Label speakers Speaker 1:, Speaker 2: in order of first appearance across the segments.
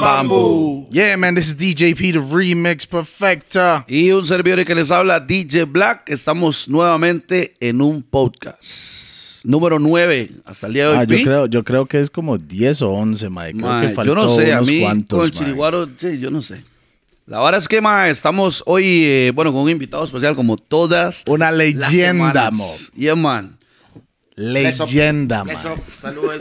Speaker 1: Bamboo.
Speaker 2: Yeah, man, this is DJP, the remix perfecta.
Speaker 1: Y un servidor que les habla, DJ Black. Estamos nuevamente en un podcast. Número 9 hasta el día de hoy.
Speaker 2: Ah, yo creo, yo creo que es como 10 o 11, Mike. Creo
Speaker 1: Mae,
Speaker 2: que faltó
Speaker 1: yo no sé, a
Speaker 2: unos
Speaker 1: mí
Speaker 2: cuantos,
Speaker 1: con el chiriguaro, sí, yo no sé. La verdad es que, ma, estamos hoy, eh, bueno, con un invitado especial como todas
Speaker 2: Una leyenda, mo.
Speaker 1: Yeah, man.
Speaker 2: Leyenda, man.
Speaker 3: Eso, saludos,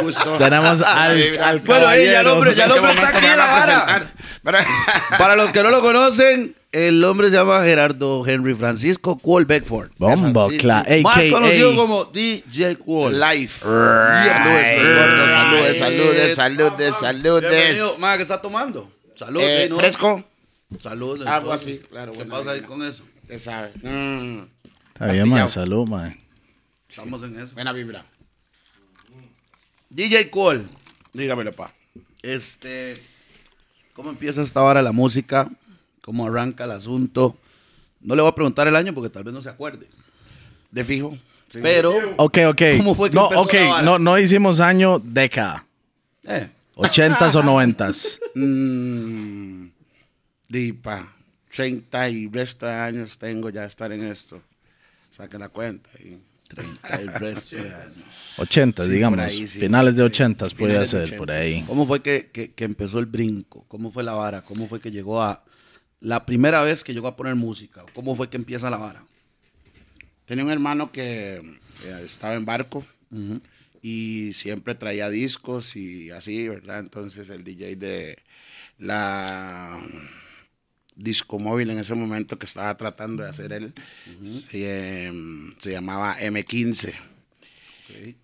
Speaker 3: gusto.
Speaker 2: Tenemos al, al
Speaker 1: Bueno, ahí ya el hombre, ya el
Speaker 3: ¿En qué
Speaker 1: hombre está aquí
Speaker 3: me
Speaker 1: en
Speaker 3: van
Speaker 1: la Para los que no lo conocen, el hombre se llama Gerardo Henry Francisco Cole Beckford.
Speaker 2: Bombo,
Speaker 3: Sí, sí.
Speaker 2: cla-
Speaker 1: Más conocido como DJ Cole.
Speaker 3: Life. Saludos, saludos, saludos, saludos,
Speaker 1: Bienvenido.
Speaker 3: saludos.
Speaker 1: Ma, ¿qué está tomando? Salud.
Speaker 3: Eh,
Speaker 1: ¿no?
Speaker 3: Fresco,
Speaker 1: Salud.
Speaker 3: agua así, claro.
Speaker 1: ¿Qué
Speaker 3: bueno,
Speaker 1: pasa ahí con eso?
Speaker 3: Usted sabe. Mm,
Speaker 2: Está bien, man. Salud, man.
Speaker 1: Estamos en eso.
Speaker 3: buena vibra.
Speaker 1: DJ Cole.
Speaker 3: Dígamelo, pa.
Speaker 1: Este, ¿cómo empieza esta hora la música? ¿Cómo arranca el asunto? No le voy a preguntar el año porque tal vez no se acuerde.
Speaker 3: De fijo. Sí.
Speaker 1: Pero,
Speaker 2: Ok, ok.
Speaker 1: ¿Cómo fue que
Speaker 2: no,
Speaker 1: empezó
Speaker 2: ok,
Speaker 1: la vara?
Speaker 2: no, no hicimos año, década.
Speaker 1: eh,
Speaker 2: 80s o 90s.
Speaker 3: Mm, di, pa. 30 y resto de años tengo ya estar en esto. Saque la cuenta. Y...
Speaker 1: el resto de años.
Speaker 2: 80s,
Speaker 3: Sí,
Speaker 2: digamos.
Speaker 3: ahí, sí.
Speaker 2: Finales de 80s podría
Speaker 3: Finales de
Speaker 2: ser, por
Speaker 3: 80s.
Speaker 2: ahí.
Speaker 1: ¿Cómo fue que, que- que empezó el brinco? ¿Cómo fue la vara? ¿Cómo fue que llegó a la primera vez que llegó a poner música? ¿Cómo fue que empieza la vara?
Speaker 3: Tenía un hermano que eh, estaba en barco y siempre traía discos y así, ¿verdad? Entonces el DJ de la disco móvil en ese momento que estaba tratando de hacer él se, em, se llamaba M15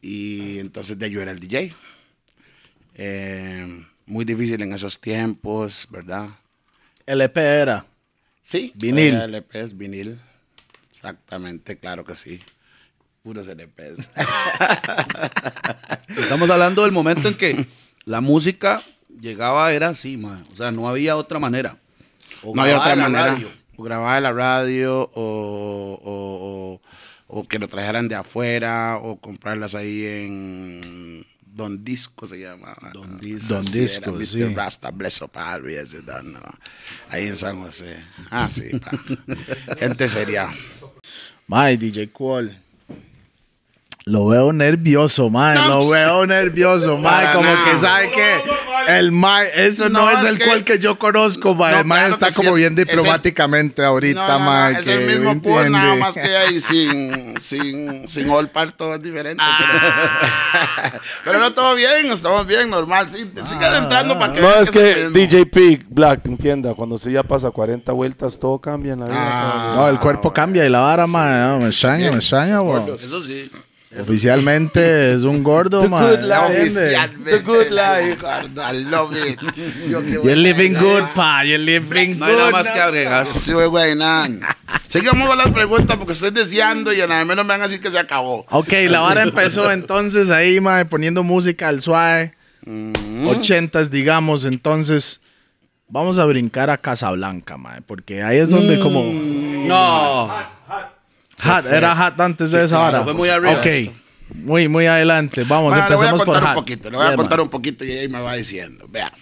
Speaker 3: y entonces de yo era el DJ. Eh, muy difícil en esos tiempos, ¿verdad?
Speaker 2: LP era.
Speaker 3: Sí.
Speaker 2: Vinil.
Speaker 3: todavía LPs, vinil. Exactamente, claro que sí. Puros LPs.
Speaker 1: Estamos hablando del momento en que la música llegaba, era así, man. O sea, no había otra manera. O
Speaker 3: no hay otra manera.
Speaker 1: radio.
Speaker 3: O grabar en la radio o, o- o- o que lo trajeran de afuera o comprarlas ahí en Don Disco se llamaba.
Speaker 1: Don Disco.
Speaker 2: Don
Speaker 3: Sí,
Speaker 2: Disco,
Speaker 3: era Mr.
Speaker 2: sí.
Speaker 3: Rasta, don, no. Ahí en San José. Ah, sí, pa. Gente seria.
Speaker 2: My DJ Cole. Lo veo nervioso, man.
Speaker 3: No,
Speaker 2: Lo veo nervioso, man. Como
Speaker 3: nada.
Speaker 2: que sabe que el man, eso no,
Speaker 3: No,
Speaker 2: es
Speaker 3: es
Speaker 2: el
Speaker 3: que-
Speaker 2: Cole que yo conozco, man.
Speaker 3: No,
Speaker 2: el man
Speaker 3: claro
Speaker 2: está
Speaker 3: que sí,
Speaker 2: como
Speaker 3: es-
Speaker 2: bien
Speaker 3: es el-
Speaker 2: diplomáticamente ahorita,
Speaker 3: No, no, no,
Speaker 2: man.
Speaker 3: es
Speaker 2: que,
Speaker 3: el mismo
Speaker 2: ¿me
Speaker 3: pool, nada más que ahí sin, sin, sin all part todo es diferente. Pero, pero no, todo bien, estamos bien, normal. Sí, sigan entrando para que
Speaker 4: No, es que
Speaker 3: mismo.
Speaker 4: DJ Pig, Black, entienda, cuando se ya pasa 40 vueltas, todo cambia en la vida.
Speaker 3: Ah,
Speaker 2: No, el cuerpo cambia y la vara, man. no, me extraña, me extraña.
Speaker 1: Eso sí.
Speaker 2: Oficialmente es un gordo, man.
Speaker 4: good life.
Speaker 2: ¿entiende?
Speaker 3: Oficialmente.
Speaker 4: The good life.
Speaker 3: gordo, I love it. Yo
Speaker 2: You're living good, pa. You're living
Speaker 1: No hay nada
Speaker 2: good.
Speaker 1: más que agregar.
Speaker 3: Sí, güey. Sigamos con las preguntas porque estoy deseando y a nada menos me van a decir que se acabó.
Speaker 2: Ok, la vara empezó entonces ahí, mae, poniendo música al suave. Ochentas, digamos. Entonces, vamos a brincar a Casablanca, mae, porque ahí es donde como...
Speaker 1: No.
Speaker 2: Hot, era hot antes de esa
Speaker 1: claro,
Speaker 2: hora.
Speaker 1: fue muy arriba
Speaker 2: Ok,
Speaker 1: esto.
Speaker 2: muy, muy adelante. Vamos,
Speaker 3: Bueno, le voy a
Speaker 2: empecemos
Speaker 3: contar un
Speaker 2: hot.
Speaker 3: poquito, le voy a contar
Speaker 2: man.
Speaker 3: un poquito y ahí me va diciendo. Vea.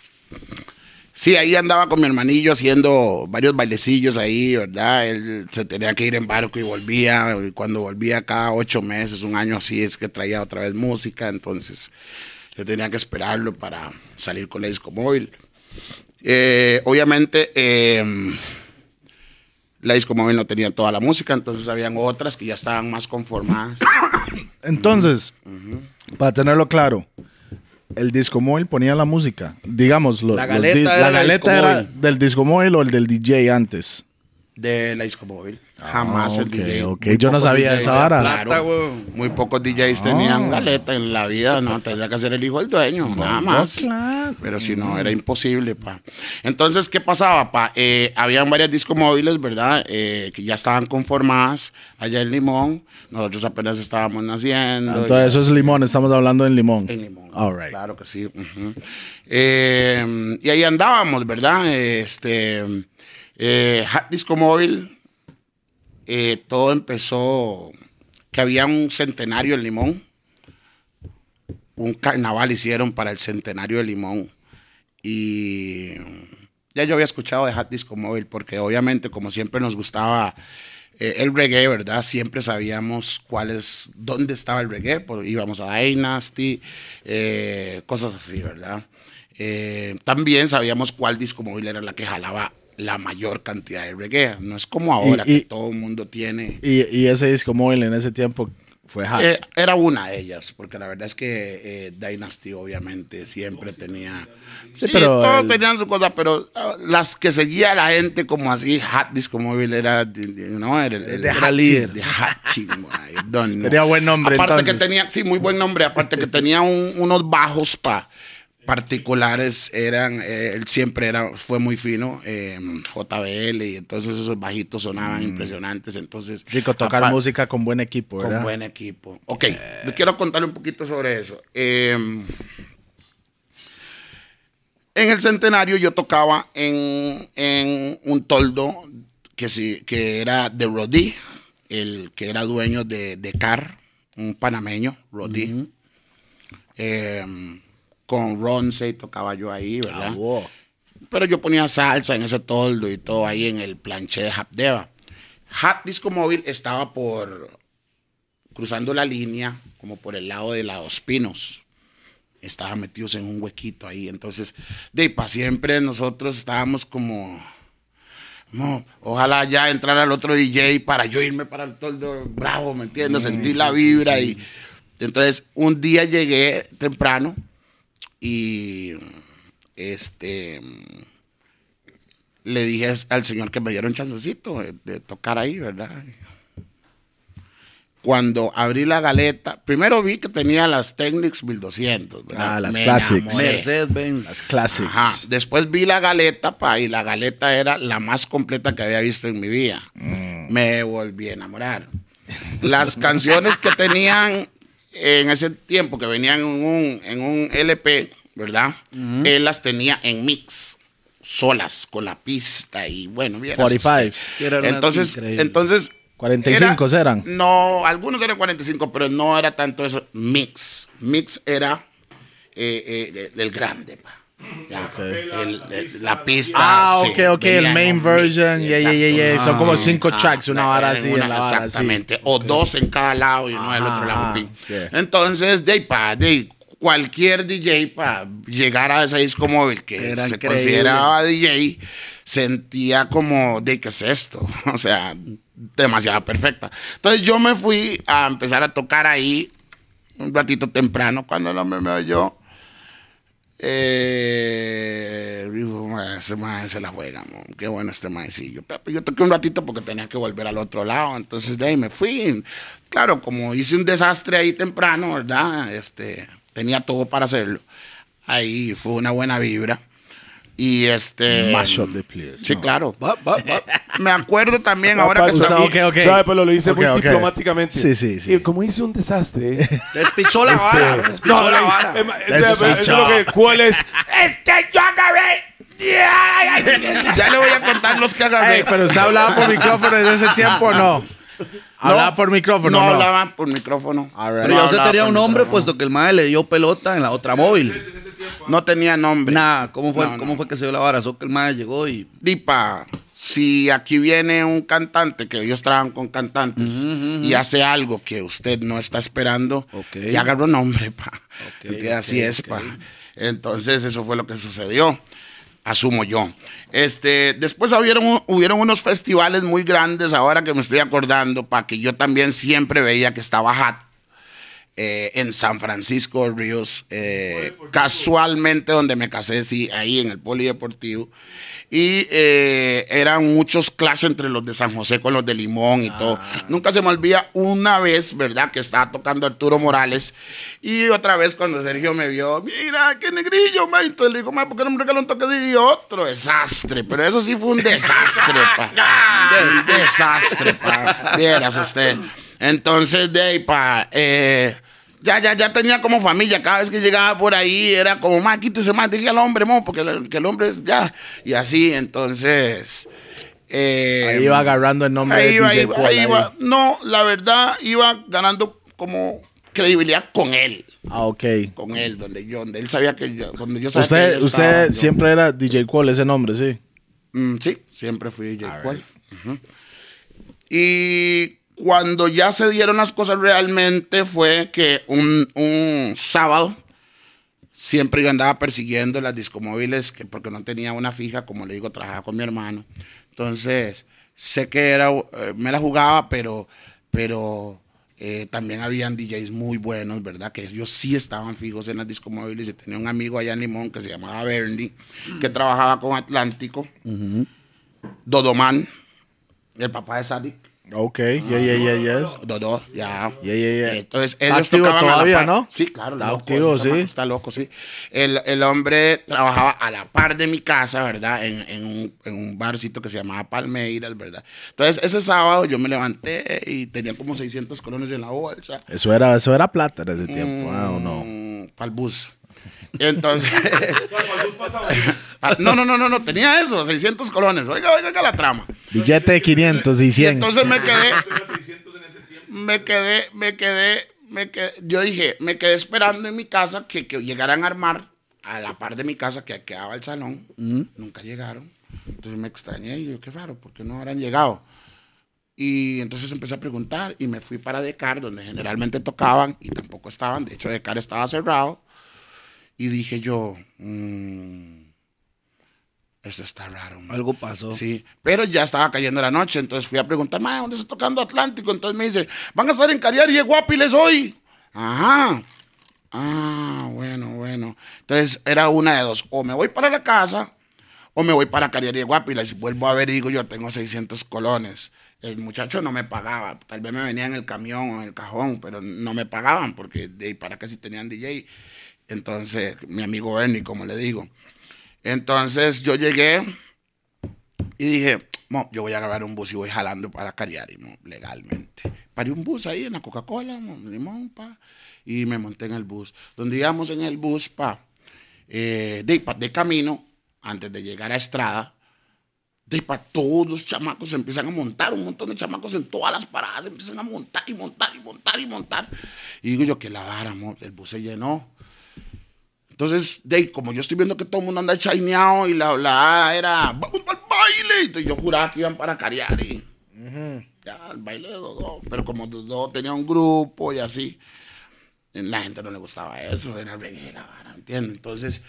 Speaker 3: Sí, ahí andaba con mi hermanillo haciendo varios bailecillos ahí, ¿verdad? Él se tenía que ir en barco y volvía. Y cuando volvía cada ocho meses, un año así, es que traía otra vez música. Entonces, yo tenía que esperarlo para salir con la disco móvil. Eh, obviamente, eh, la disco móvil no tenía toda la música, entonces habían otras que ya estaban más conformadas.
Speaker 2: Entonces, para tenerlo claro, el disco móvil ponía la música. Digamos, lo-
Speaker 1: La
Speaker 2: los
Speaker 1: galeta era
Speaker 2: la
Speaker 1: del
Speaker 2: galeta
Speaker 1: disco
Speaker 2: era del disco móvil o el del DJ antes.
Speaker 3: de la disco móvil. Jamás
Speaker 2: Ah,
Speaker 3: el
Speaker 2: ok,
Speaker 3: DJ.
Speaker 2: Yo no sabía
Speaker 3: DJs,
Speaker 2: esa vara.
Speaker 3: Claro, muy pocos DJs tenían
Speaker 2: Ah.
Speaker 3: galeta en la vida, no, tenía que ser el hijo del dueño, nada más.
Speaker 2: claro.
Speaker 3: Pero si no, era imposible, pa. Entonces, ¿qué pasaba, pa? Eh, habían varias discos móviles, ¿verdad? Eh, que ya estaban conformadas allá en Limón. Nosotros apenas estábamos naciendo.
Speaker 2: Ah, Entonces, eso es limón, estamos hablando en limón.
Speaker 3: En Limón.
Speaker 2: All right.
Speaker 3: Claro que sí. Eh, y ahí andábamos, ¿verdad? Este, eh, Hot Disco Móvil, eh, todo empezó, que había un centenario en Limón. Un carnaval hicieron para el centenario de Limón. y ya yo había escuchado de Hot Disco Mobile porque obviamente como siempre nos gustaba eh, el reggae, ¿verdad? Siempre sabíamos dónde estaba el reggae, íbamos a Dynasty, eh, cosas así, ¿verdad? También sabíamos cuál disco móvil era la que jalaba la mayor cantidad de reggae. No es como ahora
Speaker 2: Y- y-
Speaker 3: que todo el mundo tiene.
Speaker 2: Y, y ese disco móvil en ese tiempo fue.
Speaker 3: Eh, era una de ellas, porque la verdad es que eh, Dynasty obviamente siempre tenía... Sí,
Speaker 2: pero
Speaker 3: todos
Speaker 2: el-
Speaker 3: tenían su cosa, pero ah, las que seguía la gente como así, Hot Disco Móvil era, no, era el,
Speaker 1: De líder.
Speaker 3: De.
Speaker 2: Tenía buen nombre,
Speaker 3: Aparte que
Speaker 2: entonces.
Speaker 3: tenía, sí, muy buen nombre, aparte que tenía un- unos bajos pa particulares eran eh, él siempre era fue muy fino eh, JBL y entonces esos bajitos sonaban impresionantes entonces
Speaker 2: Mm. Rico tocar música con buen equipo,
Speaker 3: con
Speaker 2: ¿verdad?
Speaker 3: buen equipo. Ok, les quiero contarle un poquito sobre eso. Eh, en el centenario yo tocaba en, en un toldo que, sí, que era de Rodí, el que era dueño de, de Car, un panameño, Rodí. Eh, con Ronce tocaba yo ahí, ¿verdad?
Speaker 2: Ah, wow.
Speaker 3: Pero yo ponía salsa en ese toldo y todo ahí en el planche de Hapdeva. Hot Disco Móvil estaba por cruzando la línea, como por el lado de la Dos Pinos. Estaban metidos en un huequito ahí. Entonces, de para siempre nosotros estábamos como. No, ojalá ya entrara el otro DJ para yo irme para el toldo bravo, ¿me entiendes? Sentir la vibra y. Entonces, un día llegué temprano y este le dije al señor que me diera un chancecito de, de tocar ahí, ¿verdad? Cuando abrí la galeta, primero vi que tenía las Technics 1200, ¿verdad?
Speaker 2: Ah, las
Speaker 3: Me
Speaker 2: Classics.
Speaker 1: Mercedes-Benz.
Speaker 2: Las classics.
Speaker 3: Ajá. Después vi la galeta, pa, y la galeta era la más completa que había visto en mi vida.
Speaker 2: Mm.
Speaker 3: Me volví a enamorar. Las canciones que tenían en ese tiempo, que venían en un, en un LP, ¿verdad? Él las tenía en mix, solas, con la pista y bueno, vieras
Speaker 2: 45.
Speaker 3: usted.
Speaker 1: Era una
Speaker 3: Entonces,
Speaker 1: increíble.
Speaker 3: entonces
Speaker 2: 45 eran.
Speaker 3: no, algunos eran 45, pero no era tanto eso. Mix. Mix era eh, eh, de- del grande, pa. Ya. El- el- la pista.
Speaker 2: Ah, ok, ok, el main version.
Speaker 3: mix,
Speaker 2: Yeah, yeah, yeah, yeah. Son como cinco
Speaker 3: ah,
Speaker 2: tracks, una vara así,
Speaker 3: una-
Speaker 2: en la vara así.
Speaker 3: Exactamente. O dos en cada lado y uno del otro lado.
Speaker 2: Yeah.
Speaker 3: Entonces, de, pa, de cualquier DJ para llegar a ese disco móvil que
Speaker 1: Era
Speaker 3: se
Speaker 1: increíble.
Speaker 3: consideraba DJ, sentía como, de qué es esto, o sea, demasiado perfecta. Entonces yo me fui a empezar a tocar ahí un ratito temprano cuando el hombre me oyó. Eh, dijo, "Ma, ese mae se la juega, mo, qué bueno este maecillo. Yo toqué un ratito porque tenía que volver al otro lado, entonces de ahí me fui. Claro, como hice un desastre ahí temprano, ¿verdad? Este, tenía todo para hacerlo. Ahí fue una buena vibra. Y este.
Speaker 2: Mash up the place,
Speaker 3: Sí,
Speaker 2: no.
Speaker 3: claro.
Speaker 1: Va, va, va.
Speaker 3: Me acuerdo también
Speaker 4: Ah,
Speaker 3: ahora que
Speaker 4: pa-
Speaker 3: está.
Speaker 2: ok, ok.
Speaker 4: ¿Sabe? Pero lo hice
Speaker 2: Ok,
Speaker 4: muy diplomáticamente.
Speaker 2: Sí, sí, sí.
Speaker 4: Y como hice un desastre.
Speaker 1: Despichó la vara. Despichó
Speaker 4: no,
Speaker 1: la vara.
Speaker 4: em,
Speaker 2: eso, es
Speaker 4: eso es lo que, ¿cuál es? es que yo agarré.
Speaker 3: Ya le voy a contar los que agarré.
Speaker 2: Pero usted hablaba por micrófono desde ese tiempo o no? Hablaba por micrófono,
Speaker 3: No,
Speaker 2: no.
Speaker 3: hablaba por micrófono.
Speaker 2: Right.
Speaker 1: Pero usted
Speaker 3: hablaba
Speaker 1: tenía un nombre,
Speaker 3: micrófono.
Speaker 1: puesto que el mae le dio pelota en la otra móvil.
Speaker 3: No tenía nombre.
Speaker 1: Nah, ¿cómo fue,
Speaker 3: No, no.
Speaker 1: ¿cómo fue que se dio la vara? Que el mae llegó y.
Speaker 3: Dipa, si aquí viene un cantante, que ellos trabajan con cantantes, y hace algo que usted no está esperando,
Speaker 1: Ok.
Speaker 3: ya agarró nombre, pa. Así es, pa. Entonces, eso fue lo que sucedió. Asumo yo. Este, después hubieron, hubieron unos festivales muy grandes, ahora que me estoy acordando, pa, que yo también siempre veía que estaba hot. Eh, en San Francisco Ríos, eh, casualmente donde me casé, sí, ahí en el polideportivo. Y eh, eran muchos clash entre los de San José con los de Limón y todo. Nunca se me olvida una vez, ¿verdad? Que estaba tocando Arturo Morales. Y otra vez cuando Sergio me vio, mira, qué negrillo, ma. Entonces le digo, ma, ¿por qué no me regaló un toque de y otro? Desastre. Pero eso sí fue un desastre, pa. Un desastre, pa. Vieras usted. Entonces, de ahí, pa, eh, ya, ya, ya tenía como familia. Cada vez que llegaba por ahí era como, más quítese más, dije al hombre, mo, porque el, que el hombre ya. Y así, entonces. eh,
Speaker 2: Ahí iba agarrando el nombre
Speaker 3: ahí
Speaker 2: de
Speaker 3: iba,
Speaker 2: DJ
Speaker 3: iba,
Speaker 2: Paul
Speaker 3: ahí iba. No, la verdad, iba ganando como credibilidad con él.
Speaker 2: Ah, ok.
Speaker 3: con él, donde yo, donde él sabía que yo, donde yo sabía que
Speaker 2: Usted, usted
Speaker 3: estaba, yo-
Speaker 2: siempre era DJ Qual, ese nombre, sí.
Speaker 3: Mm, sí, siempre fui DJ Qual. Y cuando ya se dieron las cosas realmente fue que un, un sábado siempre yo andaba persiguiendo las discomóviles que porque no tenía una fija, como le digo, trabajaba con mi hermano. Entonces, sé que era, eh, me la jugaba, pero, pero eh, también habían DJs muy buenos, ¿verdad? Que ellos sí estaban fijos en las discomóviles y tenía un amigo allá en Limón que se llamaba Bernie, que trabajaba con Atlántico, Dodoman, el papá de Sadik.
Speaker 2: Ok, yeah, yeah, yeah, yes.
Speaker 3: Dodo, ya.
Speaker 2: Yeah, yeah, yeah.
Speaker 3: Entonces, ellos
Speaker 2: activo
Speaker 3: tocaban a la
Speaker 2: todavía,
Speaker 3: par.
Speaker 2: ¿no?
Speaker 3: Sí, claro.
Speaker 2: Está
Speaker 3: loco,
Speaker 2: activo, sí.
Speaker 3: Está loco, sí. El, el hombre trabajaba a la par de mi casa, ¿verdad? En, en un, en un barcito que se llamaba Palmeiras, ¿verdad? Entonces, ese sábado yo me levanté y tenía como 600 colones en la bolsa.
Speaker 2: Eso era, eso era plata en ese tiempo, ah, ¿o no?
Speaker 3: Para el bus. Entonces. No, no, no, no, no, tenía eso, 600 colones. Oiga, oiga, oiga la trama.
Speaker 2: Billete de 500 y
Speaker 3: Y
Speaker 2: 100.
Speaker 3: entonces me quedé. me quedé, me quedé, me quedé. Yo dije, me quedé esperando en mi casa que, que llegaran a armar a la par de mi casa que quedaba el salón. Nunca llegaron. Entonces me extrañé y yo, qué raro, ¿por qué no habrán llegado? Y entonces empecé a preguntar y me fui para Decar, donde generalmente tocaban y tampoco estaban. De hecho, Decar estaba cerrado. Y dije yo, mm, eso está raro. man".
Speaker 1: Algo pasó.
Speaker 3: Sí, pero ya estaba cayendo la noche, entonces fui a preguntar, "Ma, ¿dónde está tocando Atlántico? Entonces me dice, van a estar en Cariari y Guapiles hoy. Ajá. Ah, bueno, bueno. Entonces era una de dos, o me voy para la casa o me voy para Cariari y Guapiles. Y vuelvo a ver y digo, yo tengo 600 colones. El muchacho no me pagaba, tal vez me venía en el camión o en el cajón, pero no me pagaban porque de para acá sí tenían DJ. Entonces, mi amigo Bernie, como le digo. Entonces yo llegué y dije, "Mo, yo voy a grabar un bus y voy jalando para Cariari, legalmente. Paré un bus ahí en la Coca-Cola, limón, pa, y me monté en el bus. Donde íbamos en el bus, pa, eh, de, pa- de camino, antes de llegar a Estrada, de pa, todos los chamacos se empiezan a montar, un montón de chamacos en todas las paradas se empiezan a montar y montar y montar y montar. Y digo yo, que la vara, el bus se llenó. Entonces, de, como yo estoy viendo que todo el mundo anda chaineado y la hablada era, vamos al baile. Entonces yo juraba que iban para Cariari. Ya, el baile de Dodó. Pero como Dodó tenía un grupo y así, la gente no le gustaba eso, era vara, ¿entiendes? Entonces,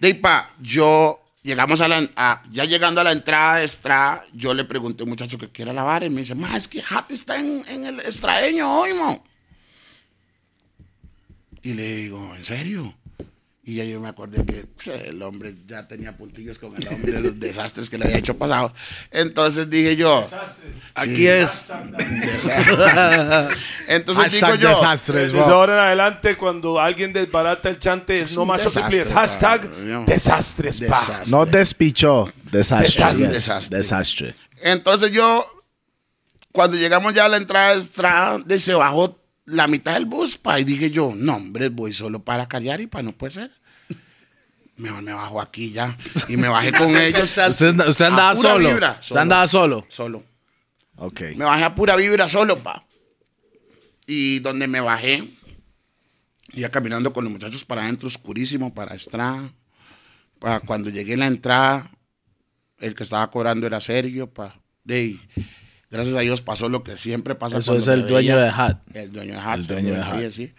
Speaker 3: de pa, yo llegamos a la, a- ya llegando a la entrada de Estrada, yo le pregunté a un muchacho que quiera la vara y me dice, ma, es que Hat está en, en el estraeño hoy, mo. Y le digo, ¿en serio? Y ya yo me acordé que pues, el hombre ya tenía puntillos con el hombre de los desastres que le había hecho pasados. Entonces dije yo.
Speaker 1: Aquí
Speaker 3: Sí.
Speaker 1: es.
Speaker 3: Desa- Entonces
Speaker 2: Hashtag
Speaker 3: digo yo.
Speaker 2: desastres,
Speaker 4: Desde ahora en adelante, cuando alguien desbarata el chante, es, no más
Speaker 3: desastre,
Speaker 4: es hashtag
Speaker 3: pa.
Speaker 4: desastres, pa.
Speaker 3: Desastre.
Speaker 2: No despichó, desastre.
Speaker 4: Desastre.
Speaker 3: Desastre. Entonces yo, cuando llegamos ya a la entrada de Estrada, de- se bajó la mitad del bus, pa, y dije yo, no, hombre, voy solo para Cariari, pa, no puede ser. Mejor me bajo aquí ya. Y me bajé con ellos.
Speaker 2: Usted, usted andaba
Speaker 3: A
Speaker 2: solo. Usted andaba solo.
Speaker 3: Solo.
Speaker 2: Ok.
Speaker 3: Me bajé a pura vibra solo, pa. Y donde me bajé, iba caminando con los muchachos para adentro, oscurísimo, para Estrada. Pa, cuando llegué en la entrada, el que estaba cobrando era Sergio, pa. De ahí, gracias a Dios pasó lo que siempre pasa.
Speaker 2: Eso es el dueño
Speaker 3: veía.
Speaker 2: de Hat.
Speaker 3: El dueño de Hat.
Speaker 2: El dueño de Hat.
Speaker 3: veía, sí.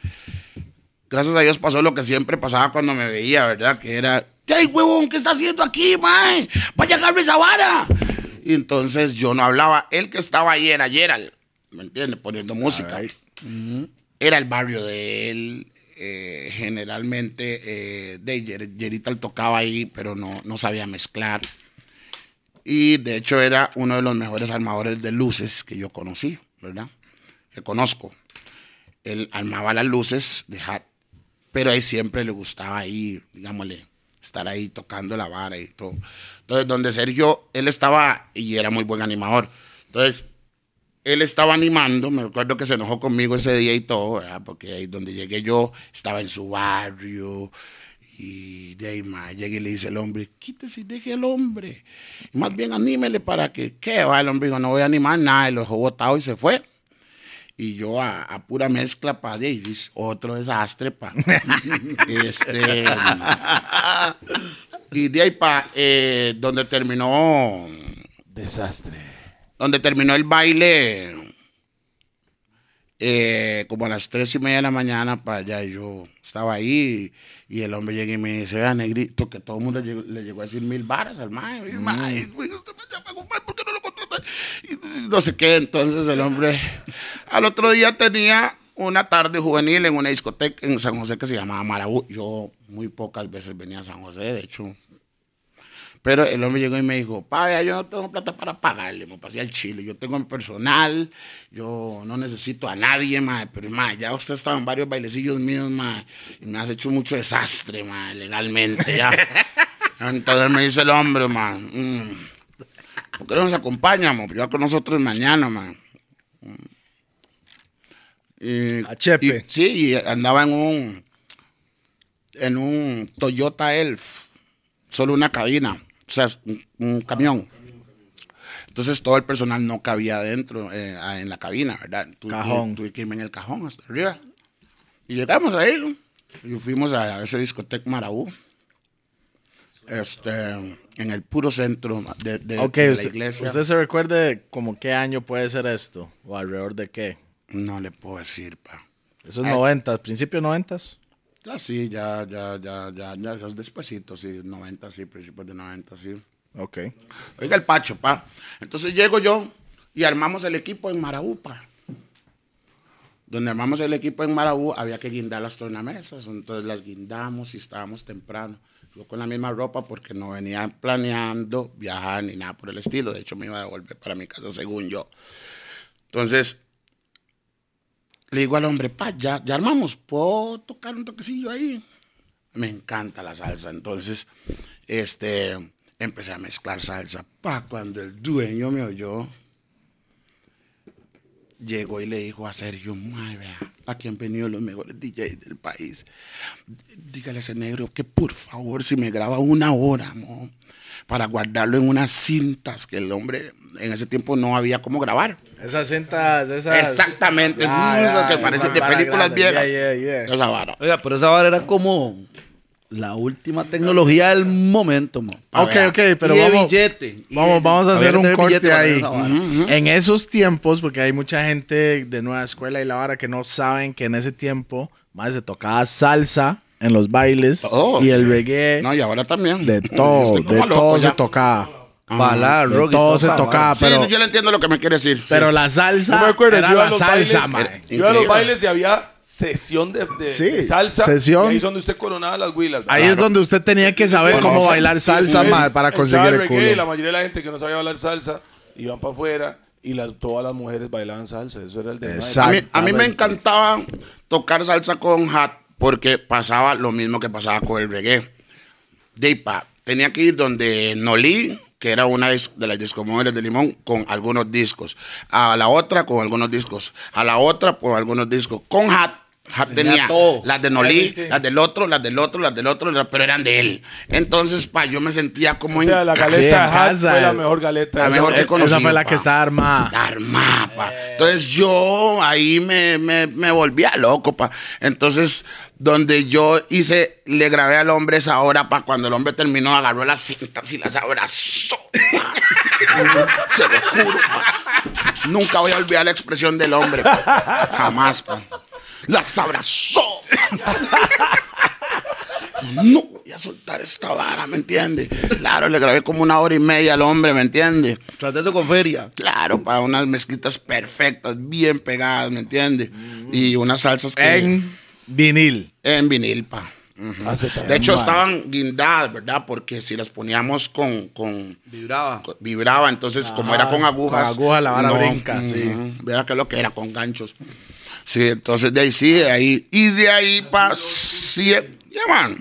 Speaker 3: Gracias a Dios pasó lo que siempre pasaba cuando me veía, ¿verdad? Que era, ¡ay, huevón! ¿Qué está haciendo aquí, mae? ¡Vaya agarrar esa vara! Y entonces yo no hablaba. El que estaba ahí era Gerald, ¿me entiendes? Poniendo música. Era el barrio de él. eh, generalmente, eh, de Yer- Yerital tocaba ahí, pero no, no sabía mezclar. Y de hecho era uno de los mejores armadores de luces que yo conocí, ¿verdad? Que conozco. Él armaba las luces de Hat, pero a él siempre le gustaba ahí, digámosle, estar ahí tocando la vara y todo. Entonces, donde Sergio, él estaba, y era muy buen animador. Entonces, él estaba animando, me recuerdo que se enojó conmigo ese día y todo, ¿verdad? Porque ahí donde llegué yo, estaba en su barrio, y de ahí más, llegué y le dice el hombre, quítese y deje al hombre. Y más bien anímele para que, ¿qué va? El hombre dijo, no voy a animar nada, y lo dejó botado y se fue. Y yo a, a pura mezcla, pa, de ahí, otro desastre, pa. este, y de ahí, pa, eh, donde terminó,
Speaker 4: Desastre.
Speaker 3: donde terminó el baile, eh, como a las tres y media de la mañana, para allá, y yo estaba ahí, y, el hombre llega y me dice, vea, negrito, que todo el mundo llegó- le llegó a decir mil varas al mae, llama, compadre, ¿por qué no lo contrata? Y no sé qué, entonces el hombre, al otro día tenía una tarde juvenil en una discoteca en San José que se llamaba Marabú, yo muy pocas veces venía a San José, de hecho, pero el hombre llegó y me dijo, pa, vea, yo no tengo plata para pagarle, me pasé al Chile, yo tengo mi personal, yo no necesito a nadie, ma, pero ma, ya usted ha estado en varios bailecillos míos, ma, y me has hecho mucho desastre, ma, legalmente, ya. Entonces me dice el hombre, ma, mm, ¿por qué no nos acompañamos? Ya con nosotros mañana, ma. Mm. Y-
Speaker 2: A Chepe.
Speaker 3: y- sí, y andaba en un, en un Toyota Elf, solo una cabina, o sea, un, un camión. Entonces todo el personal no cabía adentro, eh, en la cabina, ¿verdad? Tuve
Speaker 2: Cajón.
Speaker 3: Tuve que irme en el cajón hasta arriba. Y llegamos ahí, y fuimos a ese discoteca Marabú, este, en el puro centro de, de-
Speaker 2: Ok,
Speaker 3: de la iglesia.
Speaker 2: ¿usted se recuerde como qué año puede ser esto? ¿O alrededor de qué?
Speaker 3: No le puedo decir, pa.
Speaker 2: Esos
Speaker 3: Ay.
Speaker 2: noventas, principios noventas.
Speaker 3: Ya sí, ya, ya, ya, ya, ya, ya es despuesito, sí, 90, sí, principios de 90, sí.
Speaker 2: Ok.
Speaker 3: Oiga el Pacho, pa. Entonces llego yo y armamos el equipo en Marabú, pa. Donde armamos el equipo en Marabú, había que guindar las tornamesas. Entonces las guindamos y estábamos temprano. Yo con la misma ropa porque no venía planeando viajar ni nada por el estilo. De hecho, me iba a devolver para mi casa según yo. Entonces, le digo al hombre, pa, ya, ya armamos, ¿puedo tocar un toquecillo ahí? Me encanta la salsa. Entonces, este, empecé a mezclar salsa. Pa, cuando el dueño me oyó, llegó y le dijo a Sergio, "Mae, vea, aquí han venido los mejores DJs del país. Dígale a ese negro que por favor, si me graba una hora, mo, para guardarlo en unas cintas que el hombre en ese tiempo no había cómo grabar.
Speaker 2: Esas cintas, esas.
Speaker 3: Exactamente,
Speaker 2: Ya,
Speaker 3: esas que parecen de películas viejas.
Speaker 2: Yeah, yeah, yeah.
Speaker 3: Esa vara.
Speaker 1: Oiga, pero esa vara era como la última tecnología del momento, mo.
Speaker 3: A
Speaker 2: Ok, ok, pero
Speaker 1: Y de
Speaker 2: vamos,
Speaker 1: billete. Y
Speaker 2: vamos,
Speaker 1: de-
Speaker 2: vamos a hacer un corte ahí. En esos tiempos, porque hay mucha gente de nueva escuela y la vara que no saben que en ese tiempo más se tocaba salsa en los bailes
Speaker 3: Oh.
Speaker 2: y el reggae,
Speaker 3: No, y ahora también.
Speaker 2: de todo, de
Speaker 3: loco
Speaker 2: todo se tocaba.
Speaker 1: Bailar,
Speaker 2: De
Speaker 1: rock y
Speaker 2: todo se tocaba.
Speaker 3: Sí,
Speaker 2: pero,
Speaker 3: yo le entiendo lo que me quiere decir. sí.
Speaker 2: pero la salsa
Speaker 4: Yo me acuerdo,
Speaker 2: era
Speaker 4: yo a
Speaker 2: la
Speaker 4: los
Speaker 2: salsa,
Speaker 4: bailes,
Speaker 2: mae.
Speaker 4: yo iba a los bailes y había sesión de, de-
Speaker 2: Sí,
Speaker 4: de salsa.
Speaker 2: sesión.
Speaker 4: Y ahí es donde usted coronaba las huilas.
Speaker 2: Ahí es donde usted tenía que saber
Speaker 3: Bueno,
Speaker 2: cómo bailar salsa, mae, para conseguir el
Speaker 4: reggae, y La mayoría de la gente que no sabía bailar salsa iban para afuera y las, todas las mujeres bailaban salsa. Eso era el de.
Speaker 3: A mí, a mí me encantaba tocar salsa con hat porque pasaba lo mismo que pasaba con el reggae. De pa, tenía que ir donde Nolí, que era una de las discomóviles de Limón, con algunos discos. A la otra con algunos discos. A la otra con algunos discos. Con hat. Hat
Speaker 1: Tenía
Speaker 3: las de Nolí, las del otro, las del otro, las del otro, pero eran de él. Entonces, pa, yo me sentía como
Speaker 4: O sea, la galeta Hat
Speaker 2: casa,
Speaker 4: fue la mejor galeta.
Speaker 3: La
Speaker 4: Esa-
Speaker 3: mejor que
Speaker 2: Esa
Speaker 3: conocí,
Speaker 2: fue la
Speaker 3: pa.
Speaker 2: que está armada.
Speaker 3: armada, pa. Entonces yo ahí me, me, me volvía loco, pa. Entonces, donde yo hice, le grabé al hombre esa hora, pa. Cuando el hombre terminó, agarró las cintas y las abrazó. Se lo juro, pa. Nunca voy a olvidar la expresión del hombre, pa. Jamás, pa. Las abrazó. No voy a soltar esta vara, ¿me entiende? Claro, le grabé como una hora y media al hombre, ¿me entiende?
Speaker 1: Traté eso con feria.
Speaker 3: Claro, para unas mezclitas perfectas, bien pegadas, ¿me entiendes? Y unas salsas que-
Speaker 2: En vinil.
Speaker 3: en vinil, pa. De hecho, estaban guindadas, ¿verdad? Porque si las poníamos con, con,
Speaker 1: Vibraba.
Speaker 3: con- vibraba, entonces como era con agujas.
Speaker 2: con aguja la vara brinca, sí.
Speaker 3: Verá que lo que era con ganchos. Sí, entonces de ahí sí, de ahí. Y de ahí para siete, ya man.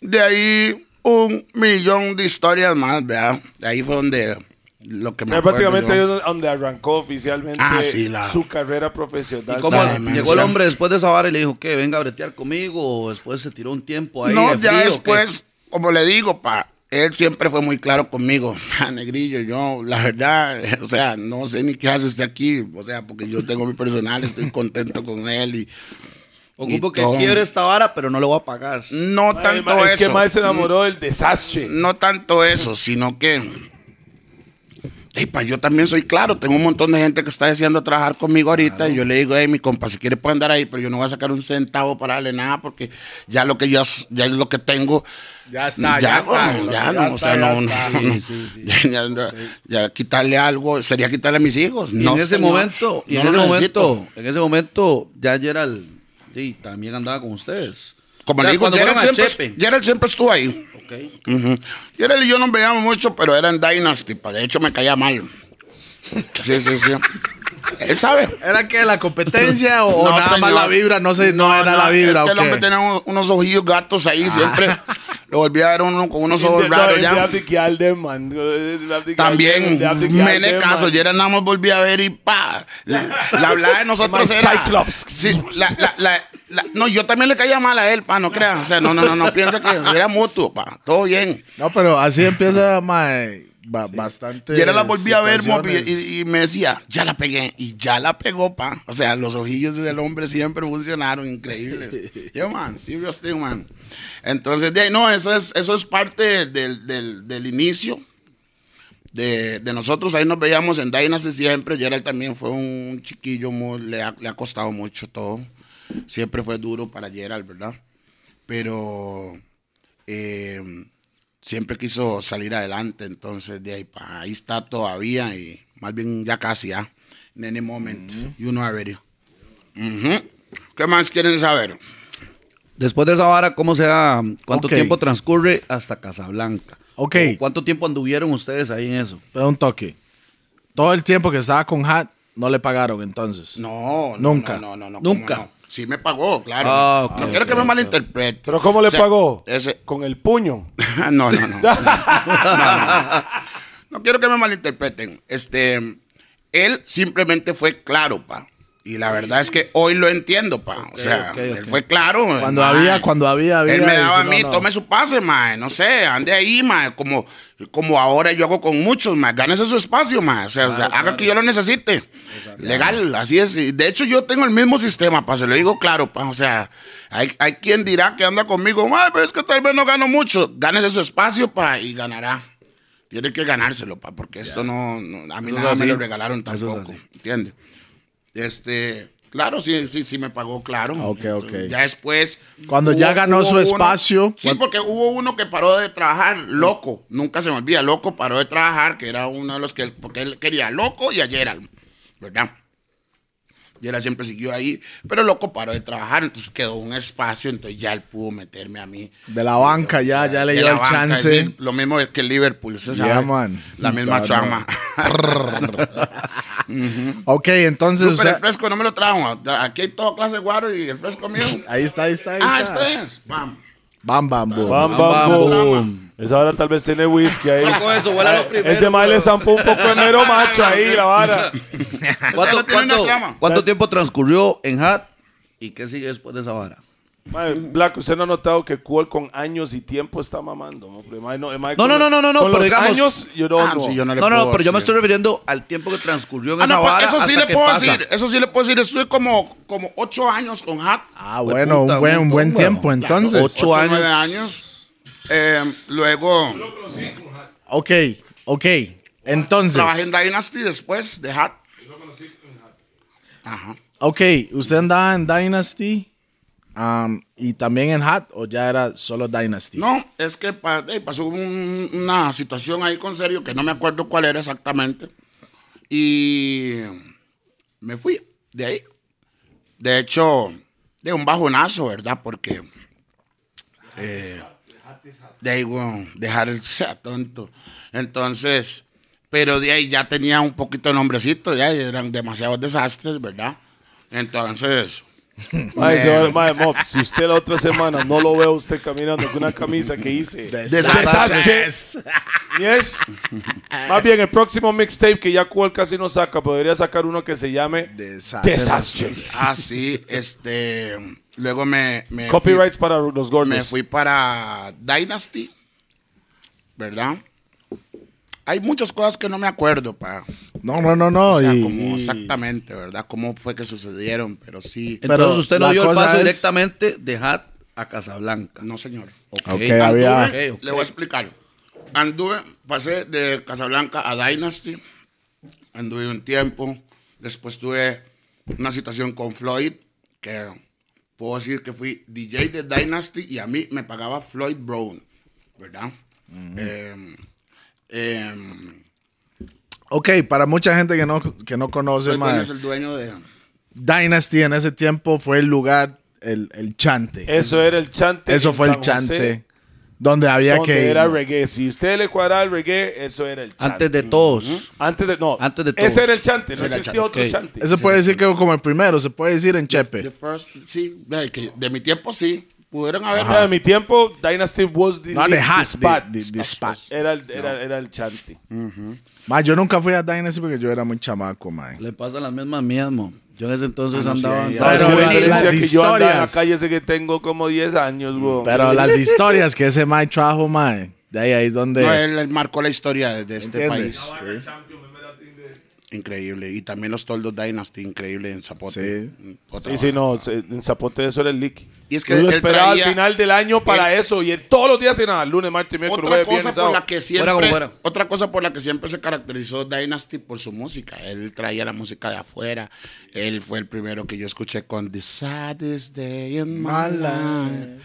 Speaker 3: De ahí un millón de historias más, ¿verdad? De ahí fue donde lo que me
Speaker 4: Ya prácticamente
Speaker 3: yo.
Speaker 4: es donde arrancó oficialmente
Speaker 3: Ah, sí, la-
Speaker 4: su carrera profesional.
Speaker 1: ¿Y cómo
Speaker 3: La
Speaker 1: llegó el hombre después de esa vara y le dijo que venga a bretear conmigo? O después se tiró un tiempo ahí.
Speaker 3: No,
Speaker 1: de
Speaker 3: ya
Speaker 1: frío, ¿o qué?
Speaker 3: después, como le digo, pa, él siempre fue muy claro conmigo, "Ah, negrillo, yo, la verdad, o sea, no sé ni qué hace usted aquí, o sea, porque yo tengo mi personal, estoy contento con él y
Speaker 1: Ocupo que
Speaker 3: todo.
Speaker 1: quiere esta vara, pero no le voy a pagar.
Speaker 3: no tanto
Speaker 4: es
Speaker 3: eso.
Speaker 4: que Mae se enamoró del desastre.
Speaker 3: No tanto eso, sino que. Ey, pa, yo también soy claro, tengo un montón de gente que está deseando trabajar conmigo ahorita y yo le digo, hey, mi compa, si quiere puede andar ahí, pero yo no voy a sacar un centavo para darle nada porque ya lo que yo, ya es lo que tengo.
Speaker 2: Ya está, ya está,
Speaker 3: bueno,
Speaker 2: loco,
Speaker 3: ya
Speaker 2: ya
Speaker 3: no, o sea,
Speaker 2: ya
Speaker 3: no, ya, ya- ya quitarle algo sería quitarle a mis hijos.
Speaker 1: Y
Speaker 3: no,
Speaker 1: en ese
Speaker 3: señor,
Speaker 1: momento, y
Speaker 3: no
Speaker 1: en ese momento, en ese momento, ya Gerald sí, también andaba con ustedes.
Speaker 3: Como
Speaker 1: O sea,
Speaker 3: le digo, Gerald siempre. Gerald siempre estuvo ahí.
Speaker 1: Ok.
Speaker 3: Ujú. Gerald y yo nos veíamos mucho, pero era en Dynasty. De hecho, me caía mal. Sí, sí, sí. Él sabe.
Speaker 2: ¿Era que la competencia o, o
Speaker 3: No,
Speaker 2: nada más la vibra? No sé, no, era la vibra.
Speaker 3: Es que
Speaker 2: ¿o
Speaker 3: el hombre
Speaker 2: qué?
Speaker 3: tenía unos, unos ojillos gatos ahí siempre. Lo volví a ver uno con unos ojos raros ya. También,
Speaker 4: kill
Speaker 3: mene
Speaker 4: them,
Speaker 3: caso,
Speaker 4: man.
Speaker 3: ya nada más volví a ver y pa. La, la hablada de nosotros era.
Speaker 4: Cyclops.
Speaker 3: Sí, la, la, la, la- no, yo también le caía mal a él, pa, no creas. O sea, no, no, no, no piensa que era mutuo, pa. Todo bien.
Speaker 2: No, pero así empieza mae, ba- bastante.
Speaker 3: Y ahora la volví a ver y, me decía, ya la pegué. Y ya la pegó, pa. O sea, los ojillos del hombre siempre funcionaron, increíble. Yeah, man, serious thing, man. Entonces, de ahí, no, eso es, eso es parte del, del, del inicio de, de nosotros. Ahí nos veíamos en Dynasty siempre. Gerald también fue un chiquillo, muy, le, ha, le ha costado mucho todo. Siempre fue duro para Gerald, ¿verdad? Pero eh, siempre quiso salir adelante, entonces de ahí, pa, ahí está todavía y más bien ya casi, ¿ah? In any moment, you know already. Ujú. ¿Qué más quieren saber?
Speaker 1: Después de esa vara, ¿cómo sea? ¿Cuánto
Speaker 2: Ok.
Speaker 1: tiempo transcurre hasta Casablanca?
Speaker 2: Ok.
Speaker 1: ¿O ¿Cuánto tiempo anduvieron ustedes ahí en eso?
Speaker 2: Pero un toque. Todo el tiempo que estaba con Hat, no le pagaron entonces.
Speaker 3: No, no,
Speaker 2: Nunca.
Speaker 3: No, no, no, ¿cómo
Speaker 1: Nunca.
Speaker 3: Sí me pagó, claro.
Speaker 1: Ah,
Speaker 3: no quiero que me malinterprete.
Speaker 4: Pero ¿cómo le
Speaker 3: O sea,
Speaker 4: pagó?
Speaker 3: Ese,
Speaker 4: Con el puño.
Speaker 3: no, no, no. No, no, no. No quiero que me malinterpreten. Este, él simplemente fue claro, pa. Y la verdad es que hoy lo entiendo, pa. o sea, él fue claro.
Speaker 2: Cuando
Speaker 3: mae.
Speaker 2: había, cuando había, había.
Speaker 3: Él me daba a mí,
Speaker 2: no, no.
Speaker 3: tome su pase, mae, no sé, ande ahí, mae, como, como ahora yo hago con muchos, mae, gánese su espacio, mae, o sea, o sea, haga que yo lo necesite. Legal, así es. Y De hecho, yo tengo el mismo sistema, pa, se lo digo claro, pa, o sea, hay, hay quien dirá que anda conmigo, mae, pero es que tal vez no gano mucho, gánese su espacio, pa, y ganará. Tiene que ganárselo, pa, porque esto no, no- a mí
Speaker 1: Eso
Speaker 3: nada me lo regalaron tampoco. ¿entiendes? Este, claro, sí, sí, sí me pagó, claro.
Speaker 2: Ok, ok.
Speaker 3: Ya después.
Speaker 2: Cuando ya ganó su
Speaker 3: uno-
Speaker 2: espacio.
Speaker 3: Sí, porque hubo uno que paró de trabajar, loco. Nunca se me olvida, loco paró de trabajar, que era uno de los que. Porque él quería loco y a Gerald, ¿verdad? Gerald siempre siguió ahí, pero loco paró de trabajar, entonces quedó un espacio, entonces ya él pudo meterme a mí.
Speaker 2: De la banca ya, ya le dio el
Speaker 3: banca,
Speaker 2: chance.
Speaker 3: Lo mismo que Liverpool, se
Speaker 2: Yeah,
Speaker 3: sabe.
Speaker 2: man.
Speaker 3: La misma trama.
Speaker 2: Ok, entonces.
Speaker 3: Pero el fresco no me lo trajo. Aquí hay toda clase de guaro y el fresco mío.
Speaker 2: Ahí está, ahí está, ahí
Speaker 3: ah,
Speaker 2: está.
Speaker 3: este es.
Speaker 2: Bam, bam, boom.
Speaker 4: Bam,
Speaker 1: Bam,
Speaker 4: bam,
Speaker 1: bam,
Speaker 4: boom. Esa hora tal vez tiene whisky ahí.
Speaker 1: Con eso, huele a lo
Speaker 4: Ah,
Speaker 1: primero,
Speaker 4: Ese mae le zampó un poco de mero macho ahí, la vara.
Speaker 1: ¿Cuánto, tiempo transcurrió en Hat y qué sigue después de esa vara?
Speaker 4: Mae, Black, usted no ha notado que Cool con años y tiempo está mamando. ¿no? Mae, no, mae,
Speaker 1: No,
Speaker 4: con
Speaker 1: no,
Speaker 4: los-
Speaker 1: no, no, no,
Speaker 4: con
Speaker 1: pero
Speaker 4: los
Speaker 1: digamos-
Speaker 4: años, yo no,
Speaker 3: Ah,
Speaker 4: no.
Speaker 3: sí, yo no le
Speaker 1: No, no,
Speaker 3: puedo
Speaker 1: no, pero yo me
Speaker 3: decir.
Speaker 1: estoy refiriendo al tiempo que transcurrió en
Speaker 3: Ah,
Speaker 1: esa
Speaker 3: no, pues,
Speaker 1: vara.
Speaker 3: eso sí
Speaker 1: hasta
Speaker 3: le
Speaker 1: que
Speaker 3: puedo
Speaker 1: pasa.
Speaker 3: decir, eso sí le puedo decir. Estuve como, como ocho años con Hat.
Speaker 2: Ah, bueno,
Speaker 1: puta,
Speaker 2: un buen,
Speaker 1: un
Speaker 2: buen tiempo entonces.
Speaker 1: Ocho años.
Speaker 3: nueve años. Eh, luego
Speaker 2: Ok, ok. Entonces.
Speaker 3: trabajé en Dynasty después de Hat. Ajá.
Speaker 2: Ok, ¿usted andaba en Dynasty um, y también en Hat o ya era solo Dynasty?
Speaker 3: No, es que pa- pasó un- una situación ahí con serio que no me acuerdo cuál era exactamente. Y me fui de ahí. De hecho, de un bajonazo, ¿verdad? Porque eh, de ahí, bueno, dejar el sea tonto. Entonces, pero de ahí ya tenía un poquito de nombrecito, ya eran demasiados desastres, ¿verdad? Entonces,
Speaker 4: Mae,
Speaker 3: me-
Speaker 4: se va- mae, Mop, si usted la otra semana no lo ve a usted caminando con una camisa que dice
Speaker 2: Desastres.
Speaker 4: Yes. Más bien, el próximo mixtape que ya Cool casi no saca, podría sacar uno que se llame
Speaker 2: Desastres.
Speaker 4: Desastres.
Speaker 3: así, este, luego me... me fui-
Speaker 4: Copyrights para los
Speaker 3: me
Speaker 4: gordos.
Speaker 3: fui para Dynasty. ¿verdad? Hay muchas cosas que no me acuerdo, pa.
Speaker 2: No, no, no, no.
Speaker 3: O sea,
Speaker 2: y-
Speaker 3: como
Speaker 2: y-
Speaker 3: exactamente, ¿verdad? Cómo fue que sucedieron, pero sí.
Speaker 2: Pero
Speaker 1: Entonces usted no dio el paso
Speaker 2: es-
Speaker 1: directamente de Hat a Casablanca.
Speaker 3: No, señor.
Speaker 2: Ok,
Speaker 3: Anduve-
Speaker 2: había-
Speaker 1: Ok, ok.
Speaker 3: Le voy a explicar. Anduve, pasé de Casablanca a Dynasty. Anduve un tiempo. Después tuve una situación con Floyd, que puedo decir que fui DJ de Dynasty y a mí me pagaba Floyd Brown, ¿verdad? Em, em,
Speaker 2: Ok, para mucha gente que no, que no conoce, mae,
Speaker 3: es el dueño de...
Speaker 2: Dynasty en ese tiempo fue el lugar, el, el chante.
Speaker 4: Eso era el chante.
Speaker 2: Eso fue el
Speaker 4: José,
Speaker 2: chante. Donde había
Speaker 4: donde
Speaker 2: que ir.
Speaker 4: era reggae. Si usted le cuadraba el reggae, eso era el chante.
Speaker 1: Antes de todos.
Speaker 4: Antes de, no.
Speaker 1: Antes de todos.
Speaker 4: Ese era el chante, no existía
Speaker 3: chante.
Speaker 4: otro
Speaker 1: Ok.
Speaker 4: chante.
Speaker 2: Eso puede decir que como el primero, se puede decir en
Speaker 3: The
Speaker 2: Chepe.
Speaker 3: first, sí, de, que de mi tiempo sí. Pudieron haber...
Speaker 4: Sea, en mi tiempo, Dynasty was the,
Speaker 2: No, the
Speaker 4: the
Speaker 2: hat,
Speaker 4: spot.
Speaker 2: the- the- the spot.
Speaker 4: Era, el, era, era el chante.
Speaker 2: Ma, yo nunca fui a Dynasty porque yo era muy chamaco, man.
Speaker 1: Le pasan las mismas mías, mo. Yo en ese entonces
Speaker 3: Ah, no, sí,
Speaker 1: andaba... andaba-
Speaker 2: Pero
Speaker 4: Pero
Speaker 2: las
Speaker 4: la diferencia que yo andaba en la
Speaker 2: historias.
Speaker 4: calle ese que tengo como 10 años, güey.
Speaker 2: Pero las historias que ese Mike trajo, man, de ahí, ahí es donde...
Speaker 3: No, él, él marcó la historia de, de este país. Increíble. Y también los Toldos Dynasty, increíble en Zapote.
Speaker 2: Sí.
Speaker 3: Otra
Speaker 4: Sí, sí, no, en Zapote eso era el leak.
Speaker 3: Y es que
Speaker 4: Yo lo esperaba
Speaker 3: traía-
Speaker 4: al final del año para eso y él todos los días era lunes, martes, miércoles,
Speaker 3: Otra
Speaker 4: jueves,
Speaker 3: cosa
Speaker 4: viernes,
Speaker 3: por la que siempre,
Speaker 1: fuera.
Speaker 3: otra cosa por la que siempre se caracterizó Dynasty por su música. Él traía la música de afuera. Él fue el primero que yo escuché con The Saddest Day in My Life.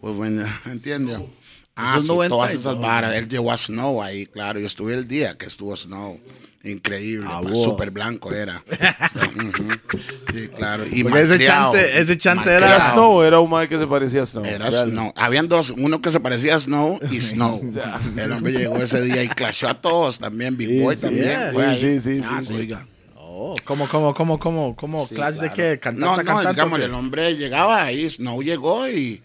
Speaker 3: Pues bueno, ¿entiendes? Ah,
Speaker 1: es
Speaker 3: sí,
Speaker 1: 90
Speaker 3: todas esas varas. Él llevó a Snow ahí, claro. Yo estuve el día que estuvo Snow. Increíble,
Speaker 2: Ah, wow.
Speaker 3: súper blanco era. Sí, claro. Y
Speaker 2: ese chante- ese chante era-
Speaker 4: ¿Era
Speaker 3: malcriado.
Speaker 4: Snow o era un man que se parecía a Snow?
Speaker 3: Era
Speaker 4: Real.
Speaker 3: Snow. Habían dos, uno que se parecía a Snow y Snow. El hombre llegó ese día y clashó a todos también. Big
Speaker 4: Sí,
Speaker 3: Boy
Speaker 4: sí,
Speaker 3: también.
Speaker 2: yeah.
Speaker 3: fue
Speaker 4: Sí, sí, sí,
Speaker 3: Ah,
Speaker 4: sí.
Speaker 1: Oiga.
Speaker 2: Oh, ¿Cómo, cómo, cómo, cómo, cómo?
Speaker 3: Sí,
Speaker 2: ¿Clash de
Speaker 3: claro.
Speaker 2: qué? ¿Cantante,
Speaker 3: No, no,
Speaker 2: cantante qué?
Speaker 3: el hombre llegaba ahí, Snow llegó y,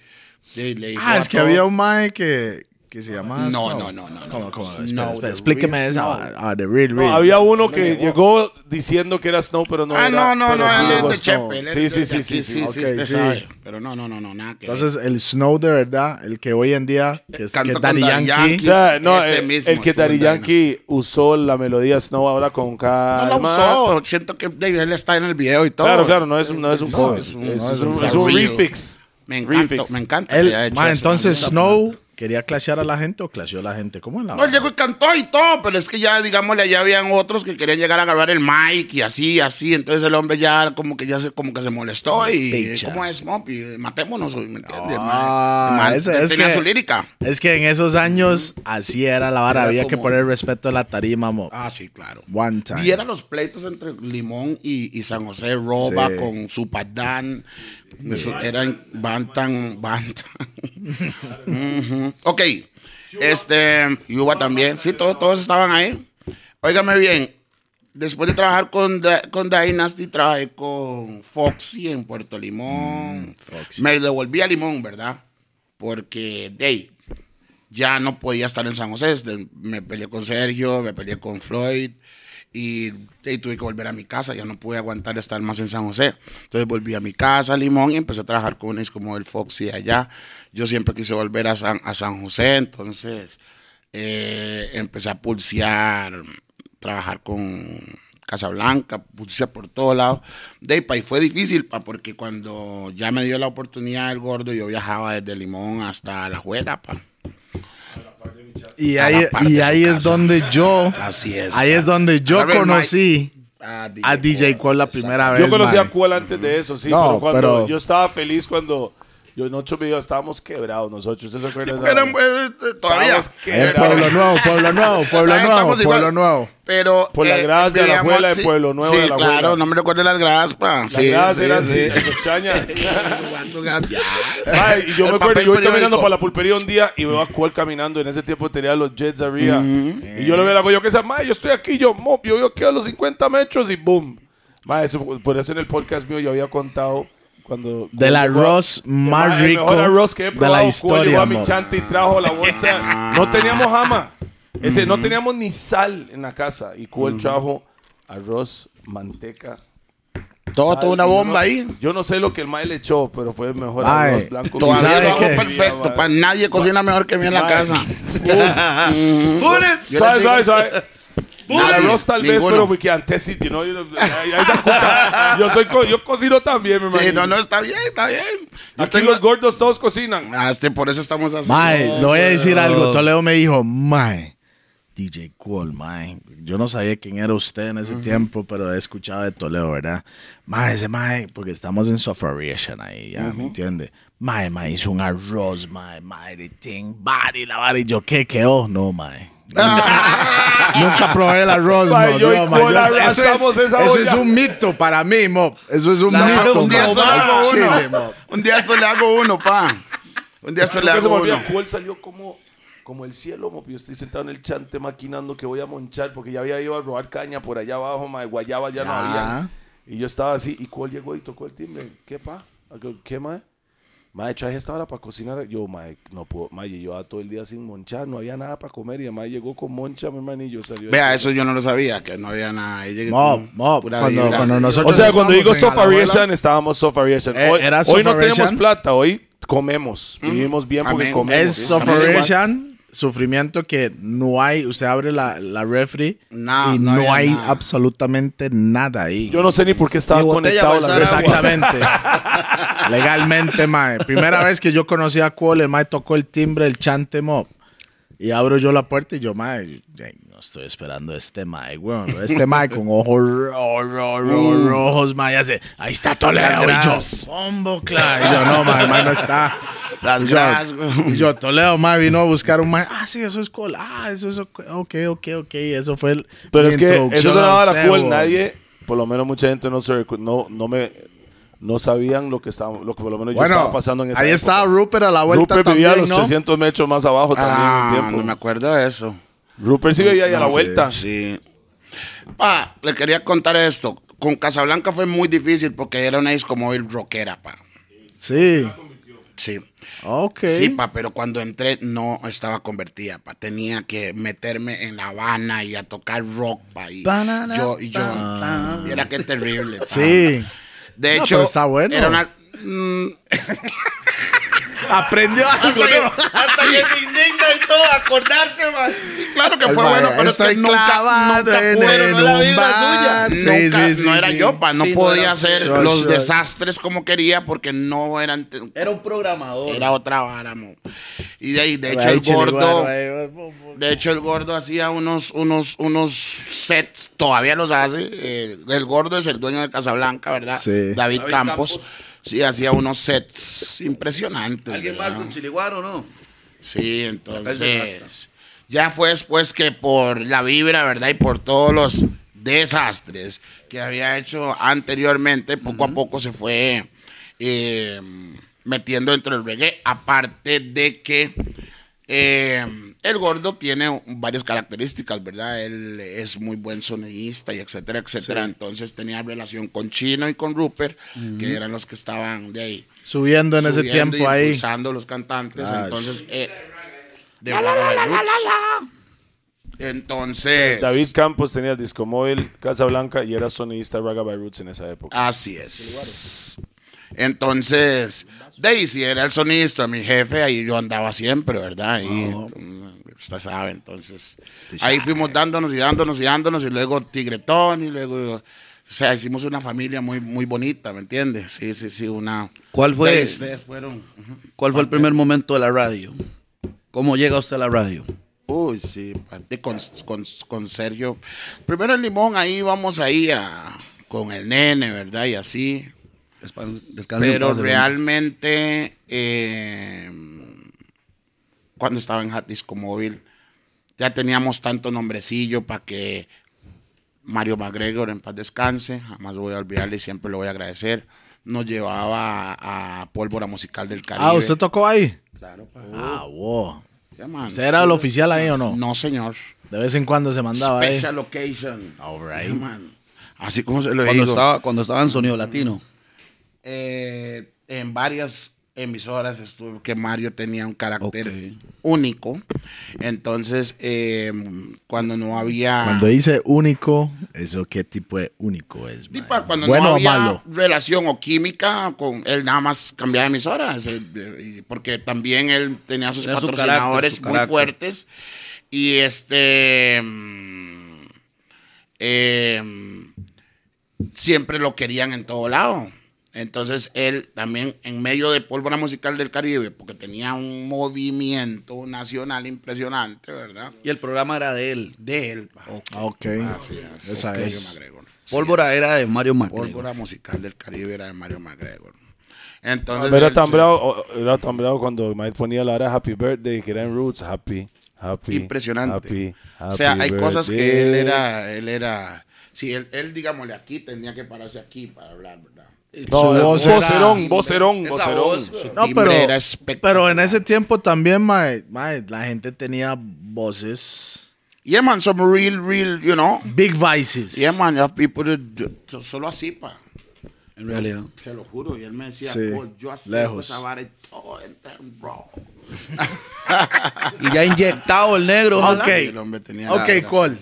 Speaker 3: y le dijo
Speaker 2: Ah,
Speaker 3: a
Speaker 2: es que
Speaker 3: todos-
Speaker 2: había un Mike que, que se llamaba
Speaker 3: No,
Speaker 2: Snow.
Speaker 3: no, no, no, no.
Speaker 2: ¿Cómo, cómo?
Speaker 3: Snow,
Speaker 2: Espera, espera,
Speaker 3: the
Speaker 2: explíqueme esa. Ah, the real,
Speaker 4: No,
Speaker 2: real.
Speaker 4: había uno que llegó diciendo que era Snow, pero no
Speaker 3: Ah,
Speaker 4: era.
Speaker 3: no, no, no, él es de. Chepe. él es
Speaker 4: Sí,
Speaker 3: de-
Speaker 4: sí, sí, sí,
Speaker 3: sí,
Speaker 4: sí.
Speaker 3: Pero no, no, no, no, nada que ver.
Speaker 2: Entonces, el Snow de verdad, el que hoy en día, que es Daddy Yankee.
Speaker 3: Yankee.
Speaker 4: O sea, no,
Speaker 3: Ese
Speaker 4: el,
Speaker 3: mismo
Speaker 4: el que Daddy Yankee usó la melodía Snow ahora con
Speaker 3: No
Speaker 4: calma.
Speaker 3: la usó. Siento que David, él está en el video y todo.
Speaker 4: Claro, claro, no es un, no es un cover, es, un-
Speaker 3: no,
Speaker 4: refix.
Speaker 3: Me encanta, me encanta.
Speaker 2: Entonces Snow quería clashear a la gente o clasheó a la gente. ¿Cómo es la
Speaker 3: No, llegó y cantó y todo, pero es que ya, digámosle, ya habían otros que querían llegar a grabar el mic y así, así. Entonces el hombre ya como que ya se, como que se molestó y
Speaker 2: Picha.
Speaker 3: ¿cómo es, Mopi? Matémonos, ¿me entiendes?
Speaker 2: Ah,
Speaker 3: El man
Speaker 2: ese- es
Speaker 3: tenía
Speaker 2: que-
Speaker 3: su lírica.
Speaker 2: Es que en esos años así era la vara.
Speaker 1: Era
Speaker 2: Había que
Speaker 1: como-
Speaker 2: poner respeto a la tarima, mo.
Speaker 3: Ah, sí, claro.
Speaker 2: One time.
Speaker 3: Y eran los pleitos entre Limón y, y San José Roba
Speaker 2: Sí.
Speaker 3: con Supadán. Eso eran Bantan, Bantan. Ujú. Ok. Este, Yuba también. Sí, todos, todos estaban ahí. Óigame bien. Después de trabajar con, con Dynasty, trabajé con Foxy en Puerto Limón.
Speaker 2: Foxy.
Speaker 3: Me devolví a Limón, ¿verdad? Porque, de ya no podía estar en San José. Este, Me peleé con Sergio, me peleé con Floyd y, y tuve que volver a mi casa. Ya no pude aguantar estar más en San José. Entonces volví a mi casa, Limón, y empecé a trabajar con unos como el Foxy allá. Yo siempre quise volver a San, a San José, entonces eh, empecé a pulsear, trabajar con Casablanca, pulsear por todos lados. De ahí, fue difícil, pa, porque cuando ya me dio la oportunidad el gordo, yo viajaba desde Limón hasta La Juela, pa.
Speaker 2: Y
Speaker 3: a
Speaker 2: ahí, y ahí es
Speaker 3: casa.
Speaker 2: donde yo.
Speaker 3: Así es.
Speaker 2: Ahí es donde yo conocí
Speaker 3: Ah, DJ
Speaker 2: a DJ. Qual la primera vez.
Speaker 4: Yo conocí
Speaker 2: mae.
Speaker 4: a Cual antes de eso, sí,
Speaker 2: No,
Speaker 4: pero cuando
Speaker 2: pero-
Speaker 4: yo estaba feliz cuando yo en ocho videos estábamos quebrados nosotros. ¿Usted se acuerda de
Speaker 3: Porque
Speaker 4: esa
Speaker 3: eran,
Speaker 4: vara?
Speaker 3: eh, todavía.
Speaker 4: Estábamos
Speaker 2: Eh,
Speaker 4: quebrados.
Speaker 2: Pueblo Nuevo, Pueblo Nuevo, Pueblo
Speaker 3: Ah,
Speaker 2: Nuevo,
Speaker 3: estamos igual.
Speaker 2: Pueblo Nuevo.
Speaker 3: Pero.
Speaker 4: Por las gradas de la Juela de
Speaker 3: sí,
Speaker 4: Pueblo Nuevo
Speaker 3: Sí,
Speaker 4: de la
Speaker 3: claro, no me recuerdo las gradas, pa.
Speaker 4: Las
Speaker 3: sí,
Speaker 4: gradas
Speaker 3: sí,
Speaker 4: eran
Speaker 3: sí.
Speaker 4: Ay, y yo
Speaker 3: El
Speaker 4: me acuerdo, yo voy caminando para la pulpería un día y veo a Cual caminando. En ese tiempo tenía los Jets arriba. Y yo le veo la yo que esa, yo estoy aquí, yo, mop, yo veo aquí a los 50 metros y boom. Ma, eso, por eso en el podcast mío yo había contado cuando...
Speaker 2: Del
Speaker 4: Cual llegó a-
Speaker 2: arroz más
Speaker 4: Ma, el
Speaker 2: rico
Speaker 4: mejor arroz que he
Speaker 2: de la
Speaker 4: probado.
Speaker 2: Historia,
Speaker 4: llegó a mi chante y trajo la bolsa. No teníamos jama. Ese, No teníamos ni sal en la casa. Y Cual trajo arroz, manteca
Speaker 3: Todo, toda una
Speaker 4: Yo
Speaker 3: bomba
Speaker 4: no-
Speaker 3: ahí.
Speaker 4: Yo no sé lo que el mae le echó, pero fue el mejor
Speaker 2: Mae,
Speaker 4: arroz blanco.
Speaker 3: Todavía lo hago perfecto. pa. Nadie cocina mejor que mí en la casa. Yo
Speaker 4: Suave, suave, suave.
Speaker 3: Nadie,
Speaker 4: arroz tal vez,
Speaker 3: ninguno.
Speaker 4: pero can test it, you know, yo soy co- yo cocino también, mi
Speaker 3: Sí,
Speaker 4: hermano.
Speaker 3: no, no, está bien, está bien. Yo
Speaker 4: Aquí
Speaker 3: tengo...
Speaker 4: los gordos todos cocinan.
Speaker 3: Ah, este, por eso estamos así.
Speaker 2: Mae, le voy a decir algo. Toledo me dijo, Mae, DJ Cool, Mae. Yo no sabía quién era usted en ese tiempo, pero he escuchado de Toledo, ¿verdad? Mae, ese Mae, porque estamos en Sufferation ahí, ¿ya? ¿Me entiende? Mae, Mae hizo un arroz, Mae, Mae, de ting, body, la vara. Y yo, ¿qué quedó? No, Mae. Nunca probé el arroz, mo,
Speaker 4: yo y arrasamos esa
Speaker 2: eso
Speaker 4: olla.
Speaker 2: es un mito para mí, mo. Eso es un
Speaker 1: La
Speaker 2: mito,
Speaker 3: un día
Speaker 2: mo.
Speaker 3: solo le hago
Speaker 2: Chile,
Speaker 3: uno.
Speaker 2: mo.
Speaker 3: Un día solo le hago uno, pa. Un día le
Speaker 4: Nunca se me
Speaker 3: hago
Speaker 4: olvida,
Speaker 3: uno.
Speaker 4: Cool salió como, como el cielo, mo. Yo estoy sentado en el chante maquinando que voy a monchar porque ya había ido a robar caña por allá abajo, mae, guayaba ya no
Speaker 2: Ah.
Speaker 4: había. Y yo estaba así y Cool llegó y tocó el timbre. ¿Qué, pa? ¿Qué, mae? Mae, traje esta hora para cocinar. Yo, mae, no puedo. Mae, yo llevaba todo el día sin monchar, no había nada para comer. Y mae llegó con moncha, mi hermanillo. Salió
Speaker 3: Vea, eso yo no lo sabía, que no había nada. Ahí llegué
Speaker 2: Mo,
Speaker 3: con
Speaker 2: mo,
Speaker 3: pura
Speaker 2: cuando- cuando
Speaker 4: O
Speaker 2: nosotros-
Speaker 4: sea, cuando digo Sofariation, estábamos Sofariation.
Speaker 2: Eh,
Speaker 4: Hoy,
Speaker 2: era
Speaker 4: hoy no tenemos plata, hoy comemos. Vivimos bien porque
Speaker 3: Amén.
Speaker 4: comemos.
Speaker 2: Es sufferation, sufrimiento que no hay, usted abre la, la refri
Speaker 3: No,
Speaker 2: y
Speaker 3: no
Speaker 2: hay
Speaker 3: nada.
Speaker 2: absolutamente nada ahí.
Speaker 4: Yo no sé ni por qué estaba conectado la.
Speaker 2: Exactamente. Legalmente, mae. Primera vez que yo conocí a Cuole, el mae tocó el timbre del chante mob. Y abro yo la puerta y yo, mae, no estoy esperando a este mae, weón. Este mae con ojos rojos, rojos, rojos, mae, hace, ahí está Toledo. Y yo, claro. Y yo, no, mae, no está.
Speaker 3: Las
Speaker 2: Y yo, y yo, Toledo, mae, vino a buscar un mae. Ah, sí, eso es cool. Ah, eso es ok, ok, ok. Eso fue el.
Speaker 4: Pero
Speaker 2: mi
Speaker 4: es que eso sonaba la cool. Nadie, por lo menos mucha gente no, se recu- no, no me no sabían lo que estaba, lo que por lo menos yo estaba pasando en esa
Speaker 2: ahí
Speaker 4: época.
Speaker 2: estaba Rupert a la vuelta
Speaker 4: Rupert vivía a
Speaker 2: también,
Speaker 4: los
Speaker 2: ¿no?
Speaker 4: 300 metros más abajo también
Speaker 3: Ah,
Speaker 4: un tiempo.
Speaker 3: no me acuerdo de eso.
Speaker 4: Rupert sí vivía ahí a la
Speaker 2: sí.
Speaker 4: vuelta.
Speaker 3: Sí. Pa, le quería contar esto. Con Casablanca fue muy difícil porque era una disco móvil rockera, pa.
Speaker 2: Sí.
Speaker 3: Sí.
Speaker 2: Ok.
Speaker 3: Sí, pa, pero cuando entré no estaba convertida, pa. Tenía que meterme en La Habana y a tocar rock, pa. Y
Speaker 1: Banana,
Speaker 3: yo, y yo,
Speaker 1: pam, pam.
Speaker 3: mira qué terrible. pa.
Speaker 2: Sí.
Speaker 3: De
Speaker 2: No,
Speaker 3: hecho,
Speaker 2: está bueno.
Speaker 3: era una... mm,
Speaker 2: Aprendió algo, ¿no?
Speaker 1: Hasta que se indigna y todo, acordarse, man.
Speaker 3: claro que
Speaker 2: El
Speaker 3: fue bueno, pero es que
Speaker 2: estoy
Speaker 3: nunca, nunca
Speaker 2: en
Speaker 3: pude,
Speaker 2: el
Speaker 1: no la suya.
Speaker 2: Sí,
Speaker 3: Nunca-
Speaker 2: sí, sí,
Speaker 3: no era
Speaker 2: sí.
Speaker 3: yo, pa, no
Speaker 1: Sí, no
Speaker 3: podía hacer
Speaker 2: Sure,
Speaker 3: los
Speaker 2: sure.
Speaker 3: desastres como quería porque no eran...
Speaker 1: Era un programador.
Speaker 3: Era otra vara, mo. Y de ahí, de hecho, el gordo... De hecho, el gordo hacía unos, unos, unos sets, todavía los hace. eh, el gordo es el dueño de Casablanca, ¿verdad?
Speaker 2: Sí.
Speaker 3: David,
Speaker 1: David
Speaker 3: Campos.
Speaker 1: Campos.
Speaker 3: Sí, hacía unos sets impresionantes.
Speaker 1: ¿Alguien más
Speaker 3: ¿verdad?
Speaker 1: con chiliguaro no?
Speaker 3: Sí, entonces. Ya fue después que por la vibra, ¿verdad? Y por todos los desastres que había hecho anteriormente, poco a poco se fue eh, metiendo dentro del reggae. Aparte de que eh, el gordo tiene varias características, ¿verdad? Él es muy buen sonidista y etcétera, etcétera. Entonces tenía relación con Chino y con Rupert, que eran los que estaban de ahí
Speaker 2: Subiendo en ese tiempo
Speaker 3: y
Speaker 2: ahí.
Speaker 3: impulsando los cantantes. Entonces, eh, de Roots. Entonces,
Speaker 4: David Campos tenía el disco móvil Casablanca y era sonidista de Raga by Roots en esa época.
Speaker 3: así es. Entonces, Daisy era el sonista, mi jefe, ahí yo andaba siempre, ¿verdad? Y mm, usted sabe, entonces, ahí fuimos dándonos y dándonos y dándonos, y luego Tigretón, y luego, o sea, hicimos una familia muy, muy bonita, ¿me entiendes? Sí, sí, sí, una...
Speaker 1: ¿Cuál fue?
Speaker 3: De ahí ustedes fueron...
Speaker 1: ¿Cuál fue el primer momento de la radio? ¿Cómo llega usted a la radio?
Speaker 3: Uy, sí, parte con, con, con Sergio. Primero el limón, ahí vamos ahí a, con el nene, ¿verdad? Y así. Pero realmente, eh, cuando estaba en Hot Disco Móvil, ya teníamos tanto nombrecillo para que Mario McGregor, en paz descanse, jamás lo voy a olvidarle y siempre lo voy a agradecer, nos llevaba a, a Pólvora Musical del Caribe.
Speaker 2: Ah, ¿usted tocó ahí?
Speaker 3: Claro, pa.
Speaker 2: Ah, wow. ¿Usted era el oficial ahí o no?
Speaker 3: No, señor.
Speaker 2: De vez en cuando se mandaba ahí.
Speaker 3: Special Occasion.
Speaker 2: All right.
Speaker 3: Man. Así como se lo
Speaker 1: Cuando
Speaker 3: digo.
Speaker 1: estaba, cuando estaba en Sonido Latino.
Speaker 3: Eh, en varias emisoras, estuvo, que Mario tenía un carácter único. Entonces, eh, cuando no había...
Speaker 2: Cuando dice único, ¿eso qué tipo de único es?
Speaker 3: Tipo, cuando
Speaker 2: ¿Bueno
Speaker 3: no
Speaker 2: o
Speaker 3: había
Speaker 2: malo?
Speaker 3: relación o química con él nada más cambiaba de emisoras porque también él tenía sus
Speaker 1: Tenía su
Speaker 3: patrocinadores
Speaker 1: carácter, su
Speaker 3: muy fuertes y este mm, eh, siempre lo querían en todo lado entonces él también en medio de pólvora musical del Caribe porque tenía un movimiento nacional impresionante verdad
Speaker 1: Y el programa era de él.
Speaker 3: de él pa.
Speaker 2: Ah, ok.
Speaker 3: Así es.
Speaker 2: Esa
Speaker 3: Mario
Speaker 2: es.
Speaker 3: McGregor. Sí,
Speaker 1: Pólvora era de Mario McGregor.
Speaker 3: Pólvora musical del Caribe era de Mario McGregor. Entonces.
Speaker 4: Era
Speaker 3: él
Speaker 4: tan,
Speaker 3: se-
Speaker 4: bravo, era tan bravo cuando Mike ponía la hora Happy Birthday, que era en Roots, Happy, Happy.
Speaker 3: Impresionante.
Speaker 4: Happy,
Speaker 3: o sea,
Speaker 4: happy
Speaker 3: hay cosas que él
Speaker 4: birthday.
Speaker 3: era. Él era. Sí, él, él, digámosle, aquí tenía que pararse aquí para hablar, ¿verdad?
Speaker 4: No, vocerón, vocerón, vocerón.
Speaker 2: No, pero,
Speaker 3: era
Speaker 2: pero en ese tiempo también, mae, mae, la gente tenía voces,
Speaker 3: Yeah, man, some real, real, you know.
Speaker 2: big voices.
Speaker 3: Yeah, man, you have people that- yo- solo así, pa.
Speaker 1: En realidad.
Speaker 3: Se lo juro. Y él me decía,
Speaker 2: Sí,
Speaker 3: "Cole, yo acerco
Speaker 2: lejos.
Speaker 3: esa vara y todo entra en raw.
Speaker 1: Y ya inyectado el negro.
Speaker 2: Ok.
Speaker 3: El hombre tenía
Speaker 2: Ok, Cole.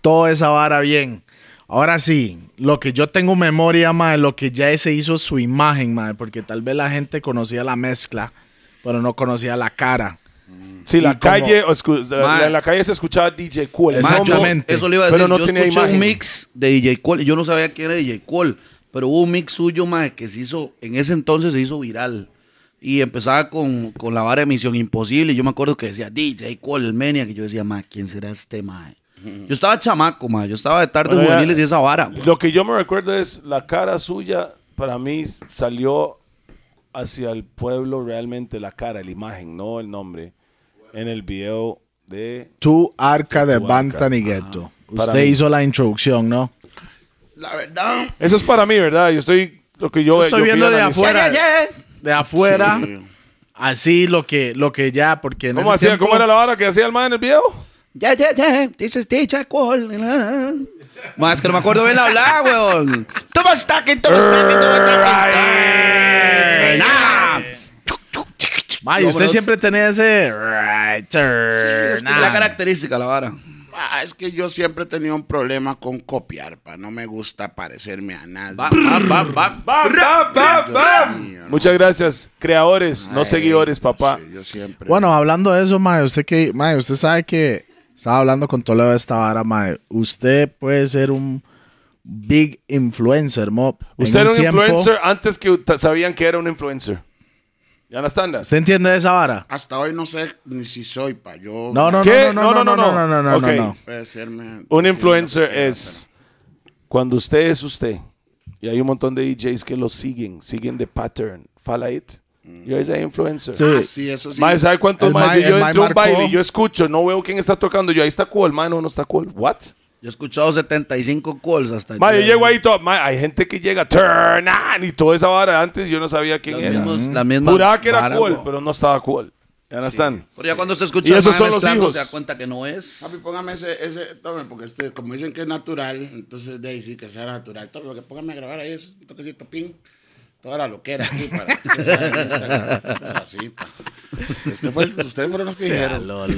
Speaker 2: Toda esa vara bien. Ahora sí, lo que yo tengo memoria, mae, lo que ya se hizo su imagen, mae, porque tal vez la gente conocía la mezcla, pero no conocía la cara.
Speaker 4: Sí, la
Speaker 2: como-
Speaker 4: calle, o escu- la-
Speaker 1: Man.
Speaker 4: en la calle se escuchaba DJ nombre.
Speaker 2: Exactamente.
Speaker 1: eso le iba a decir.
Speaker 4: Pero no
Speaker 1: yo
Speaker 4: tenía
Speaker 1: escuché
Speaker 4: imagen.
Speaker 1: un mix de DJ Cole. Yo no sabía quién era DJ Cole. Pero hubo un mix suyo, mae, que se hizo, en ese entonces se hizo viral. Y empezaba con, con la vara de Misión Imposible. Y yo me acuerdo que decía DJ Cole, el Menia. Que yo decía, mae, ¿quién será este, mae? Yo estaba chamaco, mae. Yo estaba de
Speaker 4: Bueno, ya-
Speaker 1: juveniles y esa vara.
Speaker 4: Lo que yo me recuerdo es la cara suya, para mí salió hacia el pueblo realmente la cara, la imagen, no el nombre, en el video de...
Speaker 2: Tu arca de. Bantanigueto.
Speaker 4: Para
Speaker 2: Usted
Speaker 4: mí.
Speaker 2: hizo la introducción, ¿no?
Speaker 3: La verdad.
Speaker 4: Eso es para mí, ¿verdad? Yo estoy... Lo que yo,
Speaker 2: Yo estoy
Speaker 4: yo
Speaker 2: viendo de afuera.
Speaker 1: Yeah, yeah.
Speaker 2: De afuera,
Speaker 3: Sí.
Speaker 2: así lo que, lo que ya, porque en
Speaker 4: ¿Cómo
Speaker 2: ese
Speaker 4: hacía?
Speaker 2: tiempo-
Speaker 4: ¿Cómo era la vara que hacía el man en el video?
Speaker 1: Yeah, yeah. This is DJ Cole. Más es que no me acuerdo bien hablar, weón. Tú vas stacking, tú vas stacking, tú vas stacking. No,
Speaker 2: usted siempre tenía ese... Turn.
Speaker 3: es que.
Speaker 1: La característica, la vara.
Speaker 3: Ah, es que yo siempre he tenido un problema con copiar, pa. No me gusta parecerme a nadie.
Speaker 4: Muchas gracias, creadores, no seguidores, papá.
Speaker 3: sí, yo siempre.
Speaker 2: Bueno, hablando de eso, mae, usted que, mae, usted sabe que estaba hablando con todo Toledo de esta vara, mae. Usted puede ser un big influencer, mob.
Speaker 4: Usted era un influencer antes que sabían que era un influencer. ¿Ya no están?
Speaker 2: ¿Usted entiende esa vara?
Speaker 3: Hasta hoy no sé ni si soy, pa. Yo.
Speaker 2: No, no,
Speaker 4: ¿Qué?
Speaker 2: no, no, no, no, no, no, no,
Speaker 4: okay.
Speaker 2: no,
Speaker 3: Puede
Speaker 4: Un influencer es cuando usted es usted. Y hay un montón de DJs que lo siguen, siguen de pattern. Fala it. Yo ese influencer.
Speaker 2: Sí.
Speaker 3: Ah, sí, eso sí.
Speaker 4: Mae, ¿sabe cuántos
Speaker 2: El
Speaker 4: más? Si yo entro a un baile y yo escucho, no veo quién está tocando, yo ahí está cool, mae, no, no está cool. What?
Speaker 1: Yo he escuchado 75 calls hasta
Speaker 4: Mae, yo llego ahí todo, mae, hay gente que llega, turn on, y toda esa vara antes yo no sabía quién
Speaker 1: Los
Speaker 4: era.
Speaker 1: mismos- la misma
Speaker 4: Juraba que era
Speaker 1: vara,
Speaker 4: cool, pero no estaba cool. ¿Ya no están?
Speaker 1: Pero ya cuando usted escucha
Speaker 4: Y esos son los hijos.
Speaker 1: se da cuenta que no es.
Speaker 3: Papi, póngame ese, ese, tome, porque este, como dicen que es natural, entonces de ahí sí que sea natural. Todo lo que póngame a grabar ahí es un toquecito ping. Toda la loquera aquí para cosas así, pa. Usted fue- ustedes fueron los que dijeron.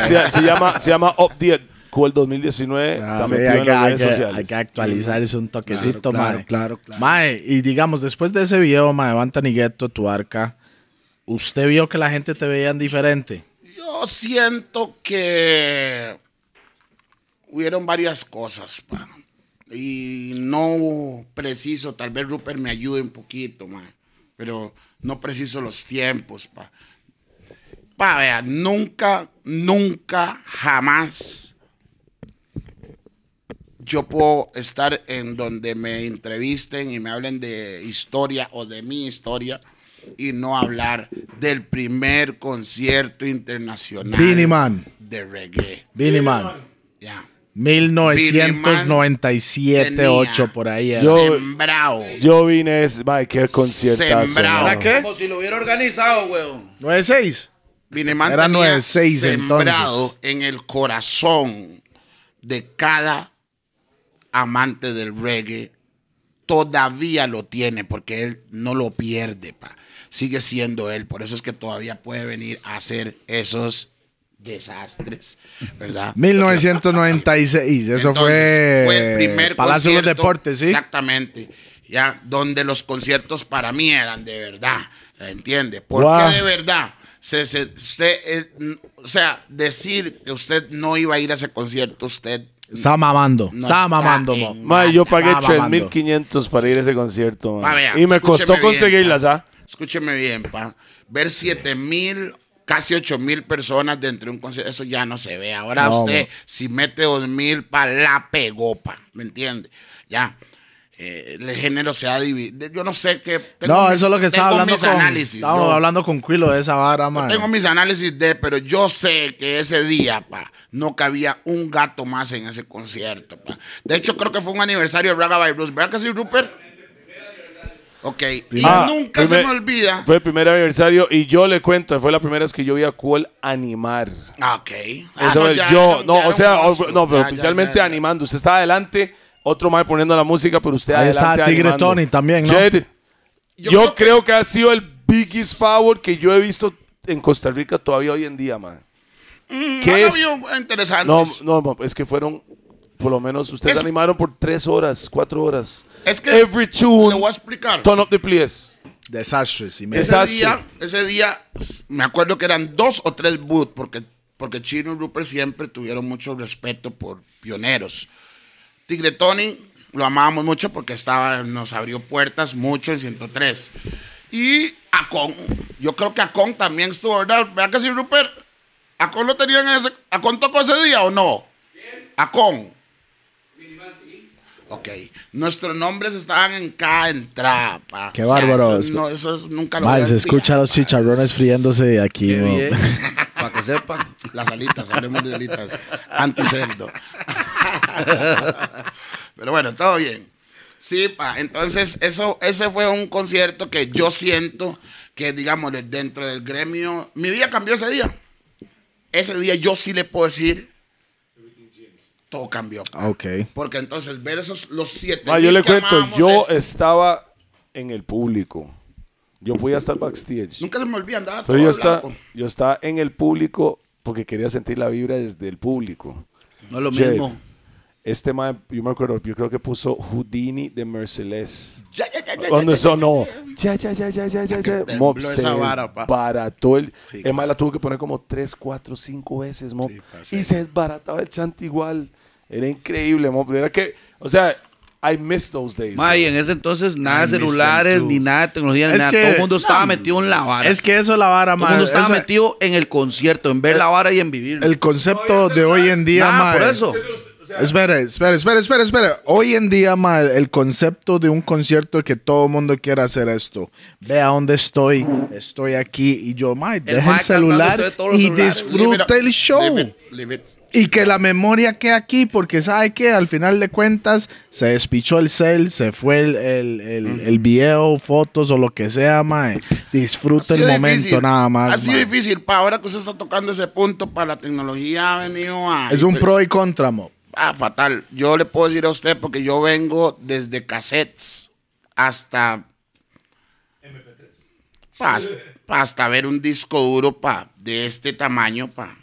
Speaker 4: Se, se llama, se llama Update Cool 2019.
Speaker 1: Ah,
Speaker 4: está
Speaker 2: Sí,
Speaker 4: metido
Speaker 2: hay,
Speaker 4: en
Speaker 2: que,
Speaker 4: las
Speaker 2: hay
Speaker 4: redes sociales.
Speaker 2: hay que actualizar un toquecito,
Speaker 1: Claro,
Speaker 2: mae.
Speaker 1: claro, claro.
Speaker 2: Mae, y digamos, después de ese video, mae, Bantanigueto, tu arca, ¿usted vio que la gente te veían diferente?
Speaker 3: Yo siento que hubieron varias cosas, pa. Y no preciso, tal vez Rupert me ayude un poquito, ma. Pero no preciso los tiempos, pa. Pa, vea, nunca, nunca, jamás yo puedo estar en donde me entrevisten y me hablen de historia o de mi historia y no hablar del primer concierto internacional
Speaker 2: Beanie Man.
Speaker 3: de reggae.
Speaker 2: Beanie Man.
Speaker 3: Ya.
Speaker 2: 1997,
Speaker 3: Tenía
Speaker 2: 8 por ahí. era.
Speaker 4: Yo-
Speaker 3: Sembrado.
Speaker 4: Yo vine, es, mae, qué conciertazo.
Speaker 3: Sembrado.
Speaker 1: Como si lo hubiera organizado, weón.
Speaker 2: 96.
Speaker 3: Vineman
Speaker 2: Era
Speaker 3: tenía
Speaker 2: 9-6
Speaker 3: sembrado
Speaker 2: entonces.
Speaker 3: en el corazón de cada amante del reggae. Todavía lo tiene porque él no lo pierde, pa. sigue siendo él. Por eso es que todavía puede venir a hacer esos desastres, ¿verdad?
Speaker 2: 1996, eso
Speaker 3: Entonces,
Speaker 2: fue,
Speaker 3: el primer
Speaker 2: Palacio de los Deportes, ¿sí?
Speaker 3: Exactamente. Ya, donde los conciertos para mí eran de verdad. ¿Entiende? ¿Por
Speaker 2: Wow.
Speaker 3: qué de verdad? Se- se- usted, eh, o sea, decir que usted no iba a ir a ese concierto, usted.
Speaker 2: Estaba mamando,
Speaker 3: No
Speaker 2: estaba
Speaker 3: está
Speaker 2: mamando, mo.
Speaker 4: Mae, yo pagué
Speaker 2: Estaba mamando.
Speaker 4: 3.500 para ir a ese concierto,
Speaker 3: vea,
Speaker 4: Y me costó
Speaker 3: bien,
Speaker 4: conseguirlas. ¿ah?
Speaker 3: Escúcheme bien, pa. Ver 7 mil, casi 8 mil personas dentro de un concierto, eso ya no se ve. Ahora
Speaker 2: No,
Speaker 3: usted, si mete 2 mil, pa, la pegó, pa. ¿Me entiende? Ya. Eh, el género se ha dividido. Yo no sé qué.
Speaker 2: No,
Speaker 3: mis-
Speaker 2: eso es lo que estaba
Speaker 3: tengo
Speaker 2: hablando
Speaker 3: mis
Speaker 2: con...
Speaker 3: análisis.
Speaker 2: Estábamos
Speaker 3: yo-
Speaker 2: hablando con Quilo de esa vara, man.
Speaker 3: Tengo mis análisis de, pero yo sé que ese día, pa, no cabía un gato más en ese concierto, pa. De hecho, creo que fue un aniversario de Raga by Blues. ¿Verdad que sí, Rupert? Ok. Y
Speaker 4: Ah,
Speaker 3: nunca se me olvida.
Speaker 4: Fue el primer aniversario y yo le cuento, fue la primera vez que yo vi a Cual animar.
Speaker 3: Ah, Ok. Ah,
Speaker 4: Eso
Speaker 3: no,
Speaker 4: es
Speaker 3: ya
Speaker 4: yo, no, o sea,
Speaker 3: monstruo.
Speaker 4: no, pero
Speaker 3: Ya,
Speaker 4: oficialmente
Speaker 3: ya, ya.
Speaker 4: animando. Usted estaba adelante, otro más poniendo la música, pero usted
Speaker 2: Ahí
Speaker 4: adelante
Speaker 2: está Tigre
Speaker 4: animando.
Speaker 2: Tony también, ¿no?
Speaker 4: Jed,
Speaker 3: Yo
Speaker 4: yo,
Speaker 3: creo que-
Speaker 4: creo que ha sido el biggest favor que yo he visto en Costa Rica todavía hoy en día, man.
Speaker 3: Han
Speaker 4: ¿Qué es?
Speaker 3: interesantes.
Speaker 4: no, no, es que fueron, por lo menos ustedes
Speaker 3: Es-
Speaker 4: animaron por tres horas, cuatro horas.
Speaker 3: Es que
Speaker 4: Every
Speaker 3: le
Speaker 4: tune,
Speaker 3: voy a explicar.
Speaker 4: turn up the
Speaker 2: y me...
Speaker 3: Ese
Speaker 4: Desastre.
Speaker 3: día, ese día, me acuerdo que eran dos o tres booths, porque, porque Chino y Rupert siempre tuvieron mucho respeto por pioneros. Tigre Tony lo amábamos mucho porque estaba, nos abrió puertas mucho en 103. Y Acon, yo creo que Acon también estuvo, ¿verdad? Vean que sí, Rupert. Acon lo tenían en ese. ¿Acon tocó ese día o no? Acon. Ok. Nuestros nombres estaban en cada entrada, pa.
Speaker 2: Qué bárbaro.
Speaker 3: Eso, no, eso es- nunca lo a
Speaker 2: se escucha
Speaker 3: olvidar,
Speaker 2: los
Speaker 3: pa.
Speaker 2: chicharrones friéndose de aquí,
Speaker 1: bien. Para que sepan.
Speaker 3: Las alitas, hablemos de alitas. Anticerdo. Pero bueno, todo bien. Sí, pa. Entonces, eso, ese fue un concierto que yo siento que, digamos, de- dentro del gremio, mi vida cambió ese día. Ese día yo sí le puedo decir, todo cambió. pa.
Speaker 2: Ok.
Speaker 3: Porque entonces ver esos, los siete
Speaker 4: Ma, yo le cuento, yo
Speaker 3: esto,
Speaker 4: estaba en el público. Yo fui hasta el backstage.
Speaker 3: Nunca se me olvida, andaba
Speaker 4: Pero
Speaker 3: todo
Speaker 4: yo estaba,
Speaker 3: blanco.
Speaker 4: yo estaba en el público porque quería sentir la vibra desde el público.
Speaker 1: No es lo mismo.
Speaker 4: Este man, yo me acuerdo, yo creo que puso Houdini de Merciless.
Speaker 3: Ya, ya, ya, ya,
Speaker 4: Cuando
Speaker 3: ya, ya,
Speaker 4: sonó, ya, ya, ya, ya, ya, ya, ya, Mob
Speaker 3: esa vara, pa.
Speaker 4: barató el,
Speaker 3: Sí,
Speaker 4: el man la tuvo que poner como 3, 4, 5 veces, Mob.
Speaker 3: Sí, pa, sí.
Speaker 4: y se desbarataba el chante igual. Era increíble, Mob. Era que, o sea, I miss those days.
Speaker 1: Ma, y en ese entonces nada de
Speaker 3: I
Speaker 1: celulares, ni nada de tecnología, ni
Speaker 2: Es
Speaker 1: nada.
Speaker 2: que-
Speaker 1: Todo el mundo estaba
Speaker 2: no,
Speaker 1: metido en la vara.
Speaker 2: Es que eso es la vara,
Speaker 1: Todo el mundo estaba
Speaker 2: Esa-
Speaker 1: metido en el concierto, en ver la vara y en vivir.
Speaker 2: El concepto de hoy en día,
Speaker 1: Nada,
Speaker 2: man.
Speaker 1: por eso.
Speaker 2: Espere, espere, espere, espere, espere. Hoy en día, man, el concepto de un concierto es que todo el mundo quiere hacer esto. Vea dónde estoy, estoy aquí y yo, man, deja el celular y disfruta
Speaker 3: Leave it-
Speaker 2: el show.
Speaker 3: leave it- leave it.
Speaker 2: Y que la memoria quede aquí, porque sabe que al final de cuentas se despichó el cel, se fue el, el, el- el video, fotos o lo que sea, mae. Disfruta el momento
Speaker 3: difícil.
Speaker 2: nada más.
Speaker 3: Ha sido
Speaker 2: mae.
Speaker 3: difícil, pa, ahora que usted está tocando ese punto, para la tecnología ha venido a...
Speaker 2: Es un pro y contra, mo.
Speaker 3: Ah, fatal. Yo le puedo decir a usted, porque yo vengo desde cassettes hasta... Pa, hasta, pa, hasta ver un disco duro, pa, de este tamaño, pa.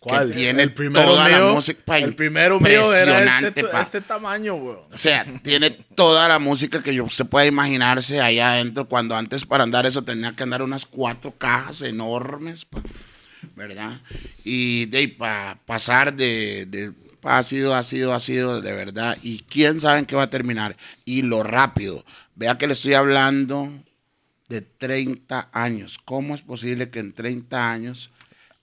Speaker 2: ¿Cuál?
Speaker 3: Que tiene
Speaker 2: el primero
Speaker 3: toda
Speaker 2: mío,
Speaker 3: la música,
Speaker 2: el primero mío era este, este tamaño, weón.
Speaker 3: O sea, tiene toda la música que yo- usted puede imaginarse ahí adentro. Cuando antes para andar eso tenía que andar unas cuatro cajas enormes, pa, ¿verdad? Y de para pasar de, de- ha sido, ha sido, ha sido de verdad. Y quién sabe en qué va a terminar. Y lo rápido. Vea que le estoy hablando de 30 años. ¿Cómo es posible que en 30 años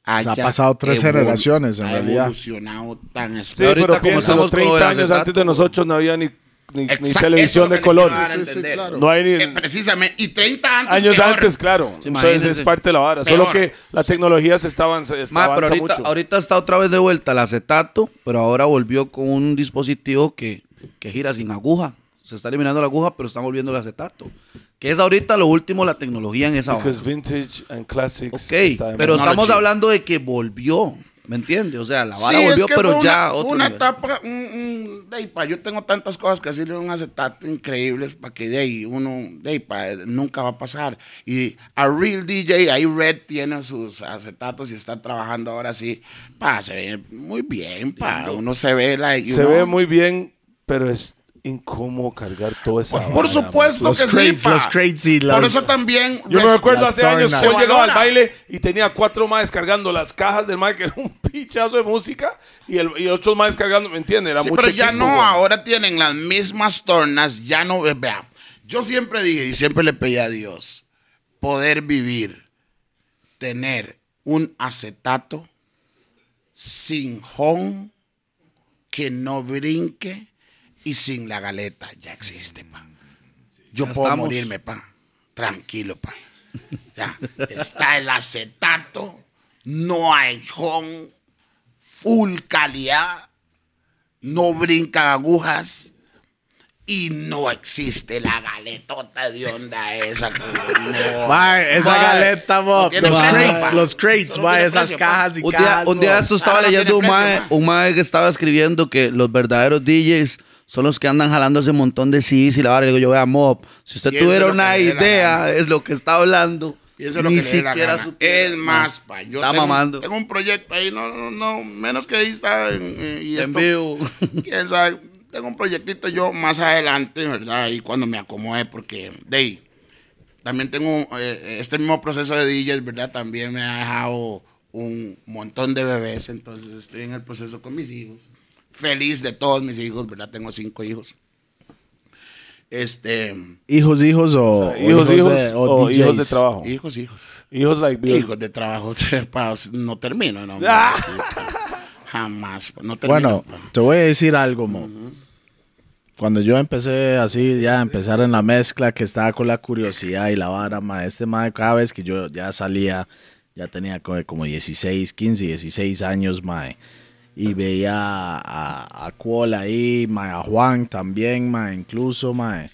Speaker 3: haya
Speaker 2: ha pasado tres generaciones, en
Speaker 3: ha
Speaker 2: realidad.
Speaker 3: evolucionado tan
Speaker 4: Sí,
Speaker 1: ahorita
Speaker 4: pero
Speaker 1: como estamos con lo
Speaker 4: 30
Speaker 1: del
Speaker 4: años antes de nosotros no había ni,
Speaker 3: Exacto,
Speaker 4: televisión de
Speaker 3: que
Speaker 4: color.
Speaker 3: le quiero dar a
Speaker 2: Sí, sí, claro.
Speaker 4: No hay ni
Speaker 3: Eh, precisamente, y 30 antes
Speaker 4: años
Speaker 3: peor.
Speaker 4: antes, claro.
Speaker 1: Sí,
Speaker 4: Entonces es parte de la vara.
Speaker 3: Peor.
Speaker 4: Solo que la tecnología se está
Speaker 1: Ma, pero
Speaker 4: avanza
Speaker 1: ahorita,
Speaker 4: mucho.
Speaker 1: ahorita está otra vez de vuelta el acetato, pero ahora volvió con un dispositivo que, que gira sin aguja. Se está eliminando la aguja, pero están volviendo el acetato. Que es ahorita lo último la tecnología en esa hora.
Speaker 4: Because vintage and classics.
Speaker 1: Ok, pero estamos hablando de que volvió. ¿Me entiendes? O sea, la vara
Speaker 3: Sí, es
Speaker 1: volvió,
Speaker 3: que
Speaker 1: pero
Speaker 3: fue
Speaker 1: ya
Speaker 3: una,
Speaker 1: otro
Speaker 3: fue una
Speaker 1: nivel.
Speaker 3: etapa, un, un- de ahí, pa, yo tengo tantas cosas que decirle a un acetato increíbles para que de ahí uno, de ahí, pa, nunca va a pasar. Y a Real DJ, ahí Red tiene sus acetatos y está trabajando ahora sí, pa, se ve muy bien, pa, uno se ve, like, you
Speaker 4: Se
Speaker 3: know.
Speaker 4: ve muy bien, pero es incómodo cargar toda esa
Speaker 3: Por
Speaker 4: vara,
Speaker 3: supuesto
Speaker 2: Los
Speaker 3: que sí, pa.
Speaker 2: los crates y
Speaker 3: Por eso también...
Speaker 4: Yo me recuerdo hace años,
Speaker 2: tornas.
Speaker 4: yo llegaba al baile y tenía cuatro más cargando las cajas del mae, que era un pichazo de música, y, el, y otros más cargando, ¿me entiendes? Era
Speaker 3: Sí,
Speaker 4: mucho
Speaker 3: pero ya
Speaker 4: equipo,
Speaker 3: no,
Speaker 4: güey.
Speaker 3: ahora tienen las mismas tornas, ya no, eh, vea, yo siempre dije y siempre le pedí a Dios poder vivir, tener un acetato sin home, que no brinque y sin la galeta, ya existe, pa. Yo
Speaker 1: Ya
Speaker 3: puedo
Speaker 1: estamos.
Speaker 3: morirme, pa. Tranquilo, pa. Ya. Está el acetato, no hay home, full calidad, no brincan agujas y no existe la galetota de onda esa. No.
Speaker 2: Esa galeta,
Speaker 3: no
Speaker 2: los
Speaker 3: precio,
Speaker 2: crates, los crates,
Speaker 3: no
Speaker 2: esas
Speaker 3: precio,
Speaker 2: cajas y
Speaker 1: Un día,
Speaker 2: cajas.
Speaker 1: un día esto estaba
Speaker 3: Ah,
Speaker 1: leyendo un mae,
Speaker 3: precio,
Speaker 1: un mae que estaba escribiendo que los verdaderos DJs son los que andan jalando ese montón de CDs y la. Y digo yo, vea, Mob, si usted tuviera una idea, es lo que está hablando.
Speaker 3: Y eso es lo
Speaker 1: Ni
Speaker 3: que le la gana. Es más, pa, yo
Speaker 1: Está
Speaker 3: tengo,
Speaker 1: mamando.
Speaker 3: tengo un proyecto ahí, no, no, no, menos que ahí está en, en- y
Speaker 1: En vivo.
Speaker 3: quién sabe, tengo un proyectito yo más adelante, ¿verdad? Ahí cuando me acomode, porque de ahí, también tengo eh, este mismo proceso de DJs, ¿verdad? También me ha dejado un montón de bebés, entonces estoy en el proceso con mis hijos. Feliz de todos mis hijos, ¿verdad? Tengo cinco hijos. Este,
Speaker 2: Hijos, hijos o, o
Speaker 4: Hijos, hijos,
Speaker 2: de-
Speaker 4: o hijos de
Speaker 2: DJs.
Speaker 4: trabajo.
Speaker 3: hijos, hijos.
Speaker 4: Hijos like Bill.
Speaker 3: Hijos de trabajo, pa, no termino, no.
Speaker 4: Ah.
Speaker 3: Jamás, pa, no termino.
Speaker 2: Bueno, te voy a decir algo, mo. Cuando yo empecé así, ya a empezar en la mezcla, que estaba con la curiosidad y la vara, ma, este ma, cada vez que yo ya salía, ya tenía como, como 16, 15, 16 años, ma, y veía a, a Cuol ahí, ma, a Juan también, ma, incluso, ma,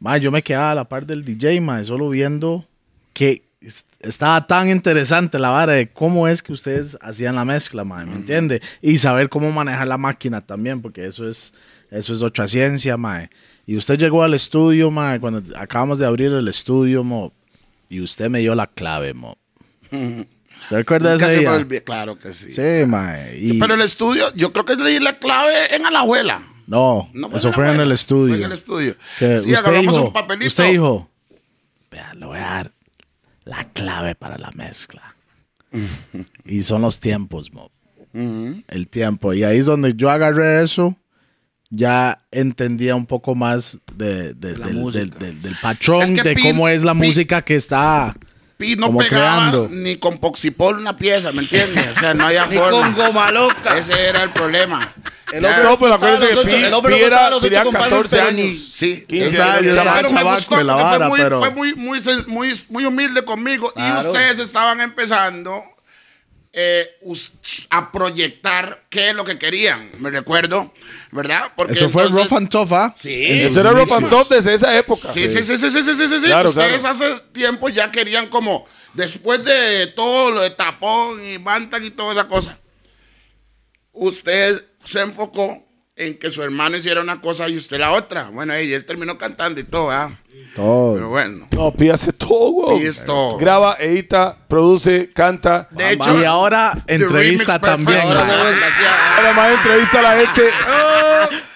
Speaker 2: ma, yo me quedaba a la par del DJ, ma, solo viendo que est- estaba tan interesante la vara de cómo es que ustedes hacían la mezcla, ma, ¿me entiende? Y saber cómo manejar la máquina también, porque eso es, eso es otra ciencia, ma. Y usted llegó al estudio, ma, cuando acabamos de abrir el estudio, mo, y usted me dio la clave, mo. ¿Se recuerda de
Speaker 3: Nunca
Speaker 2: ese
Speaker 3: se me
Speaker 2: día?
Speaker 3: Claro que sí.
Speaker 2: Sí, ma. y-
Speaker 3: Pero el estudio, yo creo que le di la clave en a la abuela.
Speaker 2: no,
Speaker 3: No
Speaker 2: eso fue en el estudio.
Speaker 3: Fue en el estudio.
Speaker 2: Que
Speaker 3: sí,
Speaker 2: usted
Speaker 3: agarramos
Speaker 2: dijo,
Speaker 3: un papelito.
Speaker 2: usted dijo, vea, le voy a dar la clave para la mezcla. y son los tiempos, mo. El tiempo. Y ahí es donde yo agarré eso, ya entendía un poco más de, de- del, del- del- del patrón,
Speaker 3: Es que
Speaker 2: de cómo es la música que está.
Speaker 3: Pi no
Speaker 2: como
Speaker 3: pegaba
Speaker 2: creando.
Speaker 3: ni con Poxipol una pieza, ¿me entiendes? O sea, no había
Speaker 1: Ni
Speaker 3: forma.
Speaker 1: con goma loca.
Speaker 3: Ese era el problema.
Speaker 1: El hombre
Speaker 4: No, pero acuérdense que Pi,
Speaker 1: el hombre
Speaker 4: Pi era,
Speaker 1: los ocho
Speaker 4: tenía
Speaker 1: compases,
Speaker 4: 14
Speaker 1: pero
Speaker 4: años.
Speaker 3: Sí,
Speaker 4: 15
Speaker 2: Exacto,
Speaker 4: años.
Speaker 2: estaba
Speaker 3: pero me
Speaker 2: chavaco
Speaker 3: gustó
Speaker 2: de la
Speaker 3: porque
Speaker 2: vara,
Speaker 3: fue, muy,
Speaker 2: pero-
Speaker 3: fue muy, muy, muy, muy humilde conmigo y
Speaker 1: Claro.
Speaker 3: ustedes estaban empezando eh, a proyectar qué es lo que querían, me recuerdo, ¿verdad? Porque
Speaker 2: Eso fue
Speaker 3: entonces,
Speaker 2: Rough and Tough, ¿ah?
Speaker 3: Sí.
Speaker 4: Eso era Rough and Tough desde esa época.
Speaker 3: Sí, sí, sí, sí, sí, sí, sí, sí.
Speaker 4: Claro,
Speaker 3: Ustedes
Speaker 4: claro.
Speaker 3: hace tiempo ya querían como, después de todo lo de tapón y bantan y toda esa cosa, usted se enfocó en que su hermano hiciera una cosa y usted la otra. Bueno, y él terminó cantando y todo, ¿ah?
Speaker 2: Todo.
Speaker 3: Pero bueno,
Speaker 4: No, Pi hace todo, güey.
Speaker 3: Todo.
Speaker 4: Graba, edita, produce, canta.
Speaker 3: de hecho,
Speaker 2: y ahora entrevista también.
Speaker 3: ¿ah?
Speaker 4: Ahora más entrevista a la gente.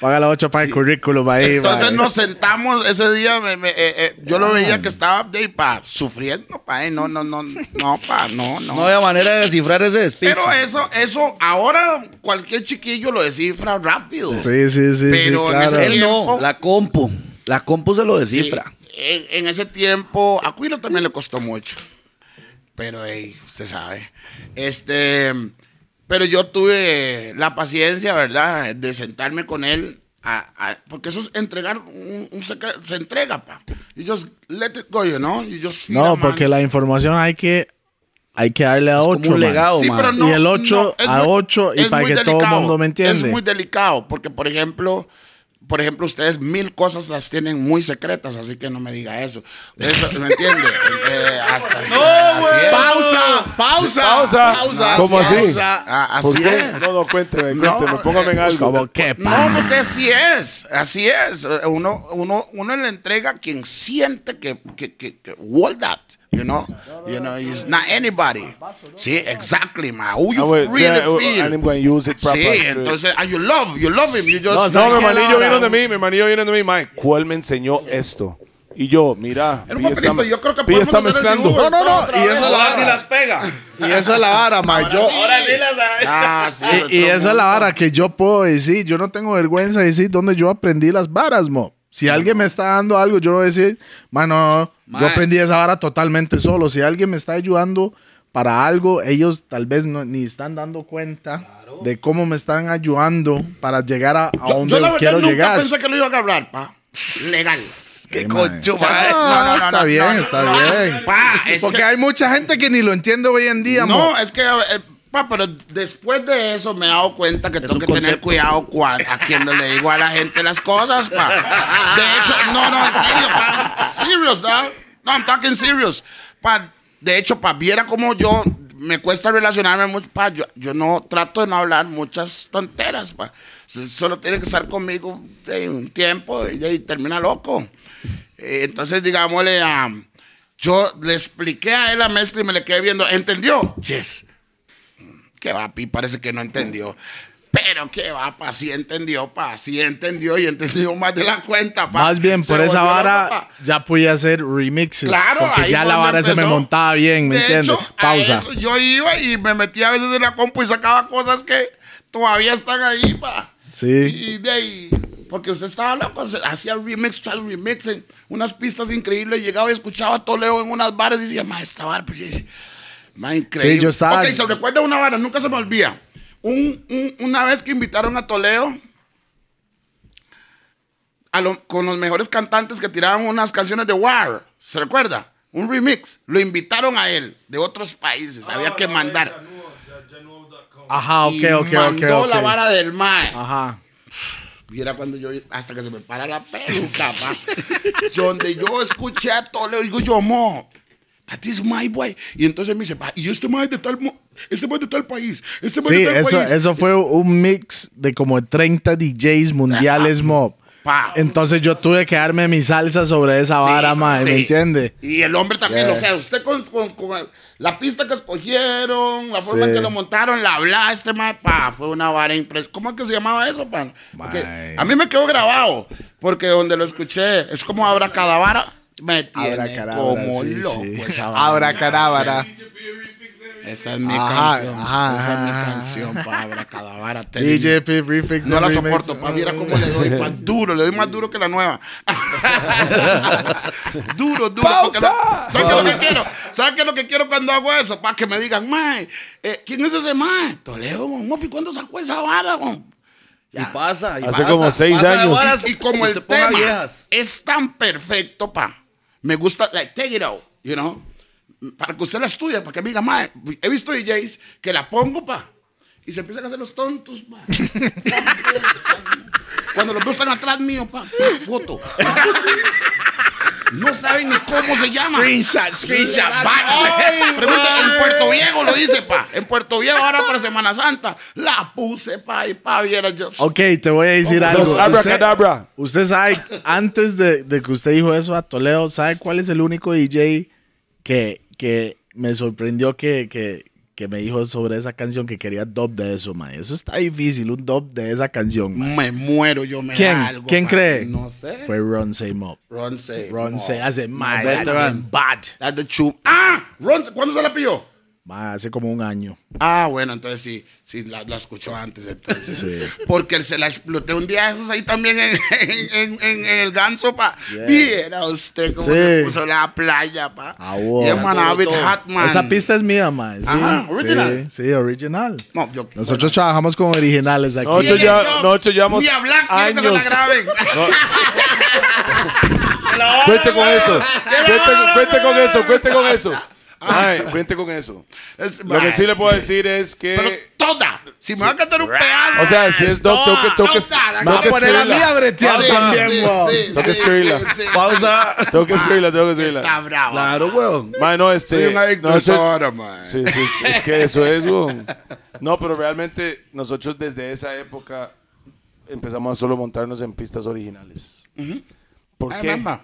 Speaker 2: Paga la 8 para el currículum ahí.
Speaker 3: Entonces nos sentamos ese día, me- me- eh, eh, yo lo veía que estaba de ahí, pa, sufriendo, pa, eh, no, no, no, no, pa, no, no.
Speaker 1: No había manera de descifrar ese despiche.
Speaker 3: Pero eso, eso, ahora cualquier chiquillo lo descifra rápido.
Speaker 2: Sí, sí, sí.
Speaker 3: Pero
Speaker 2: sí,
Speaker 3: en ese
Speaker 2: claro.
Speaker 1: Él no,
Speaker 3: tiempo-
Speaker 1: la compu. La compu se lo
Speaker 3: Sí,
Speaker 1: descifra.
Speaker 3: en, en ese tiempo, a Cuilo también le costó mucho. Pero, hey, usted sabe. Este, pero yo tuve la paciencia, ¿verdad? De sentarme con él. a- a- porque eso es entregar un, un secre- se entrega, pa. You just let it go, you know? You just feel
Speaker 2: No,
Speaker 3: man.
Speaker 2: porque la información hay que, hay que darle a
Speaker 1: como
Speaker 2: 8.
Speaker 1: un legado.
Speaker 3: Sí,
Speaker 1: man.
Speaker 3: pero no,
Speaker 2: Y el ocho
Speaker 3: no,
Speaker 2: a
Speaker 3: muy-
Speaker 2: ocho, y para que todo el mundo me entiende.
Speaker 3: Es muy delicado, porque, por ejemplo, por ejemplo, ustedes mil cosas las tienen muy secretas, así que no me diga eso. Eso, ¿Me entiende? Eh, hasta así, así es.
Speaker 2: Pausa, pausa,
Speaker 4: Pausa.
Speaker 2: pausa.
Speaker 4: ¿Cómo
Speaker 3: Así
Speaker 4: así?
Speaker 3: es.
Speaker 4: ¿Por
Speaker 3: así
Speaker 4: qué?
Speaker 3: es.
Speaker 4: No, no, cuénteme,
Speaker 3: No,
Speaker 4: cuénteme, póngame en algo.
Speaker 2: Como que,
Speaker 3: No, porque así es, así es. Uno, uno, uno le entrega a quien siente que, que, que, que that, you know, you know, it's not anybody. Sí, exactly, man. Who
Speaker 4: Ah,
Speaker 3: you
Speaker 4: well,
Speaker 3: really
Speaker 4: yeah,
Speaker 3: feel.
Speaker 4: and I'm going to use it proper.
Speaker 3: Sí, entonces, and you love, you love him, you just.
Speaker 4: No, mi
Speaker 2: ¿Sabe qué
Speaker 4: hermanillo
Speaker 2: la
Speaker 4: vino de mí, mi hermanillo vino de mí, Mike. ¿Cuál me enseñó esto? Y yo, mira,
Speaker 3: En un papelito, yo creo que podemos
Speaker 4: está mezclando.
Speaker 2: No, no, no. Y eso la
Speaker 1: Ahora sí
Speaker 2: vara.
Speaker 1: las pega.
Speaker 2: Y eso es la vara, ma. Yo,
Speaker 1: Ahora sí las
Speaker 3: Ah, sí.
Speaker 2: y, y esa es la vara que yo puedo decir. Yo no tengo vergüenza de decir dónde yo aprendí las varas, mo. Si alguien me está dando algo, yo voy a decir, mano, yo aprendí esa vara totalmente solo. Si alguien me está ayudando para algo, ellos tal vez no, ni están dando cuenta de cómo me están ayudando para llegar a, a
Speaker 3: Yo,
Speaker 2: donde
Speaker 3: yo la verdad
Speaker 2: quiero
Speaker 3: nunca
Speaker 2: llegar.
Speaker 3: pensé que lo iba a agarrar, pa. Legal.
Speaker 1: Qué concho,
Speaker 2: mae.
Speaker 1: mae.
Speaker 2: Ah, está bien, está bien.
Speaker 3: Pa, es
Speaker 2: Porque
Speaker 3: que-
Speaker 2: hay mucha gente que ni lo entiende hoy en día, mo.
Speaker 3: No, es que, eh, pa, pero después de eso me he dado cuenta que tengo que tener cuidado a quien le digo a la gente las cosas, pa. De hecho, no, no, en serio, pa. Serious, dog. No, I'm talking serious. Pa, de hecho, pa, viera como yo me cuesta relacionarme mucho, pa. Yo, yo no trato de no hablar muchas tonteras, pa. Solo tiene que estar conmigo eh, un tiempo y, y termina loco. Eh, entonces, digámosle, a yo le expliqué a él la mezcla y me le quedé viendo. ¿Entendió? Yes. Que va, Pi, parece que no entendió. Pero que va, pa, sí entendió, pa, sí entendió y entendió más de la cuenta, pa.
Speaker 2: Más bien,
Speaker 3: Se
Speaker 2: por esa vara,
Speaker 3: loco,
Speaker 2: ya podía hacer remixes.
Speaker 3: Claro,
Speaker 2: porque
Speaker 3: ahí
Speaker 2: ya la vara se me montaba bien, ¿me
Speaker 3: De
Speaker 2: entiendes?
Speaker 3: hecho, a
Speaker 2: Pausa.
Speaker 3: eso yo iba y me metía a veces en la compu y sacaba cosas que todavía están ahí, pa.
Speaker 2: Sí.
Speaker 3: Y de ahí, porque usted estaba loco, hacía remix tras remix, unas pistas increíbles. Llegaba y escuchaba a Toledo en unas bares y decía, ma, esta vara, pues, ma, increíble.
Speaker 2: Sí, yo estaba-
Speaker 3: Ok, se recuerda una vara, nunca se me olvida. Un- un- una vez que invitaron a Toledo a lo- con los mejores cantantes que tiraban unas canciones de War. ¿Se recuerda? Un remix. Lo invitaron a él de otros países. Había que mandar.
Speaker 2: Ajá, ok,
Speaker 3: y
Speaker 2: ok, ok.
Speaker 3: mandó
Speaker 2: ok.
Speaker 3: la vara del mae.
Speaker 2: Ajá.
Speaker 3: Y era cuando yo, hasta que se me para la peluca, pa. Donde yo escuché a Toledo, digo yo, mo, that is my boy. Y entonces me dice, y este mae es de tal, este mae es de tal país, este mae
Speaker 2: Sí,
Speaker 3: de tal
Speaker 2: eso,
Speaker 3: país.
Speaker 2: eso fue un mix de como 30 DJs mundiales, mob.
Speaker 3: Pa.
Speaker 2: Entonces yo tuve que darme mi salsa sobre esa vara,
Speaker 3: Sí,
Speaker 2: mae, ¿me
Speaker 3: sí.
Speaker 2: entiende?
Speaker 3: Y el hombre también,
Speaker 2: Yeah.
Speaker 3: o sea, usted con, con- con la pista que escogieron, la forma en
Speaker 2: Sí.
Speaker 3: que lo montaron, la habla, este mae, pa, fue una vara impresionante. ¿Cómo es que se llamaba eso, pan?
Speaker 2: Mae.
Speaker 3: a mí me quedó grabado, porque donde lo escuché, es como Abra cada vara, me tiene como
Speaker 2: sí,
Speaker 3: loco
Speaker 2: sí.
Speaker 3: esa vara.
Speaker 2: Abracadabra.
Speaker 3: Esa es mi
Speaker 2: Ajá,
Speaker 3: canción.
Speaker 2: ajá,
Speaker 3: esa es mi canción, pa, Abracadabra. te digo.
Speaker 2: DJ P Refix.
Speaker 3: No la
Speaker 2: remix.
Speaker 3: soporto, pa, viera cómo le doy pa, duro, le doy más duro que la nueva. duro, duro. porque
Speaker 4: ¡Pausa!
Speaker 3: no- ¿Sabes qué es lo que quiero? ¿Sabes qué es lo que quiero cuando hago eso? Para que me digan, mae, eh, ¿quién es ese mae? Toledo, mopi, ¿cuándo sacó esa vara? mon?"
Speaker 1: Y pasa. y
Speaker 4: Hace
Speaker 1: pasa,
Speaker 4: como seis
Speaker 1: pasa
Speaker 4: años.
Speaker 3: Y como el tema
Speaker 1: viejas.
Speaker 3: es tan perfecto, pa, me gusta, like, take it out, you know, para que usted la estudie, para que me diga, mae, he visto DJs que la pongo, pa, y se empiezan a hacer los tontos, pa. Cuando los dos están atrás mío, pa, foto. No saben ni cómo se llama.
Speaker 2: Screenshot, screenshot.
Speaker 3: Ay, pregunta, en Puerto Viejo lo dice, pa. En Puerto Viejo ahora para Semana Santa. La puse, pa, y pa, viera yo.
Speaker 2: Ok, te voy a decir algo.
Speaker 4: Los abracadabra.
Speaker 2: Usted sabe, antes de, de que usted dijo eso a Toledo, ¿sabe cuál es el único DJ que, que me sorprendió que, que, que me dijo sobre esa canción que quería dub de eso, man? Eso está difícil, un dub de esa canción, man.
Speaker 3: Me muero, yo me
Speaker 2: ¿Quién?
Speaker 3: algo.
Speaker 2: ¿Quién cree?
Speaker 3: No sé.
Speaker 2: Fue Ron Same Up.
Speaker 3: Ron Say.
Speaker 2: Ron. Say hace,
Speaker 3: vete,
Speaker 2: that's bad.
Speaker 3: That's the truth. Ah, Ron, ¿cuándo se la pilló?
Speaker 2: Hace como un año.
Speaker 3: Ah, bueno, entonces sí, sí, la, la escuchó antes, entonces.
Speaker 2: Sí.
Speaker 3: Porque se la exploté un día esos ahí también en, en, en- en el ganso, pa.
Speaker 2: Yeah.
Speaker 3: Viera usted cómo
Speaker 2: Sí.
Speaker 3: se puso la playa, pa.
Speaker 2: Ah, wow.
Speaker 3: Yeah, man, a bit hot, man.
Speaker 2: Esa pista es mía, man. Sí,
Speaker 3: Ajá, original.
Speaker 2: Sí, sí, original.
Speaker 3: No, yo,
Speaker 2: Nosotros trabajamos con originales aquí.
Speaker 4: Nosotros
Speaker 3: ¿Quién
Speaker 4: ya-
Speaker 3: es yo?
Speaker 4: nosotros llevamos
Speaker 3: Ni hablar, quiero que se la
Speaker 4: años.
Speaker 3: graben.
Speaker 4: Cuente con eso. Cuente, cuente con eso, cuente con eso. Ay, cuente con eso.
Speaker 3: Es-
Speaker 4: Lo que sí le puedo decir es
Speaker 3: Pero
Speaker 4: que
Speaker 3: toda, Si me va a cantar un pedazo.
Speaker 4: O sea, si es Doc, tengo que, tengo que, tengo que
Speaker 2: poner a mí
Speaker 4: escribirla.
Speaker 2: a bretear
Speaker 3: Sí,
Speaker 2: también,
Speaker 3: sí,
Speaker 2: weón.
Speaker 3: sí,
Speaker 4: Tengo que
Speaker 3: sí,
Speaker 4: escribirla.
Speaker 3: sí, sí,
Speaker 1: Pausa.
Speaker 4: Tengo que escribirla, tengo que
Speaker 3: sí.
Speaker 4: escribirla.
Speaker 3: Está bravo.
Speaker 1: Claro, weón.
Speaker 4: Mae, no, este.
Speaker 3: Soy un adicto
Speaker 4: no,
Speaker 3: a
Speaker 4: este-
Speaker 3: esta hora, man.
Speaker 4: Sí, sí, es que eso es, weón. No, pero realmente nosotros desde esa época empezamos a solo montarnos en pistas originales. ¿Por
Speaker 3: I
Speaker 4: qué?
Speaker 3: remember.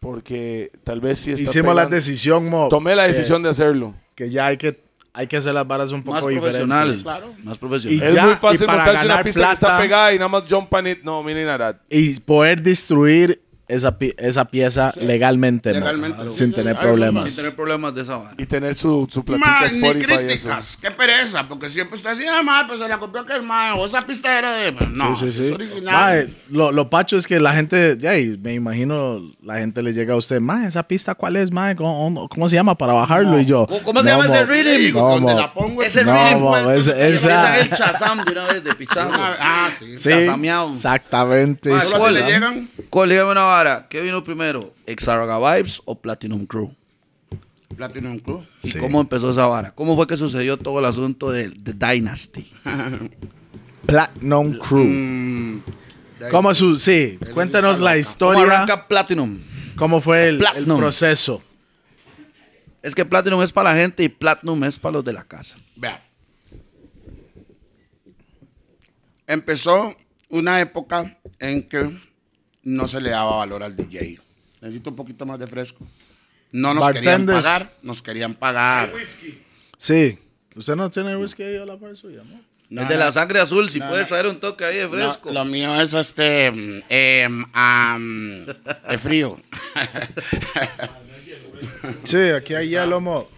Speaker 4: Porque tal vez si está
Speaker 2: Hicimos la
Speaker 4: pegando-
Speaker 2: decisión, mo.
Speaker 4: Tomé la
Speaker 2: que-
Speaker 4: decisión de hacerlo.
Speaker 2: Que ya hay que, hay que hacer las varas un
Speaker 1: Más
Speaker 2: poco
Speaker 1: profesional.
Speaker 2: diferentes.
Speaker 1: Más profesional.
Speaker 2: Y
Speaker 4: Es
Speaker 2: ya,
Speaker 4: muy fácil
Speaker 2: y para
Speaker 4: montarse una
Speaker 2: ganar
Speaker 4: pista que está
Speaker 2: plata-
Speaker 4: pegada y nada más jump on it. No, miren nada.
Speaker 2: Y poder destruir esa, pi- esa pieza legalmente, mo,
Speaker 3: legalmente.
Speaker 2: sin tener problemas.
Speaker 1: Sin tener problemas de esa vara.
Speaker 4: Y tener su, su platica
Speaker 3: Man, ni
Speaker 4: Spotify eso.
Speaker 3: críticas. Qué pereza, porque siempre usted decía, ah, man, pues se la copió aquel man, o esa pista era de. No,
Speaker 2: sí, sí,
Speaker 3: es
Speaker 2: sí.
Speaker 3: original.
Speaker 2: Mae, lo, lo pacho es que la gente, ya, y me imagino, la gente le llega a usted, mae, esa pista, ¿cuál es, mae? ¿Cómo, cómo se llama para bajarlo? Y yo,
Speaker 1: ¿Cómo- cómo se llama ese rhythm?
Speaker 3: Le digo,
Speaker 2: No,
Speaker 3: donde
Speaker 2: mo.
Speaker 3: la pongo
Speaker 1: Ese
Speaker 2: No,
Speaker 1: rhythm,
Speaker 2: mo,
Speaker 3: pues,
Speaker 1: el chazam de una vez de pichando.
Speaker 3: Ah, sí.
Speaker 2: Sí,
Speaker 1: Chasameado.
Speaker 2: exactamente.
Speaker 1: Mae,
Speaker 3: Solo
Speaker 1: ¿cuál,
Speaker 3: si le llegan.
Speaker 1: ¿Cuál? Dígame una vara. ¿Qué vino primero? ¿Exaraga Vibes o Platinum Crew?
Speaker 3: Platinum Club.
Speaker 1: ¿Y
Speaker 2: Sí.
Speaker 1: cómo empezó esa vara? ¿Cómo fue que sucedió todo el asunto de, de Dynasty?
Speaker 2: Platinum Crew.
Speaker 3: Mm, ahí
Speaker 2: ¿Cómo su, sí, cuéntanos la.
Speaker 1: ¿Cómo
Speaker 2: historia,
Speaker 1: arranca Platinum?
Speaker 2: cómo fue el, el proceso.
Speaker 1: Es que Platinum es para la gente y Platinum es para los de la casa.
Speaker 3: Vea. Empezó una época en que no se le daba valor al DJ. Necesito un poquito más de fresco. No nos querían pagar, nos querían pagar.
Speaker 2: Sí. ¿Usted no tiene whisky ahí a la par suya, no?
Speaker 3: No,
Speaker 1: es de
Speaker 3: no.
Speaker 1: la sangre azul, si
Speaker 3: No,
Speaker 1: puedes traer un toque ahí de fresco.
Speaker 3: No, lo mío es este am, de frío.
Speaker 2: Sí, aquí hay hielo, mo.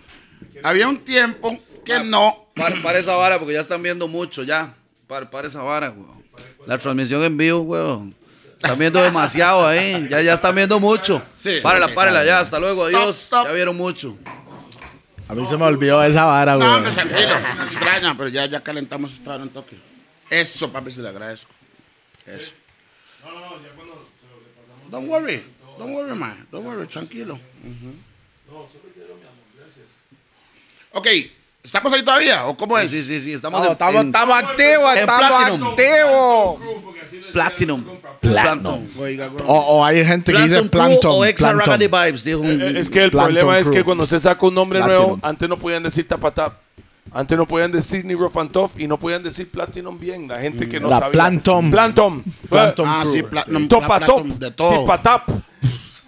Speaker 3: Había un tiempo que no.
Speaker 1: Para, para esa vara, porque ya están viendo mucho, ya. Para, para esa vara, weón. La transmisión en vivo, weón. Están viendo demasiado ahí. Ya, ya están viendo mucho.
Speaker 3: Sí.
Speaker 1: Párala,
Speaker 3: Ok,
Speaker 1: párala, ya. Hasta luego,
Speaker 3: Stop,
Speaker 1: adiós.
Speaker 3: stop.
Speaker 1: Ya vieron mucho.
Speaker 2: A mí se me olvidó esa vara,
Speaker 3: No,
Speaker 2: güey.
Speaker 3: hombre, tranquilo. Me extraña, pero ya, ya calentamos esta hora un toque. Eso, papi, se le agradezco. Eso. Don't worry. Don't worry, man. Don't worry, tranquilo. Ok, ¿estamos ahí todavía? ¿O cómo es?
Speaker 1: Sí, sí, sí. Estamos
Speaker 2: No,
Speaker 1: en,
Speaker 2: estamos,
Speaker 1: en
Speaker 2: estamos activos,
Speaker 1: en
Speaker 2: estamos
Speaker 1: Platinum.
Speaker 2: activos.
Speaker 1: Platinum.
Speaker 2: O, o hay gente que dice
Speaker 1: Platinum o
Speaker 2: Planton.
Speaker 1: Raggedy Vibes, dijo un-
Speaker 4: Eh, Es que el
Speaker 2: Platinum
Speaker 4: problema es que cuando usted saca un nombre
Speaker 2: Platinum.
Speaker 4: nuevo, antes no podían decir Tapatap. Antes no podían decir ni Rough and Tough y no podían decir Platinum bien. La gente que no
Speaker 2: La
Speaker 4: sabía.
Speaker 2: Plantum.
Speaker 4: Plantum.
Speaker 2: Plantum
Speaker 3: Ah,
Speaker 2: Crew.
Speaker 3: sí, platinum,
Speaker 4: Topa Top.
Speaker 3: de todo.
Speaker 4: Tipatap.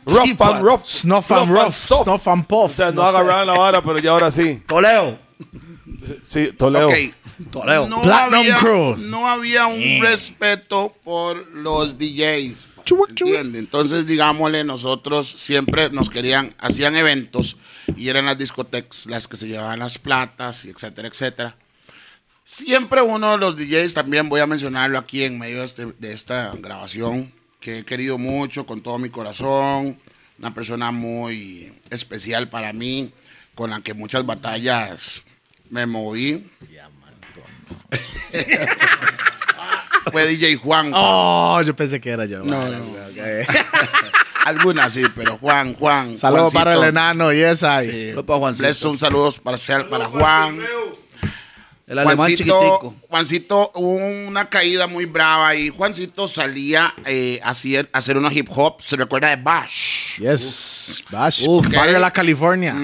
Speaker 4: Rough and Rough.
Speaker 2: Snuff and rough. Snuff and puff.
Speaker 4: O sea, no,
Speaker 2: no sé.
Speaker 4: agarraban la vara, pero ya ahora sí.
Speaker 1: Toledo.
Speaker 4: Sí, Toledo.
Speaker 3: Ok.
Speaker 1: Toledo.
Speaker 3: No
Speaker 2: Platinum
Speaker 3: había,
Speaker 2: Crew.
Speaker 3: no había un respeto por los DJs. Entonces, digámosle, nosotros siempre nos querían, hacían eventos y eran las discotecas las que se llevaban las platas, y etcétera, etcétera. Siempre uno de los DJs, también voy a mencionarlo aquí en medio de, este- de esta grabación, que he querido mucho con todo mi corazón, una persona muy especial para mí, con la que muchas batallas me moví. Fue DJ Juan.
Speaker 2: Oh, yo pensé que era yo.
Speaker 3: No, no. Algunas sí, pero Juan, Juan.
Speaker 2: Saludos para el enano y esa.
Speaker 3: Sí.
Speaker 1: Saludos para Juancito.
Speaker 3: Bless, un saludo parcial para Juan.
Speaker 1: El alemán
Speaker 3: Juancito. Juancito hubo una caída muy brava y Juancito salía eh, a hacer, a hacer una hip hop. Se recuerda de Bash.
Speaker 2: Yes. Bash.
Speaker 1: Uf.
Speaker 2: Barrio de la California.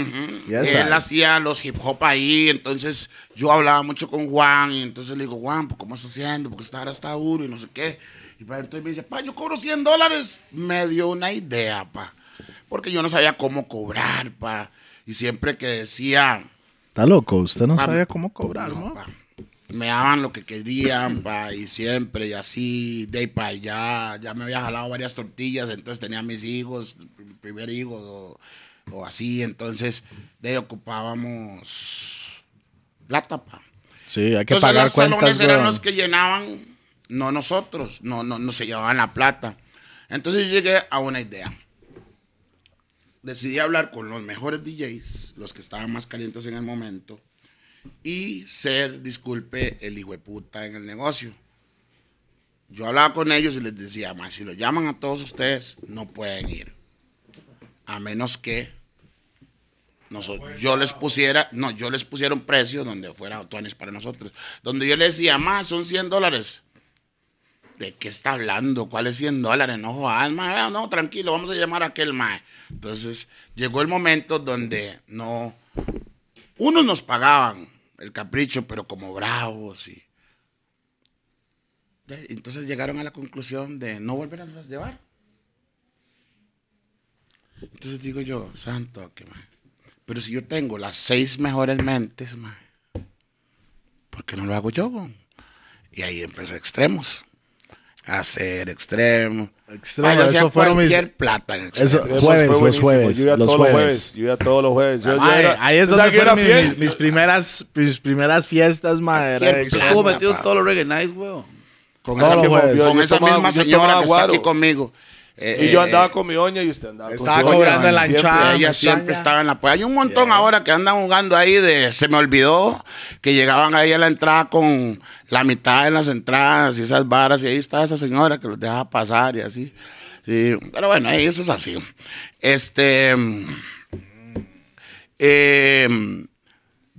Speaker 2: Yes,
Speaker 3: Él
Speaker 2: I-
Speaker 3: hacía los hip hop ahí, entonces yo hablaba mucho con Juan y entonces le digo, Juan, pues, ¿cómo estás haciendo? Porque esta ahora está duro y no sé qué. Y pa, entonces me dice, pa, yo cobro 100 dólares. Me dio una idea, pa. Porque yo no sabía cómo cobrar, pa. Y siempre que decía,
Speaker 2: Está loco. Usted no
Speaker 3: Pa-
Speaker 2: sabía cómo cobrar,
Speaker 3: no, me daban lo que querían, pa, y siempre, y así, de ahí pa, allá, ya me había jalado varias tortillas, entonces tenía mis hijos, primer hijo, o, o así, entonces, de ahí ocupábamos plata, pa.
Speaker 2: Sí, hay que
Speaker 3: Entonces
Speaker 2: pagar
Speaker 3: los salones
Speaker 2: cuentas.
Speaker 3: eran
Speaker 2: weón.
Speaker 3: los que llenaban, no nosotros, no, no, no se llevaban la plata. Entonces yo llegué a una idea. Decidí hablar con los mejores DJs, los que estaban más calientes en el momento, y ser, disculpe, el hijo de puta en el negocio. Yo hablaba con ellos y les decía, más si lo llaman a todos ustedes, no pueden ir. A menos que noso- yo les pusiera, no, yo les pusiera un precio donde fuera tuanis para nosotros. Donde yo les decía, más son 100 dólares. ¿De qué está hablando? ¿Cuáles 100 dólares? No jodas, no, tranquilo, vamos a llamar a aquel mae. Entonces, llegó el momento donde no, unos nos pagaban el capricho, pero como bravos y... Entonces llegaron a la conclusión de no volver a llevar. Entonces digo yo, santo, que mae. Pero si yo tengo las seis mejores mentes, mae, ¿por qué no lo hago yo? Y ahí empezó extremos. Hacer.
Speaker 2: Extremo,
Speaker 3: Mae, yo hacía
Speaker 2: eso fueron mis-
Speaker 3: cualquier plata en
Speaker 2: Eso- Jueves,
Speaker 4: fue
Speaker 2: los jueves,
Speaker 4: Yo iba
Speaker 2: los jueves.
Speaker 4: jueves. Yo iba todos los jueves. Yo- yo
Speaker 2: Mae,
Speaker 4: era-
Speaker 2: ahí es donde fueron mi- mis, mis primeras, mis primeras fiestas.
Speaker 1: Yo
Speaker 2: extremo.
Speaker 1: estuvo metido todos los reggae nights, weón.
Speaker 3: Con
Speaker 2: Todos
Speaker 3: esa,
Speaker 2: los jueves.
Speaker 3: con
Speaker 4: Yo
Speaker 3: esa misma
Speaker 4: yo
Speaker 3: señora que está aquí conmigo. Eh,
Speaker 4: Y yo
Speaker 3: eh,
Speaker 4: andaba
Speaker 3: eh,
Speaker 4: con mi oña y usted andaba con
Speaker 2: Estaba
Speaker 4: su oña.
Speaker 2: cobrando en la
Speaker 4: Siempre.
Speaker 2: hinchada.
Speaker 3: ella siempre estaba en la pues Hay un montón ahora que andan jugando ahí de. Se me olvidó que llegaban ahí a la entrada con la mitad de las entradas y esas varas. Y ahí estaba esa señora que los dejaba pasar y así. Sí, pero bueno, ahí eso es así. Este. Eh,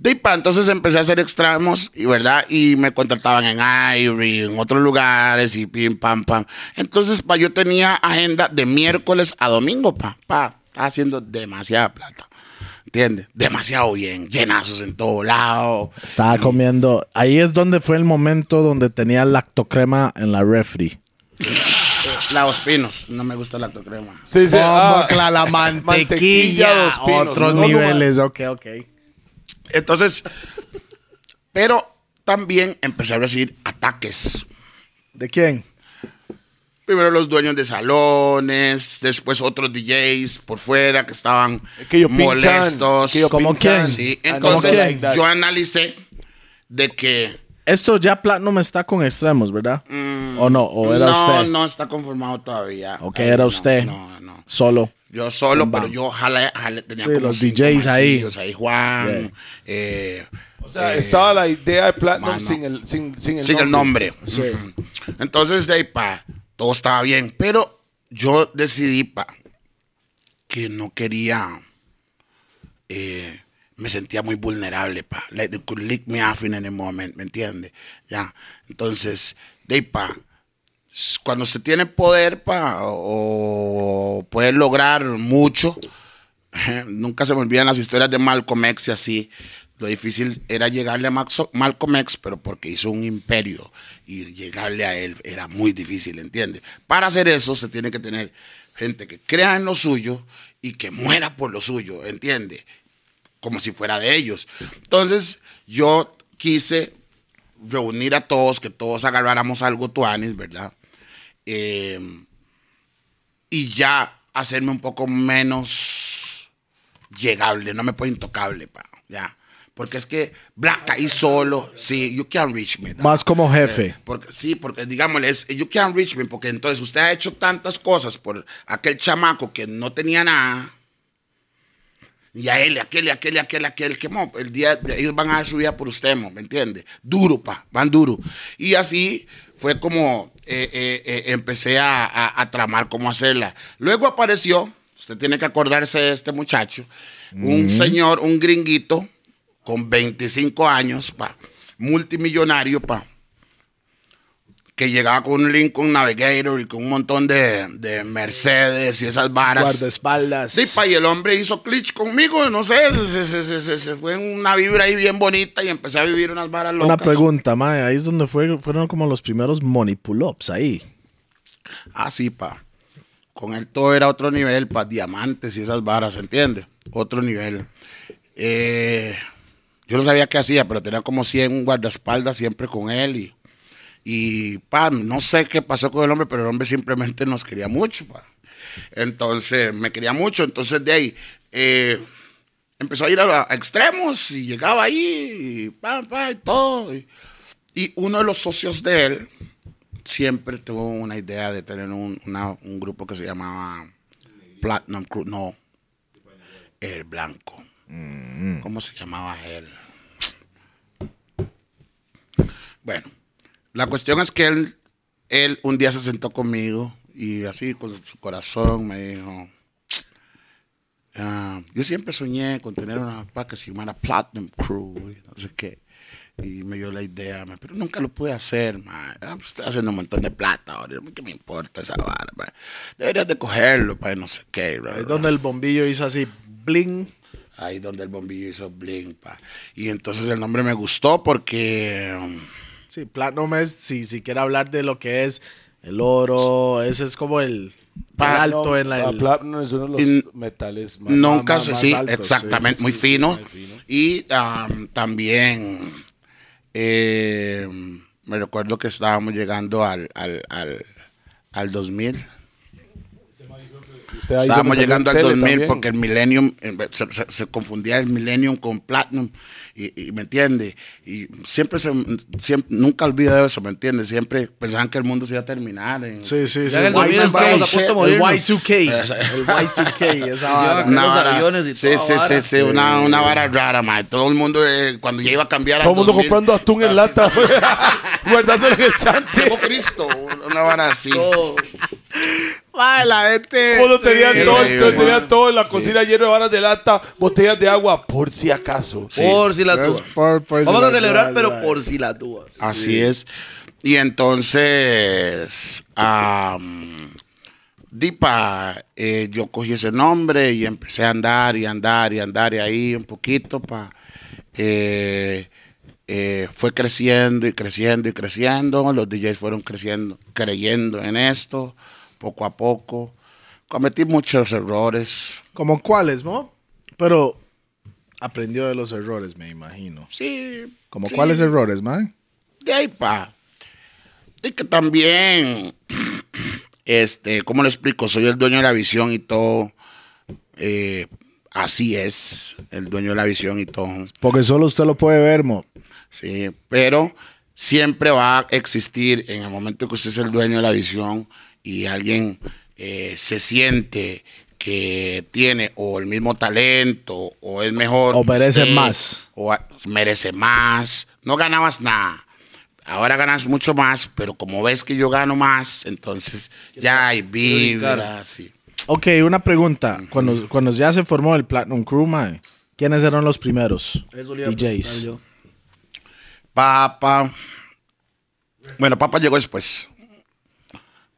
Speaker 3: de pa, entonces empecé a hacer extremos y verdad y me contrataban en Ivory, en otros lugares y pim pam pam. Entonces pa yo tenía agenda de miércoles a domingo pa, pa, estaba haciendo demasiada plata. ¿Entiendes? Demasiado bien, llenazos en todo lado.
Speaker 2: Estaba comiendo. Ahí es donde fue el momento donde tenía lactocrema en la refri.
Speaker 3: La Dos Pinos, no me gusta la lactocrema.
Speaker 4: Sí, sí. Ah,
Speaker 2: que la, la
Speaker 4: mantequilla,
Speaker 2: mantequilla,
Speaker 4: Dos Pinos.
Speaker 2: otros
Speaker 4: No, no,
Speaker 2: niveles. ok, ok.
Speaker 3: Entonces, pero también empecé a recibir ataques.
Speaker 2: ¿De quién?
Speaker 3: Primero los dueños de salones, después otros DJs por fuera que estaban
Speaker 4: Es que pinchan,
Speaker 3: molestos.
Speaker 4: que
Speaker 2: ¿Cómo quién?
Speaker 3: Sí,
Speaker 4: don't
Speaker 3: entonces yo analicé de que
Speaker 2: Esto ya Platinum está con extremos, ¿verdad? ¿O no? ¿O era
Speaker 3: no,
Speaker 2: usted?
Speaker 3: no está conformado todavía.
Speaker 2: Ok,
Speaker 3: Ahí
Speaker 2: era
Speaker 3: no,
Speaker 2: usted.
Speaker 3: No, no.
Speaker 2: Solo.
Speaker 3: Yo solo, pero yo jalé, tenía
Speaker 2: Sí,
Speaker 3: como
Speaker 2: los
Speaker 3: cinco
Speaker 2: DJs ahí.
Speaker 3: ahí. Juan,
Speaker 2: Yeah.
Speaker 3: eh,
Speaker 4: O sea,
Speaker 3: eh,
Speaker 4: estaba la idea de Platinum
Speaker 3: mano.
Speaker 4: sin el, sin, sin el
Speaker 3: sin el nombre.
Speaker 2: Sí.
Speaker 3: Entonces, de ahí, pa, todo estaba bien. Pero yo decidí, pa, que no quería. eh, me sentía muy vulnerable, pa. Like they could lick me off in any moment, ¿me entiende? Ya. Entonces, de ahí, pa, cuando se tiene poder, pa, o puede lograr mucho, nunca se me olvidan las historias de Malcolm X y así. Lo difícil era llegarle a Maxo- Malcolm X, pero porque hizo un imperio y llegarle a él era muy difícil, ¿entiendes? Para hacer eso se tiene que tener gente que crea en lo suyo y que muera por lo suyo, ¿entiendes? Como si fuera de ellos. Entonces yo quise reunir a todos, que todos agarráramos algo tuanis, ¿verdad? Eh, y ya hacerme un poco menos llegable, no me puedo intocable, pa, ya. Porque es que Black ahí solo, sí, you can't reach me. dog.
Speaker 2: Más como jefe.
Speaker 3: Eh, porque, sí, porque digámosle, es, you can't reach me, porque entonces usted ha hecho tantas cosas por aquel chamaco que no tenía nada. Y a él, aquel, aquel, aquel, aquel, que el día de ellos van a dar su vida por usted, ¿me entiende? Duro, pa, van duro. Y así fue como eh, eh, eh, empecé a, a- a tramar cómo hacerla. Luego apareció, usted tiene que acordarse de este muchacho, un señor, un gringuito, con 25 años, pa, multimillonario, pa, que llegaba con un Lincoln Navigator y con un montón de, de Mercedes y esas varas.
Speaker 2: Guardaespaldas.
Speaker 3: Sí, pa, y el hombre hizo clich conmigo, no sé, se, se- se- se- se fue en una vibra ahí bien bonita y empecé a vivir unas varas locas.
Speaker 2: Una pregunta, mae. Ahí es donde fue, fueron como los primeros money pull-ups ahí.
Speaker 3: Ah, sí, pa. Con él todo era otro nivel, pa, diamantes y esas varas, ¿entiendes? Otro nivel. Eh, yo no sabía qué hacía, pero tenía como 100 guardaespaldas siempre con él y, y, pa, no sé qué pasó con el hombre, pero el hombre simplemente nos quería mucho, pa. Entonces, me quería mucho, entonces de ahí eh, empezó a ir a, a extremos y llegaba ahí y, pa, pa, y todo. Y, y uno de los socios de él, siempre tuvo una idea de tener un, una- un grupo que se llamaba Platinum Crew. No, El Blanco. ¿Cómo se llamaba él? Bueno, la cuestión es que él, él un día se sentó conmigo y así con su corazón me dijo, ah, yo siempre soñé con tener una pa que se llamara Platinum Crew, y no sé qué. Y me dio la idea, pero nunca lo pude hacer, ma. Ah, pues, Estoy haciendo un montón de plata ahora, ¿qué me importa esa vara, ma? Deberías de cogerlo, para no sé qué. bla,
Speaker 2: Ahí
Speaker 3: bla,
Speaker 2: es donde el bombillo hizo así, bling.
Speaker 3: Ahí donde el bombillo hizo bling, pa. Y entonces el nombre me gustó porque...
Speaker 2: Sí, Platinum es, si, si quiere hablar de lo que es el oro, ese es como el,
Speaker 3: Pa-
Speaker 2: el alto en la... el-
Speaker 4: Platinum es uno de los
Speaker 3: In-
Speaker 4: metales más.
Speaker 3: Nunca,
Speaker 2: más-
Speaker 3: se-
Speaker 2: más
Speaker 3: sí,
Speaker 2: altos,
Speaker 3: exactamente,
Speaker 2: sí,
Speaker 3: muy
Speaker 4: sí,
Speaker 3: fino.
Speaker 4: muy fino.
Speaker 3: Y um, también eh, me recuerdo que estábamos llegando al, al, al, al 2000. Estábamos llegando al
Speaker 4: tele
Speaker 3: 2000
Speaker 4: también.
Speaker 3: porque el Millennium eh, se, se- se confundía el Millennium con Platinum y, y me entiende y siempre se siempre, nunca olvido eso me entiende siempre pensaban que el mundo se iba a terminar en-
Speaker 2: Sí, sí, sí.
Speaker 1: El
Speaker 2: White
Speaker 1: 2000 estábamos a punto de
Speaker 2: el
Speaker 1: morirnos.
Speaker 2: Y2K. El Y2K, esa vara.
Speaker 3: Una vara,
Speaker 1: y
Speaker 3: sí, sí, sí, sí, una, una vara rara, man. Todo el mundo, eh, cuando ya iba a cambiar
Speaker 4: Todo el mundo comprando atún en lata,
Speaker 3: Sí,
Speaker 4: guardándolo en el chante.
Speaker 3: Llegó Cristo, una vara así.
Speaker 1: Oh,
Speaker 2: Mae, la gente...
Speaker 4: Todos
Speaker 2: sí.
Speaker 4: tenían todo,
Speaker 3: sí,
Speaker 4: todos
Speaker 3: man.
Speaker 4: tenían todo en la cocina lleno de varas de lata, botellas de agua, por si acaso.
Speaker 1: Por si las
Speaker 2: Es
Speaker 1: dudas.
Speaker 2: por- por si
Speaker 1: Vamos a
Speaker 2: las
Speaker 1: celebrar,
Speaker 2: dudas,
Speaker 1: pero
Speaker 2: mae.
Speaker 1: por si las dudas.
Speaker 3: Así es. Y entonces, am, Dipa, eh, yo cogí ese nombre y empecé a andar y andar y andar y ahí un poquito pa, eh, eh, fue creciendo y creciendo y creciendo. Los DJs fueron creciendo, creyendo en esto, poco a poco. Cometí muchos errores.
Speaker 2: ¿Como cuáles, no? Pero aprendió de los errores, me imagino.
Speaker 3: Sí.
Speaker 2: ¿Como
Speaker 3: sí.
Speaker 2: cuáles errores, man?
Speaker 3: De ahí pa. Y que también, este, ¿cómo lo explico? Soy el dueño de la visión y todo. Eh, así es, el dueño de la visión y todo.
Speaker 2: Porque solo usted lo puede ver, mo.
Speaker 3: Sí, pero siempre va a existir en el momento que usted es el dueño de la visión y alguien eh, se siente que tiene o el mismo talento o es mejor.
Speaker 2: O merece
Speaker 3: usted,
Speaker 2: más.
Speaker 3: O merece más. No ganabas nada. Ahora ganas mucho más, pero como ves que yo gano más, entonces ya hay vibra. sí.
Speaker 2: Ok, una pregunta. Cuando, cuando ya se formó el Platinum Crew, man, ¿quiénes eran los primeros DJs?
Speaker 3: Papa. Bueno, Papa llegó después.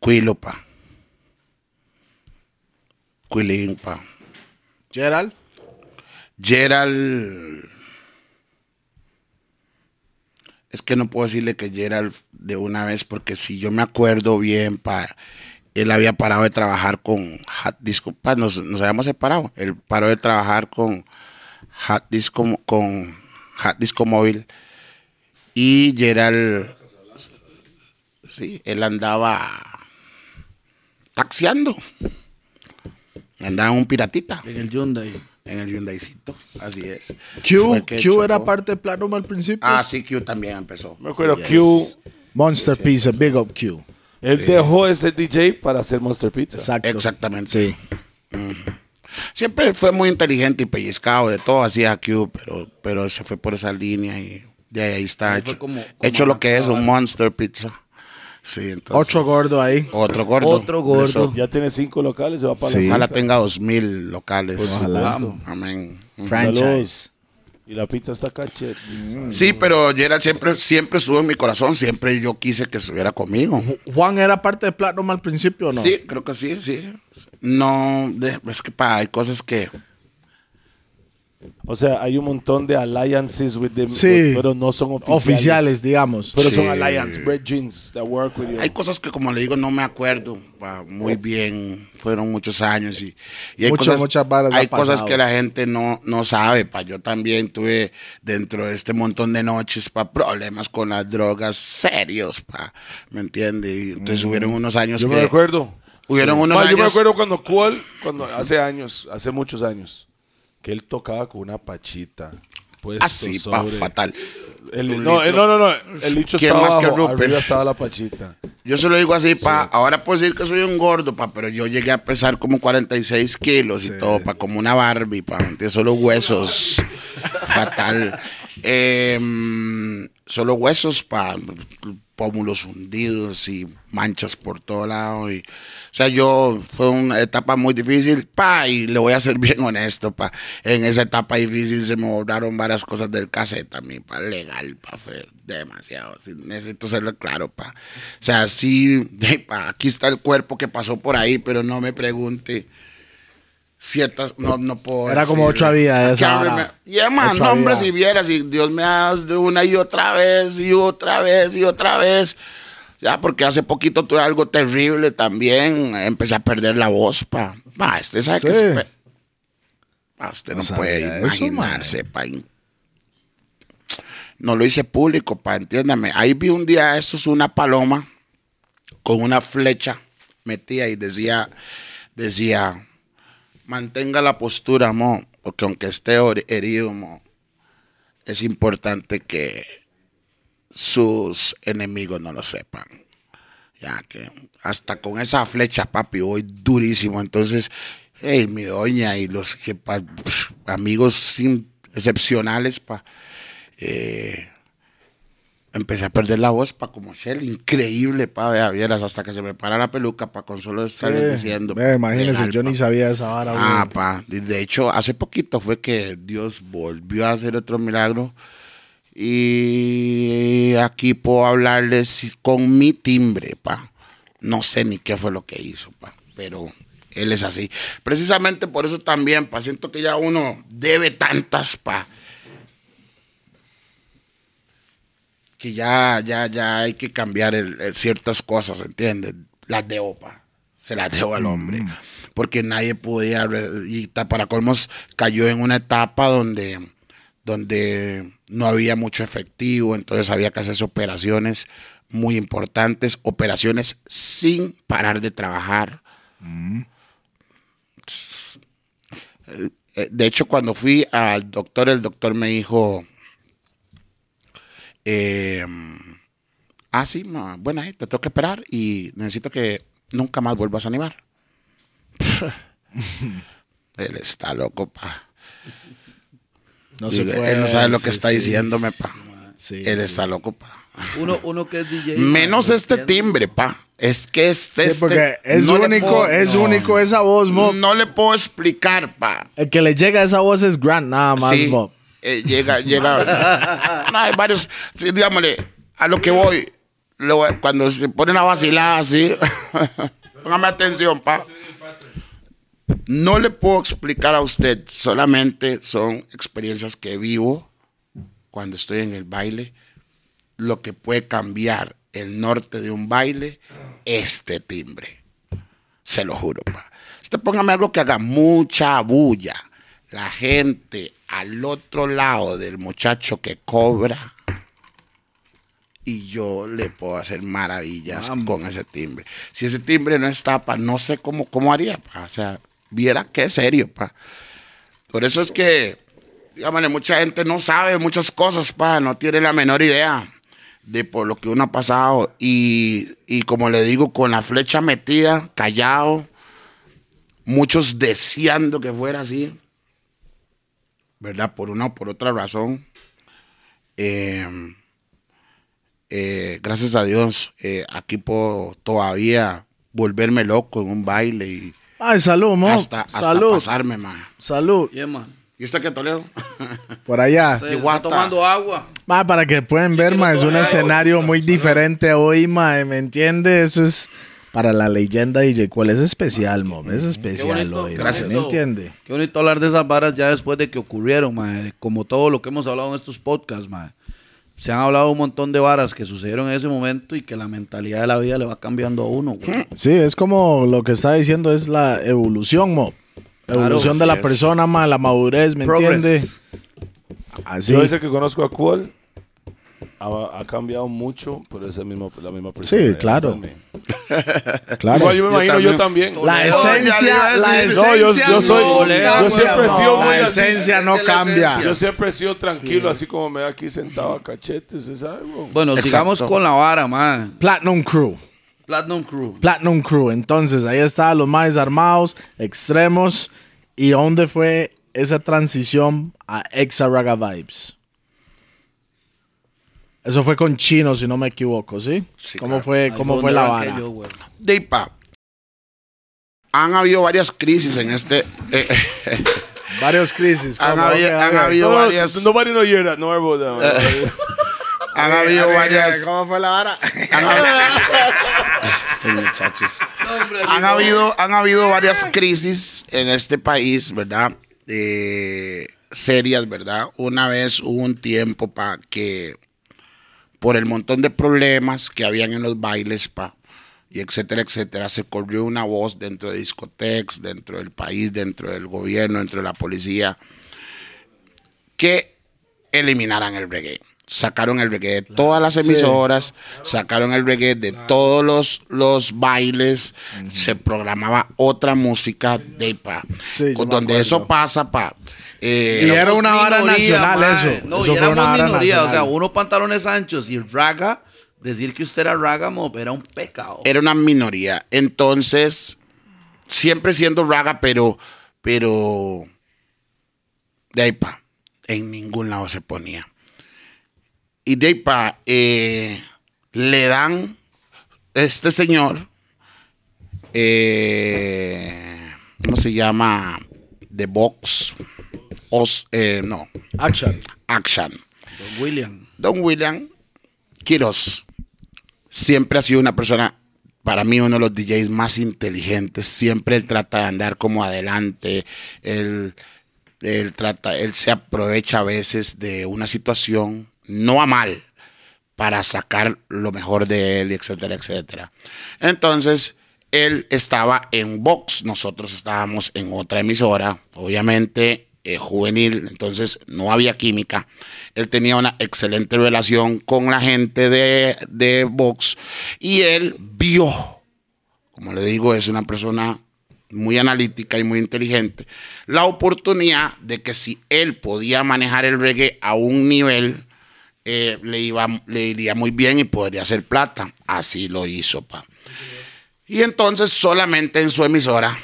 Speaker 3: Quilo, pa. Quilín, pa.
Speaker 2: Gerald.
Speaker 3: Gerald. Es que no puedo decirle que Gerald de una vez, porque si yo me acuerdo bien, pa, él había parado de trabajar con Hot Disco. Pa, nos, nos habíamos separado. Él paró de trabajar con Hot Disco, con Hot Disco Móvil. Y Gerald. Sí, él andaba taxiando. Andaba un piratita
Speaker 1: En el Hyundai.
Speaker 3: en el Hyundaicito. Así es.
Speaker 2: Q, Q era parte de Platinum al principio.
Speaker 3: Ah, sí, Q también empezó.
Speaker 4: Me acuerdo. Q,
Speaker 2: Monster Pizza, Big Up Q.
Speaker 4: él dejó ese DJ para hacer Monster Pizza.
Speaker 2: Exacto.
Speaker 3: Exactamente.
Speaker 2: Sí.
Speaker 3: Siempre fue muy inteligente y pellizcado, de todo hacía Q, pero, pero se fue por esa línea y de ahí, está hecho.
Speaker 1: como- como
Speaker 3: hecho lo que es un Monster Pizza. Sí, entonces.
Speaker 2: Otro gordo ahí.
Speaker 3: Otro gordo.
Speaker 1: Otro gordo.
Speaker 3: Eso,
Speaker 4: Ya tiene cinco locales, se va para
Speaker 2: Sí.
Speaker 4: la
Speaker 3: Ojalá tenga dos mil locales.
Speaker 2: Ojalá.
Speaker 4: supuesto.
Speaker 3: Amén.
Speaker 2: Franchise.
Speaker 4: Y la pizza está cachete.
Speaker 3: Sí, pero Gerald siempre, siempre estuvo en mi corazón. Siempre yo quise que estuviera conmigo.
Speaker 2: Juan era parte de Platinum al principio o no?
Speaker 3: Sí, creo que sí, sí. No, de- es que pa, hay cosas que.
Speaker 4: O sea, hay un montón de alliances with them,
Speaker 2: Sí.
Speaker 4: pero no son oficiales.
Speaker 2: Oficiales, digamos.
Speaker 4: Pero
Speaker 3: Sí.
Speaker 4: son alliance, bread jeans that work with you.
Speaker 3: Hay cosas que, como le digo, no me acuerdo pa, muy bien. Fueron muchos años y, y hay
Speaker 2: Muchas,
Speaker 3: cosas,
Speaker 2: muchas varas ha
Speaker 3: hay cosas que la gente no, no sabe. Pa. Yo también tuve dentro de este montón de noches pa, problemas con las drogas serios. Pa, ¿Me entiende? Y entonces hubieron unos años
Speaker 4: Yo
Speaker 3: que.
Speaker 4: me recuerdo.
Speaker 3: Hubieron unos
Speaker 4: Ma, Yo me
Speaker 3: años.
Speaker 4: acuerdo cuando Cual, cuando hace años, hace muchos años, que él tocaba con una pachita.
Speaker 3: Así, pa,
Speaker 4: sobre-
Speaker 3: fatal.
Speaker 4: El- no, no, no, no. El
Speaker 3: ¿Quién
Speaker 4: estaba
Speaker 3: más que
Speaker 4: abajo,
Speaker 3: Rupert?
Speaker 4: arriba estaba la pachita.
Speaker 3: Yo se lo digo así, pa. Ahora puedo decir que soy un gordo, pa, pero yo llegué a pesar como 46 kilos y todo, pa, como una Barbie, pa. Solo huesos. Fatal. Em, solo huesos, pa. Pómulos hundidos y manchas por todo lado. Y, o sea, yo fue una etapa muy difícil, pa, y le voy a ser bien honesto, pa. En esa etapa difícil se me borraron varias cosas del cassette también, pa, legal, pa, fue demasiado. Sí, necesito serlo claro, pa. O sea, sí, pa, aquí está el cuerpo que pasó por ahí, pero no me pregunte ciertas, no, no puedo
Speaker 2: Era como otra vida esa
Speaker 3: remember. Yeah, man, no, hombre, si vieras, y Dios me hace de una y otra vez, y otra vez, y otra vez. Ya, porque hace poquito tuve algo terrible también. Empecé a perder la voz, pa. Pa, usted sabe que
Speaker 2: Sí.
Speaker 3: Pa, usted no,
Speaker 2: No
Speaker 3: puede
Speaker 2: sabía eso,
Speaker 3: imaginarse, pa. No lo hice público, pa, entiéndame. Ahí vi un día, esto es una paloma con una flecha metida y decía, decía, mantenga la postura, mo, porque aunque esté herido, mo, es importante que sus enemigos no lo sepan. Ya que hasta con esa flecha, papi, voy durísimo. Entonces, hey, mi doña y los que amigos excepcionales, pa, eh, empecé a perder la voz, pa, como Shell, increíble, pa, vea, vieras, hasta que se me para la peluca, pa, con solo estarles diciendo.
Speaker 2: Ve, imagínese, yo ni sabía esa vara.
Speaker 3: Ah,
Speaker 2: güey.
Speaker 3: pa. De de hecho, hace poquito fue que Dios volvió a hacer otro milagro. Y aquí puedo hablarles con mi timbre, pa. No sé ni qué fue lo que hizo, pa. Pero él es así. Precisamente por eso también, pa. Siento que ya uno debe tantas, pa. Que ya, ya, ya hay que cambiar el- el ciertas cosas, ¿entiendes? Las debo, pa. Se las debo al hombre. Porque nadie podía. Y para colmos cayó en una etapa donde, donde no había mucho efectivo, entonces había que hacer operaciones muy importantes, operaciones sin parar de trabajar. Eh, eh, De hecho, cuando fui al doctor, el doctor me dijo, eh, ah, sí, ma, bueno, ahí te tengo que esperar y necesito que nunca más vuelvas a animar. Él está loco, pa.
Speaker 2: No se
Speaker 3: Digo,
Speaker 2: puede.
Speaker 3: él no sabe lo que
Speaker 2: sí,
Speaker 3: está
Speaker 2: sí.
Speaker 3: diciéndome, pa.
Speaker 2: Sí,
Speaker 3: Él
Speaker 2: sí.
Speaker 3: está loco, pa.
Speaker 1: Uno, uno que es DJ.
Speaker 3: Menos este timbre, pa. Es que este,
Speaker 2: Sí,
Speaker 3: este-
Speaker 2: porque es
Speaker 3: no
Speaker 2: único,
Speaker 3: puedo-
Speaker 2: es
Speaker 3: no,
Speaker 2: único esa voz, Mo.
Speaker 3: No le puedo explicar, pa.
Speaker 2: El que le llega a esa voz es Grant, nada más,
Speaker 3: Sí,
Speaker 2: Mo.
Speaker 3: Eh, llega, llega. no, hay varios. Sí, digámosle, a lo que voy. lo- cuando se ponen a vacilar así, póngame atención, pa. No le puedo explicar a usted, solamente son experiencias que vivo cuando estoy en el baile. Lo que puede cambiar el norte de un baile, este timbre. Se lo juro, pa. Usted póngame algo que haga mucha bulla. La gente al otro lado del muchacho que cobra. Y yo le puedo hacer maravillas
Speaker 1: Vamos.
Speaker 3: con ese timbre. Si ese timbre no está, pa, no sé cómo, cómo haría, pa. O sea, viera qué serio, pa. Por eso es que, dígame, mucha gente no sabe muchas cosas, pa, no tiene la menor idea de por lo que uno ha pasado. Y, y como le digo, con la flecha metida, callado, muchos deseando que fuera así, ¿verdad? Por una o por otra razón. Eh, eh, gracias a Dios, eh, aquí puedo todavía volverme loco en un baile y
Speaker 2: Ay, salud, Mo.
Speaker 3: hasta, hasta
Speaker 2: salud.
Speaker 3: pasarme, man.
Speaker 2: Salud.
Speaker 1: Yeah, man.
Speaker 3: ¿Y usted qué, Toledo?
Speaker 2: Por allá.
Speaker 1: Sí,
Speaker 3: De
Speaker 1: está
Speaker 3: guata.
Speaker 1: tomando agua.
Speaker 2: Ma, para que pueden ver,
Speaker 1: que
Speaker 2: ma, es un escenario muy diferente hoy, ma, ¿me entiende? Eso es para la leyenda DJ Cuál es especial, mo, es
Speaker 1: Qué
Speaker 2: especial
Speaker 1: bonito,
Speaker 2: hoy,
Speaker 3: Gracias.
Speaker 2: ¿me entiende?
Speaker 1: Qué bonito hablar de esas varas ya después de que ocurrieron, mae. Como todo lo que hemos hablado en estos podcasts, mae. Se han hablado un montón de varas que sucedieron en ese momento y que la mentalidad de la vida le va cambiando a uno, güey.
Speaker 2: Sí, es como lo que está diciendo es la evolución, mo. Evolución de la
Speaker 3: es.
Speaker 2: persona, ma, la madurez, ¿me
Speaker 1: Progress.
Speaker 2: entiende? Así.
Speaker 4: Yo desde que conozco a Cual ha, ha cambiado mucho, pero es el mismo, la misma persona.
Speaker 2: Sí, claro. Claro.
Speaker 4: Igual yo me
Speaker 3: Yo
Speaker 4: imagino yo también.
Speaker 2: La
Speaker 1: No,
Speaker 3: ya le iba
Speaker 2: esencia, la esencia
Speaker 4: No, yo- yo soy-
Speaker 2: no
Speaker 1: yo
Speaker 4: siempre he sido muy
Speaker 2: La
Speaker 4: así.
Speaker 2: esencia no
Speaker 1: es la
Speaker 2: cambia.
Speaker 1: esencia.
Speaker 4: Yo siempre he sido tranquilo, así como me da aquí sentado a cachete, ¿usted sabe? bro?
Speaker 1: Bueno,
Speaker 3: Exacto.
Speaker 1: sigamos con la vara, mae.
Speaker 2: Platinum Crew.
Speaker 1: Platinum Crew.
Speaker 2: Platinum Crew. Entonces, ahí estaban los más armados, extremos. ¿Y dónde fue esa transición a Exa Raga Vibes? Eso fue con Chino, si no me equivoco, ¿sí?
Speaker 3: Sí,
Speaker 2: ¿Cómo
Speaker 3: claro.
Speaker 2: fue, cómo fue la vara?
Speaker 1: yo, güey.
Speaker 3: De pa, han habido varias crisis en este. eh, eh,
Speaker 2: Varios crisis.
Speaker 3: han, habido, han
Speaker 4: No,
Speaker 3: varias.
Speaker 4: Nobody know you're that. No about that. man.
Speaker 3: Han habido varias.
Speaker 2: ¿Cómo fue la vara?
Speaker 3: Han Estos muchachos. Han habido, han habido varias crisis en este país, ¿verdad? Eh, serias, ¿verdad? Una vez hubo un tiempo para que, por el montón de problemas que habían en los bailes, pa, y etcétera, etcétera, se corrió una voz dentro de discotecas, dentro del país, dentro del gobierno, dentro de la policía, que eliminaran el reggae. Sacaron el reggae de todas las emisoras, sacaron el reggae de todos los, los bailes, se programaba otra música de pa.
Speaker 2: Sí,
Speaker 3: donde eso pasa, pa. Eh,
Speaker 2: Y era una vara
Speaker 1: Minoría,
Speaker 2: nacional eso.
Speaker 1: No,
Speaker 2: Eso
Speaker 1: y
Speaker 2: fue una vara
Speaker 1: minoría. O sea, unos pantalones anchos y raga, decir que usted era raga, mo, era un pecado.
Speaker 3: era una minoría. Entonces, siempre siendo raga, pero, pero, de ahí pa, en ningún lado se ponía. Y de ahí pa, eh, le dan este señor, eh, ¿cómo se llama? The Box, Os, eh, no,
Speaker 2: Action.
Speaker 3: Action.
Speaker 1: Don William.
Speaker 3: Don William Quiroz siempre ha sido una persona, para mí, uno de los DJs más inteligentes. Siempre él trata de andar como adelante. Él, él trata, él se aprovecha a veces de una situación, no a mal, para sacar lo mejor de él, etcétera, etcétera. Entonces, él estaba en Vox, nosotros estábamos en otra emisora, obviamente eh, juvenil, entonces no había química. Él tenía una excelente relación con la gente de, de Vox y él vio, como le digo, es una persona muy analítica y muy inteligente, la oportunidad de que si él podía manejar el reggae a un nivel, eh, le, iba, le iría muy bien y podría hacer plata. Así lo hizo, pa. Y entonces solamente en su emisora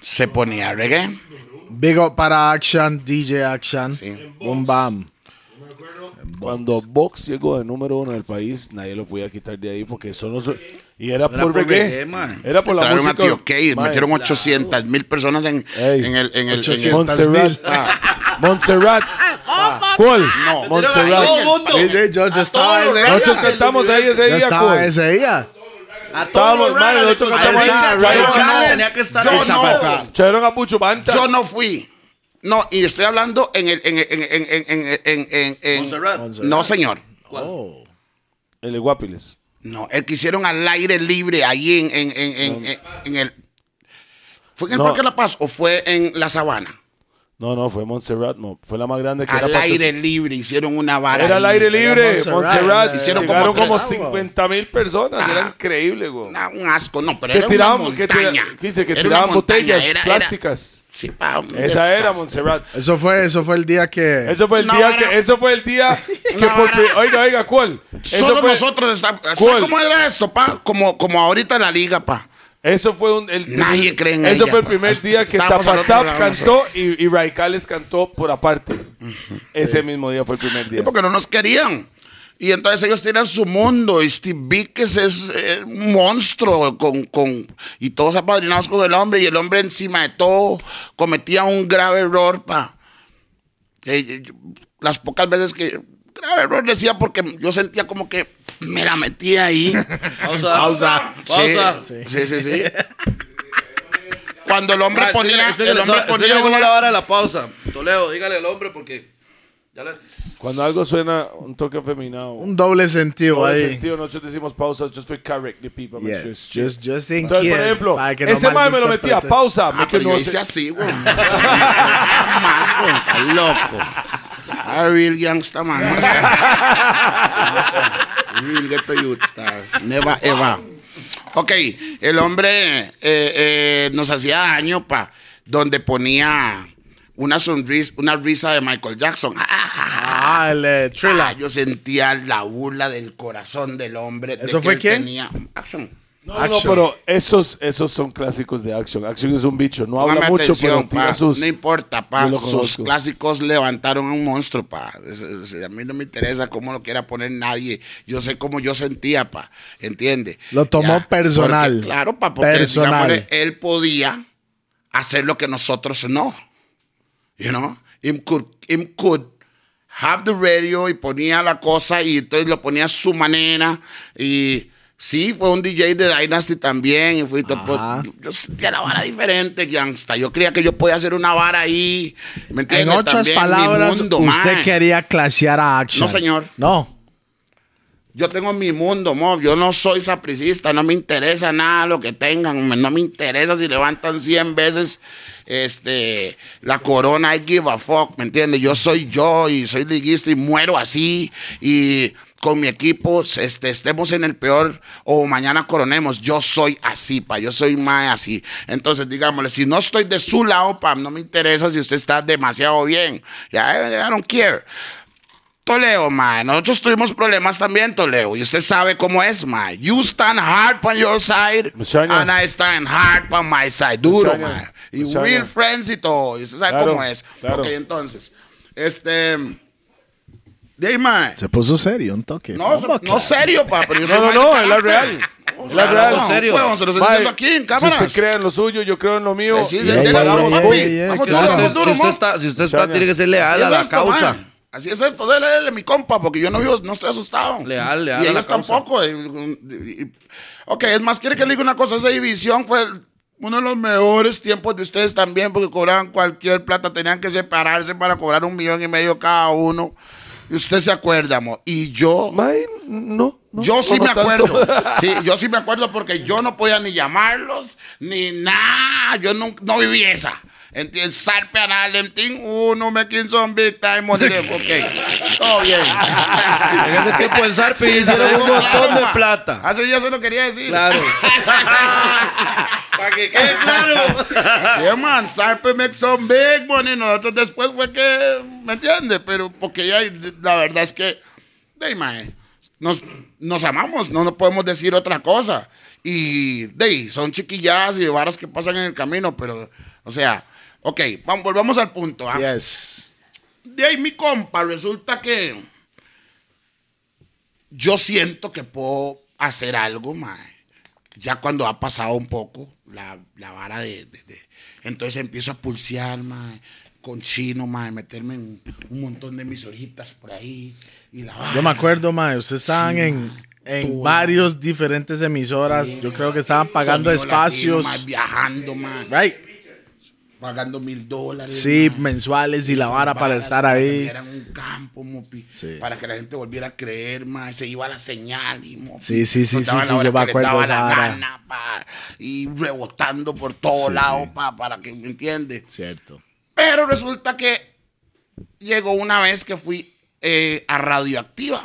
Speaker 3: se ponía reggae.
Speaker 2: Big up para Action, DJ Action.
Speaker 3: Sí.
Speaker 2: Boom bam.
Speaker 4: Cuando Box llegó de número uno en el país, nadie lo podía quitar de ahí porque solo su- y era,
Speaker 1: Era
Speaker 4: por, reggae.
Speaker 1: reggae, man.
Speaker 4: Era por la
Speaker 3: a
Speaker 4: música. Man,
Speaker 3: metieron 800 mil personas en,
Speaker 4: Ey.
Speaker 3: en el... En el, en el-
Speaker 2: 800.
Speaker 4: Montserrat.
Speaker 3: Ah.
Speaker 4: Montserrat. ¿Cuál?
Speaker 3: No.
Speaker 4: Montserrat. Nosotros cantamos ahí ese
Speaker 2: Yo
Speaker 4: día.
Speaker 2: estaba ese día.
Speaker 1: A
Speaker 4: Estábamos,
Speaker 1: todos los
Speaker 4: man,
Speaker 1: ragas.
Speaker 4: nosotros cantamos ahí.
Speaker 1: tenía que estar
Speaker 4: Banta.
Speaker 3: Yo no fui. No, y estoy hablando en el... En, en, en, en, en, en, en- en-. No, señor.
Speaker 2: Oh.
Speaker 4: El de Guapiles.
Speaker 3: No, el que hicieron al aire libre ahí en, en, en, en, en- en el... ¿Fue en el. Parque La Paz o fue en La Sabana?
Speaker 4: No, no, fue Montserrat. mo. Fue la más grande que
Speaker 3: Al
Speaker 4: era
Speaker 3: aire libre hicieron una vara.
Speaker 4: Era al aire libre,
Speaker 2: Montserrat.
Speaker 4: Montserrat.
Speaker 3: Hicieron
Speaker 4: Llegaron
Speaker 3: como
Speaker 4: como
Speaker 3: tres.
Speaker 4: 50 mil personas. Era
Speaker 3: Ah.
Speaker 4: increíble, güey.
Speaker 3: Un asco, no, pero era
Speaker 4: tiraban,
Speaker 3: una
Speaker 4: que, tira-
Speaker 3: montaña.
Speaker 4: que dice que
Speaker 3: Era
Speaker 4: tiraban botellas
Speaker 3: era- era-
Speaker 4: plásticas.
Speaker 3: sí, pa, un
Speaker 4: Esa era. Montserrat.
Speaker 2: Eso fue, eso fue el día que.
Speaker 4: Eso fue el
Speaker 3: Una
Speaker 4: día
Speaker 3: vara.
Speaker 4: que, eso fue el día que oiga, oiga, ¿cuál? Eso
Speaker 3: Solo
Speaker 4: fue,
Speaker 3: nosotros estamos.
Speaker 4: ¿Cuál?
Speaker 3: ¿Sabes cómo era esto, pa? Como, como ahorita en la liga, pa.
Speaker 4: Eso fue un, el,
Speaker 3: Nadie cree en
Speaker 4: Eso
Speaker 3: ella,
Speaker 4: fue el
Speaker 3: pa.
Speaker 4: primer día que Tapatap cantó y, y Raikales cantó por aparte. Ese mismo día fue el primer día.
Speaker 3: Sí, porque no nos querían. Y entonces ellos tienen su mundo. Y Steve Vickers es eh, un monstruo. Con, con, y todos apadrinados con el hombre. Y el hombre, encima de todo, cometía un grave error, pa. Eh, eh, yo- las pocas veces que. Grave error decía porque yo sentía como que me la metía ahí.
Speaker 1: Pausa.
Speaker 2: Pausa.
Speaker 1: Pausa.
Speaker 3: Sí, sí, sí. sí. Cuando el hombre
Speaker 1: Ah,
Speaker 3: ponía.
Speaker 1: explícale,
Speaker 3: El hombre ponía
Speaker 1: cómo la vara de la pausa. Toledo, dígale al hombre porque. Ya le...
Speaker 4: Cuando algo suena un toque feminado,
Speaker 2: Un doble sentido
Speaker 4: doble
Speaker 2: ahí.
Speaker 4: sentido, nosotros decimos pausa just for correct the people.
Speaker 2: Yeah,
Speaker 4: sure
Speaker 2: just, just in
Speaker 4: Entonces, por ejemplo,
Speaker 2: que no
Speaker 4: ese man me lo metía, pausa.
Speaker 3: Ah,
Speaker 4: me que
Speaker 3: pero
Speaker 4: no
Speaker 3: yo hice así, güey. Jamás, güey. Está loco. A real youngster, man. Real ghetto youth star. Never ever. Ok, el hombre eh, eh, nos hacía daño, pa, donde ponía una sonrisa, una risa de Michael Jackson.
Speaker 2: Ah, el eh,
Speaker 3: Ah, yo sentía la burla del corazón del hombre. de
Speaker 2: ¿Eso
Speaker 3: que
Speaker 2: fue quién?
Speaker 3: Tenía, Action.
Speaker 4: No, no,
Speaker 2: Action.
Speaker 4: pero esos, esos son clásicos de Action. Action es un bicho. No habla
Speaker 3: Póngame
Speaker 4: mucho,
Speaker 3: atención,
Speaker 4: pero tira
Speaker 3: pa.
Speaker 4: sus...
Speaker 3: No importa, pa. Sus
Speaker 4: conozco.
Speaker 3: clásicos levantaron a un monstruo, pa. Es- es- a mí no me interesa cómo lo quiera poner nadie. Yo sé cómo yo sentía, pa. ¿Entiende?
Speaker 2: Lo tomó personal.
Speaker 3: Porque, claro, pa, porque
Speaker 2: Personal.
Speaker 3: digámosle, él podía hacer lo que nosotros no. You know? Him could, him could have the radio y ponía la cosa y entonces lo ponía a su manera y sí, fue un DJ de Dynasty también y fui
Speaker 2: Ajá.
Speaker 3: yo sentía la vara diferente, gangsta. Yo creía que yo podía hacer una vara ahí, ¿me
Speaker 2: En otras
Speaker 3: También,
Speaker 2: palabras,
Speaker 3: mundo,
Speaker 2: usted
Speaker 3: man.
Speaker 2: quería clasear a Action.
Speaker 3: No, señor.
Speaker 2: No.
Speaker 3: Yo tengo mi mundo, mob. Yo no soy sapricista, no me interesa nada lo que tengan. No me interesa si levantan 100 veces este, la corona. I give a fuck, ¿me entiendes? Yo soy yo y soy liguista y muero así. Y con mi equipo este, estemos en el peor o mañana coronemos. Yo soy así, pa. Yo soy más así. Entonces, digámosle, si no estoy de su lado, pa, no me interesa si usted está demasiado bien. Ya, I don't care. Toledo, man. Nosotros tuvimos problemas también, Toledo. Y usted sabe cómo es, man. You stand hard on your side. And I stand hard on my side. Duro, man. Y real friends y todo. Y usted sabe
Speaker 4: Claro,
Speaker 3: cómo es.
Speaker 4: claro.
Speaker 3: Ok, entonces. Este. De.
Speaker 2: Se puso serio, un toque.
Speaker 3: No, no
Speaker 2: claro.
Speaker 3: serio, pa. Pero yo
Speaker 4: No,
Speaker 3: soy
Speaker 4: no, no,
Speaker 3: de
Speaker 4: es la real.
Speaker 3: No,
Speaker 4: Es la
Speaker 3: no,
Speaker 4: real.
Speaker 3: no,
Speaker 1: serio.
Speaker 3: huevón, se lo estoy diciendo aquí en
Speaker 4: Si
Speaker 3: cámaras.
Speaker 4: usted cree en lo suyo, yo creo en lo mío.
Speaker 3: Sí,
Speaker 2: Yeah, yeah,
Speaker 3: vamos,
Speaker 2: yeah,
Speaker 3: Vamos,
Speaker 2: claro.
Speaker 3: vamos, duro,
Speaker 1: si usted está, si usted está, tiene que ser leal a la
Speaker 3: esto,
Speaker 1: causa.
Speaker 3: man. Así es esto, dele, dele, mi compa, porque yo no vivo, no estoy asustado.
Speaker 1: Leal, leal
Speaker 3: Y ellos tampoco. y- y- y- ok, es más, quiere que le diga una cosa, esa división fue uno de los mejores tiempos de ustedes también, porque cobraban cualquier plata, tenían que separarse para cobrar un millón y medio cada uno. Y usted se acuerda, mo. Y yo...
Speaker 4: No, no,
Speaker 3: Yo sí
Speaker 4: no
Speaker 3: me
Speaker 4: tanto.
Speaker 3: acuerdo. Sí, yo sí me acuerdo porque yo no podía ni llamarlos, ni nada. Yo no, no viví esa. ¿Entiendes? Sarpe a Harlem Team, uno me Kinson Big Time Money. Ok, todo bien.
Speaker 1: En ese tiempo el Sarpe hicieron un montón de plata.
Speaker 3: Hace días se lo quería decir.
Speaker 1: Claro. Para que quede claro.
Speaker 3: Yeah, man, Sarpe make some big money. Nosotros después fue que, ¿me entiendes? Pero porque ya, la verdad es que, de mae, nos, nos amamos, no nos podemos decir otra cosa. Y de son chiquilladas y varas que pasan en el camino, pero, o sea, ok, vamos, volvamos al punto. ¿ah?
Speaker 2: Yes.
Speaker 3: De ahí, mi compa, resulta que yo siento que puedo hacer algo, mae. Ya cuando ha pasado un poco la, la vara de, de- de- Entonces empiezo a pulsear, mae, con chino, mae, meterme en un montón de mis orejitas por ahí. Y la
Speaker 2: Yo me acuerdo, mae, ustedes estaban
Speaker 3: Sí,
Speaker 2: en,
Speaker 3: mae.
Speaker 2: en
Speaker 3: Todo.
Speaker 2: varios diferentes emisoras. Yo creo que estaban pagando espacios.
Speaker 3: latino, viajando, mae,
Speaker 2: Right.
Speaker 3: Pagando mil dólares.
Speaker 2: Sí, mensuales y la vara para estar ahí.
Speaker 3: Era un campo, mopi,
Speaker 2: Sí.
Speaker 3: para que la gente volviera a creer más, se iba la señal y mopi,
Speaker 2: Sí, sí, sí, sí, sí, yo me acuerdo esa
Speaker 3: gana, pa, y rebotando por todos
Speaker 2: Sí,
Speaker 3: lados, pa, para que me entiende.
Speaker 2: Cierto.
Speaker 3: Pero resulta que llegó una vez que fui eh, a Radioactiva.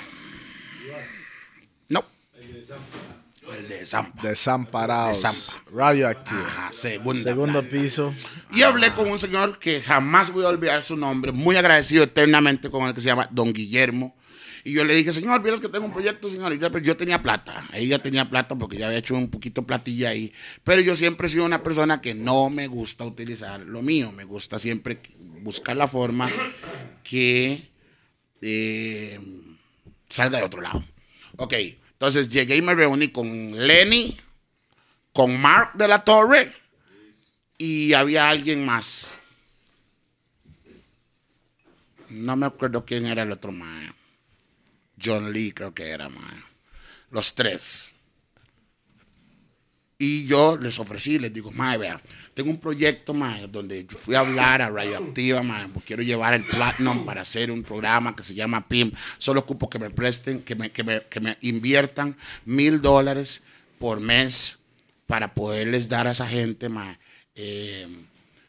Speaker 3: No. El de Zampa.
Speaker 2: Desamparados.
Speaker 3: De Zampa.
Speaker 2: Radioactive.
Speaker 3: Ajá, segunda.
Speaker 2: Segundo piso.
Speaker 3: Y hablé con un señor que jamás voy a olvidar su nombre, muy agradecido eternamente con el que se llama Don Guillermo. Y yo le dije, señor, vieras que tengo un proyecto, señor. Y yo, pues, yo tenía plata. Ella tenía plata porque ya había hecho un poquito platilla ahí. Pero yo siempre he sido una persona que no me gusta utilizar lo mío. Me gusta siempre buscar la forma que eh, salga de otro lado. Ok, entonces llegué y me reuní con Lenny, con Mark de la Torre y había alguien más. No me acuerdo quién era el otro mae. John Lee creo que era mae. Los tres. Y yo les ofrecí, les digo, mae, vea, tengo un proyecto, mae, donde fui a hablar a Radioactiva, mae, porque quiero llevar el Platinum para hacer un programa que se llama PIM. Solo ocupo que me presten, que me, que me, que me inviertan mil dólares por mes para poderles dar a esa gente, mae, eh,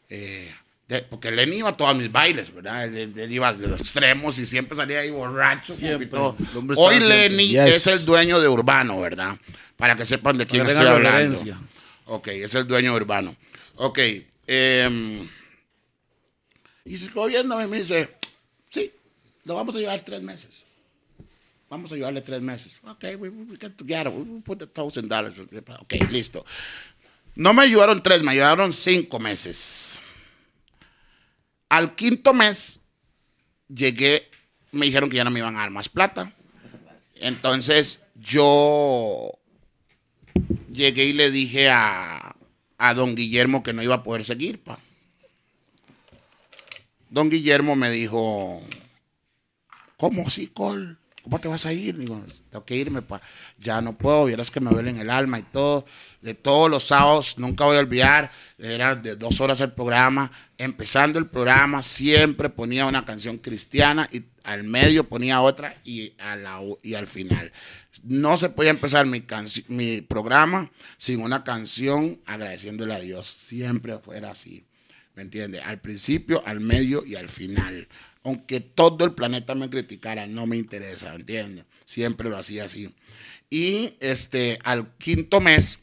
Speaker 3: eh, de- porque Lenny iba a todos mis bailes, ¿verdad? Él, iba de los extremos y siempre salía ahí borracho.
Speaker 1: Siempre.
Speaker 3: y todo. Hoy. Lenny
Speaker 2: Yes.
Speaker 3: es el dueño de Urbano, ¿verdad? Para que sepan de quién estoy hablando. Ok, es el dueño Urbano. Ok. em, y se quedó viéndome y me dice, sí, lo vamos a llevar tres meses. vamos a ayudarle tres meses. Ok, we, we get together, we, put the thousand dollars. Ok, listo. No me ayudaron tres, me ayudaron cinco meses. Al quinto mes, llegué, me dijeron que ya no me iban a dar más plata. Entonces, yo llegué y le dije a, a don Guillermo que no iba a poder seguir, pa. Don Guillermo me dijo, ¿cómo así, Col? ¿Cómo te vas a ir? Digo, tengo que irme, pa. Ya no puedo, vieras que me duele en el alma y todo. De todos los sábados, nunca voy a olvidar, era de dos horas el programa. Empezando el programa, siempre ponía una canción cristiana y al medio ponía otra y, al final. No se podía empezar mi, programa sin una canción agradeciéndole a Dios. Siempre fuera así. ¿Me entiende? Al principio, al medio y al final. Aunque todo el planeta me criticara, no me interesa, ¿me entiende? Siempre lo hacía así. Y este, al quinto mes,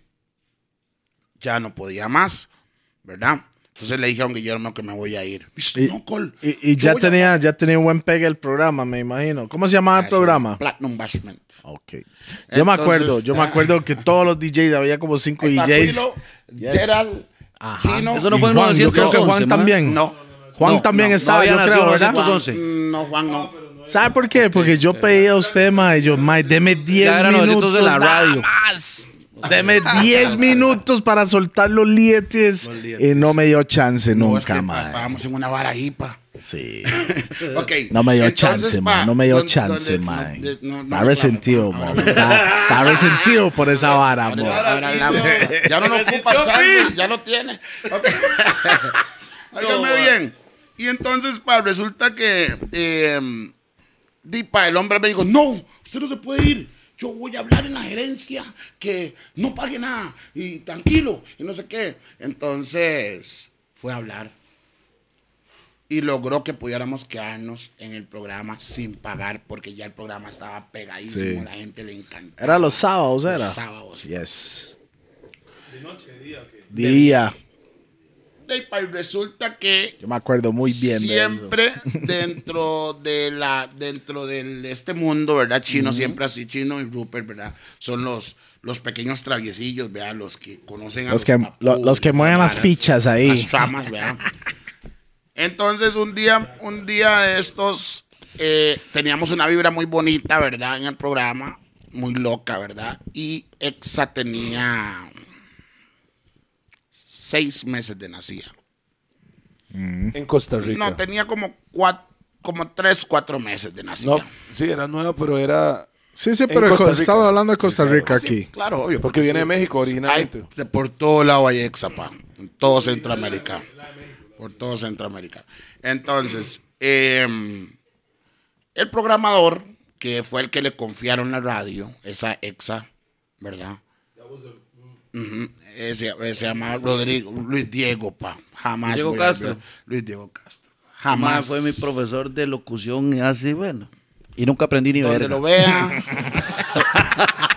Speaker 3: ya no podía más, ¿verdad? Entonces le dije a don Guillermo que me voy a ir. Dice,
Speaker 2: Y,
Speaker 3: no, Col,
Speaker 2: y- ya
Speaker 3: a-
Speaker 2: tenía, ya tenía un buen pegue el programa, me imagino. ¿Cómo se llamaba el
Speaker 3: Ah,
Speaker 2: programa?
Speaker 3: Platinum Bashment.
Speaker 2: Ok. Yo me acuerdo, yo me acuerdo que todos los DJs, había como cinco DJs.
Speaker 3: Aquilo,
Speaker 2: Yes.
Speaker 3: Gerald,
Speaker 2: Ajá.
Speaker 3: Chino.
Speaker 1: Eso no fue en
Speaker 2: yo creo que
Speaker 1: 911,
Speaker 2: Juan también.
Speaker 3: No.
Speaker 2: Juan
Speaker 3: No,
Speaker 2: también
Speaker 3: no,
Speaker 2: estaba, yo creo, ¿verdad?
Speaker 1: 911.
Speaker 3: Mm, No, Juan, no.
Speaker 2: ¿Sabe por qué? Porque yo pedía a usted, ma, y yo, ma, deme 10
Speaker 1: Ya era 900
Speaker 2: minutos
Speaker 1: de la
Speaker 2: nada
Speaker 1: radio.
Speaker 2: más. Deme 10 minutos para soltar los lietes. Y no me dio chance
Speaker 3: No, es
Speaker 2: nunca,
Speaker 3: que,
Speaker 2: ma.
Speaker 3: pa, estábamos en una vara ahí, pa.
Speaker 2: Sí.
Speaker 3: Ok.
Speaker 2: No me dio
Speaker 3: entonces,
Speaker 2: chance, ma.
Speaker 3: pa,
Speaker 2: No me dio chance,
Speaker 3: donde-
Speaker 2: ma.
Speaker 3: no, de- no, no
Speaker 2: Está resentido,
Speaker 3: pa.
Speaker 2: ma.
Speaker 3: Ahora-
Speaker 2: Está, está resentido por esa vara,
Speaker 3: Ahora,
Speaker 2: mo.
Speaker 3: ahora hablamos. Ya no lo ocupa chance, ya lo tiene. Ok. Óigame bien. Y entonces, pa, resulta que eh, di, pa, el hombre me dijo, no, usted no se puede ir. Yo voy a hablar en la gerencia que no pague nada y tranquilo y no sé qué. Entonces, fue a hablar y logró que pudiéramos quedarnos en el programa sin pagar porque ya el programa estaba pegadísimo,
Speaker 2: Sí.
Speaker 3: la gente le encantaba.
Speaker 2: Era los sábados, era.
Speaker 3: Los sábados.
Speaker 2: Yes. ¿De noche, día? Día.
Speaker 3: Y resulta que
Speaker 2: Yo me acuerdo muy bien de eso.
Speaker 3: siempre dentro de la dentro de este mundo, ¿verdad? Chino, siempre así, Chino y Rupert, ¿verdad? Son los, los pequeños traviesillos, ¿verdad? Los que conocen a
Speaker 2: Los que-
Speaker 3: papus,
Speaker 2: lo- los que mueven las fichas ahí.
Speaker 3: Las tramas, ¿verdad? Entonces, un día, un día de estos, eh, teníamos una vibra muy bonita, ¿verdad? En el programa, muy loca, ¿verdad? Y Exa tenía seis meses de nacida.
Speaker 4: En Costa Rica.
Speaker 3: No, tenía como cuatro, como tres, cuatro meses de nacida.
Speaker 4: No, sí, era nueva, pero era.
Speaker 2: Sí, sí, pero estaba hablando de Costa Rica
Speaker 3: Sí,
Speaker 2: aquí.
Speaker 3: claro, obvio.
Speaker 4: Porque viene de México originalmente.
Speaker 3: de por todo lado hay Exapa, en todo Centroamérica. Por todo Centroamérica. Entonces, eh, el programador, que fue el que le confiaron la radio, esa Exa, ¿verdad? Ese, ese se llama Rodrigo, Luis Diego, pa. Jamás.
Speaker 1: Diego Castro.
Speaker 3: Luis Diego Castro.
Speaker 1: Jamás fue mi profesor de locución así, bueno. Y nunca aprendí ni
Speaker 3: Donde
Speaker 1: verga.
Speaker 3: lo vea.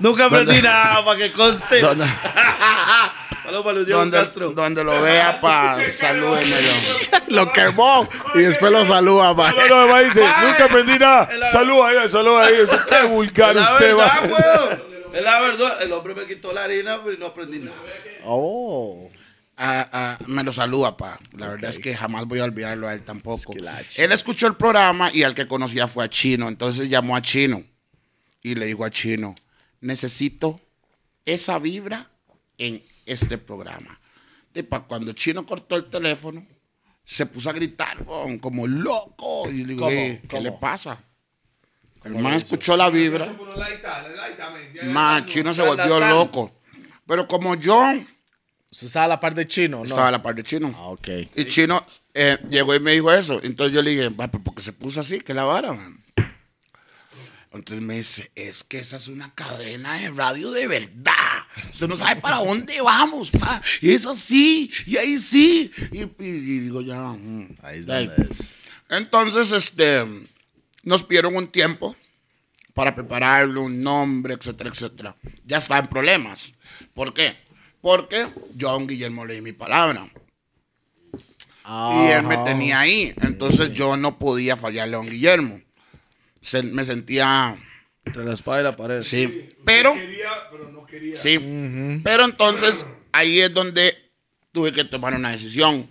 Speaker 1: Nunca aprendí nada, para que conste.
Speaker 3: donde,
Speaker 1: Saludos para Luis Diego
Speaker 3: donde,
Speaker 1: Castro.
Speaker 3: donde lo vea, pa. Salúdenmelo.
Speaker 2: Lo quemó y después lo saluda, ma.
Speaker 4: No, no, además dice, nunca aprendí nada. Saluda ahí, saluda ahí. Qué vulgar usted,
Speaker 1: verdad,
Speaker 4: va.
Speaker 1: Es la verdad. El hombre me quitó la harina, pero no aprendí nada.
Speaker 2: Oh.
Speaker 3: Ah, ah, me lo saluda, pa. La verdad es que jamás voy a olvidarlo a él tampoco.
Speaker 2: Esquilache.
Speaker 3: Él escuchó el programa y al que conocía fue a Chino. Entonces llamó a Chino y le dijo a Chino, necesito esa vibra en este programa. Y pa, cuando Chino cortó el teléfono, se puso a gritar como loco. Y le digo,
Speaker 2: ¿Cómo?
Speaker 3: "Eh, ¿qué
Speaker 2: ¿Cómo?
Speaker 3: le pasa? El man escuchó la vibra. Man, Chino se volvió loco. Pero como yo
Speaker 2: Usted estaba a la par de chino, ¿no?
Speaker 3: estaba a la parte de Chino.
Speaker 2: Ah, ok.
Speaker 3: Y Chino eh, llegó y me dijo eso. Entonces yo le dije, "Va, pero ¿por qué se puso así? ¿Qué la vara, man? Entonces me dice, es que esa es una cadena de radio de verdad. Usted no sabe para dónde vamos, pa. Y es así, y ahí sí. Y, y- y digo, ya. mm.
Speaker 2: Ahí es
Speaker 3: Ahí.
Speaker 2: donde es.
Speaker 3: Entonces, este, nos pidieron un tiempo para prepararlo, un nombre, etcétera, etcétera. Ya está en problemas. ¿Por qué? Porque yo a don Guillermo le di mi palabra. Y él me tenía ahí. Entonces yo no podía fallarle a don Guillermo. se- me sentía,
Speaker 1: Entre la espada y la pared.
Speaker 3: sí, pero,
Speaker 4: Quería, pero no quería.
Speaker 3: sí, pero entonces ahí es donde tuve que tomar una decisión.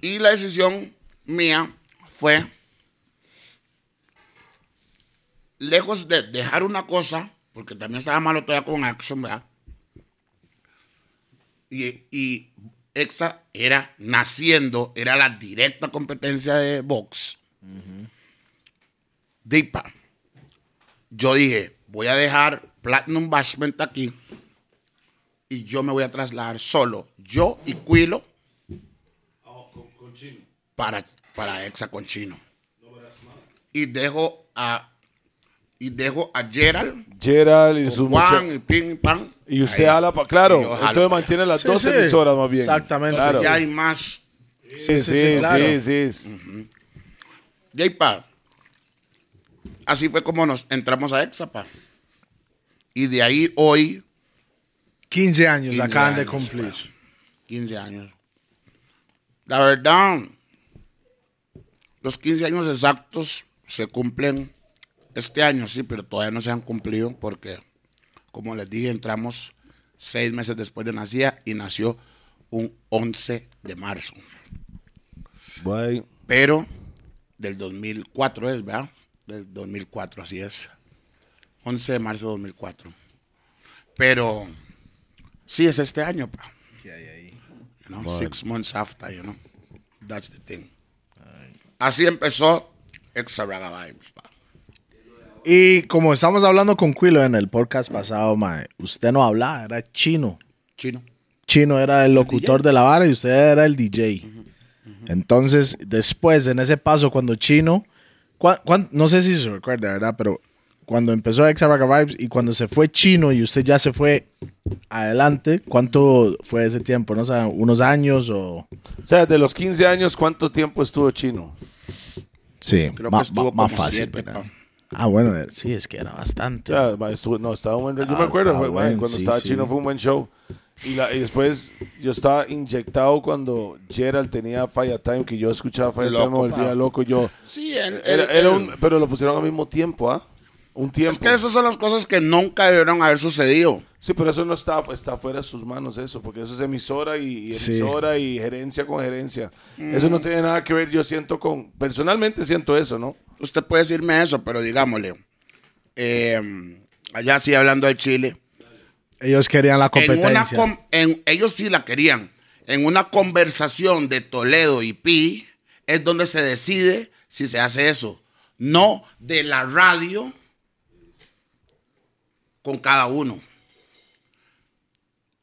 Speaker 3: Y la decisión mía fue, lejos de dejar una cosa, porque también estaba malo todavía con Action, ¿verdad? Y, Exa era naciendo, era la directa competencia de Vox. Dipa. Yo dije, voy a dejar Platinum Bashment aquí y yo me voy a trasladar solo, yo y Quilo, para, para Exa con Chino. Y dejo a y dejo a Gerald,
Speaker 4: Gerald y sus
Speaker 3: Juan y Ping Pang.
Speaker 4: Y usted
Speaker 3: ahí.
Speaker 4: jala para. Claro,
Speaker 3: Y
Speaker 4: entonces
Speaker 3: pa'
Speaker 4: mantiene las
Speaker 2: Sí,
Speaker 4: dos
Speaker 2: sí.
Speaker 4: emisoras más bien.
Speaker 2: Exactamente.
Speaker 4: Claro.
Speaker 3: Entonces ya hay más.
Speaker 4: Sí, sí,
Speaker 2: sí,
Speaker 4: sí,
Speaker 2: claro.
Speaker 4: sí, sí.
Speaker 3: De ahí pa. Así fue como nos entramos a Exa, pa. Y de ahí hoy,
Speaker 2: 15 años
Speaker 3: 15
Speaker 2: acaban de
Speaker 3: años,
Speaker 2: cumplir.
Speaker 3: pa. 15 años. La verdad, los 15 años exactos se cumplen este año, sí, pero todavía no se han cumplido porque, como les dije, entramos seis meses después de nacida y nació un 11 de marzo.
Speaker 4: Bye.
Speaker 3: Pero del 2004 es, ¿verdad? Del 2004, así es. 11 de marzo de 2004. Pero sí es este año, pa. You know, six months after, you know. That's the thing. Así empezó Extra Raga Vibes, pa.
Speaker 2: Y como estamos hablando con Quilo en el podcast pasado, mae, usted no hablaba, era chino.
Speaker 3: Chino.
Speaker 2: Chino era el locutor de la vara y usted era el DJ. Entonces, después, en ese paso, cuando Chino, cua- no sé si se recuerda, ¿verdad? Pero cuando empezó Exa Raga Vibes y cuando se fue Chino y usted ya se fue adelante, ¿cuánto fue ese tiempo? ¿No sé, unos años o...?
Speaker 4: O sea, de los 15 años, ¿cuánto tiempo estuvo chino?
Speaker 2: Sí,
Speaker 3: Creo
Speaker 2: ma-
Speaker 3: que estuvo
Speaker 2: ma- más fácil.
Speaker 3: siete.
Speaker 2: Ah, bueno, eh, sí, es que era bastante.
Speaker 4: O sea, ma, estuvo- no, estaba un buen. Yo
Speaker 2: Ah,
Speaker 4: me acuerdo,
Speaker 2: estaba
Speaker 4: fue,
Speaker 2: buen,
Speaker 4: cuando
Speaker 2: sí,
Speaker 4: estaba
Speaker 2: sí.
Speaker 4: chino fue un buen show. Y, la- y después yo estaba inyectado cuando Gerald tenía Fire Time, que yo escuchaba Fire Time, me
Speaker 3: Loco,
Speaker 4: volvía
Speaker 3: pa.
Speaker 4: loco. Yo,
Speaker 3: Sí, él,
Speaker 4: era,
Speaker 3: él-
Speaker 4: era
Speaker 3: él-
Speaker 4: un, pero lo pusieron al mismo tiempo, ¿ah? Un tiempo.
Speaker 3: Es que esas son las cosas que nunca debieron haber sucedido.
Speaker 4: Sí, pero eso no está, está fuera de sus manos, eso, porque eso es emisora y, y
Speaker 2: Sí.
Speaker 4: emisora y gerencia con gerencia. Eso no tiene nada que ver, yo siento con, personalmente siento eso, ¿no?
Speaker 3: Usted puede decirme eso, pero digámosle, eh, allá sí hablando del Chile,
Speaker 2: Ellos querían la
Speaker 3: en una
Speaker 2: competencia.
Speaker 3: com- en- ellos sí la querían. En una conversación de Toledo y Pi es donde se decide si se hace eso. No de la radio con cada uno.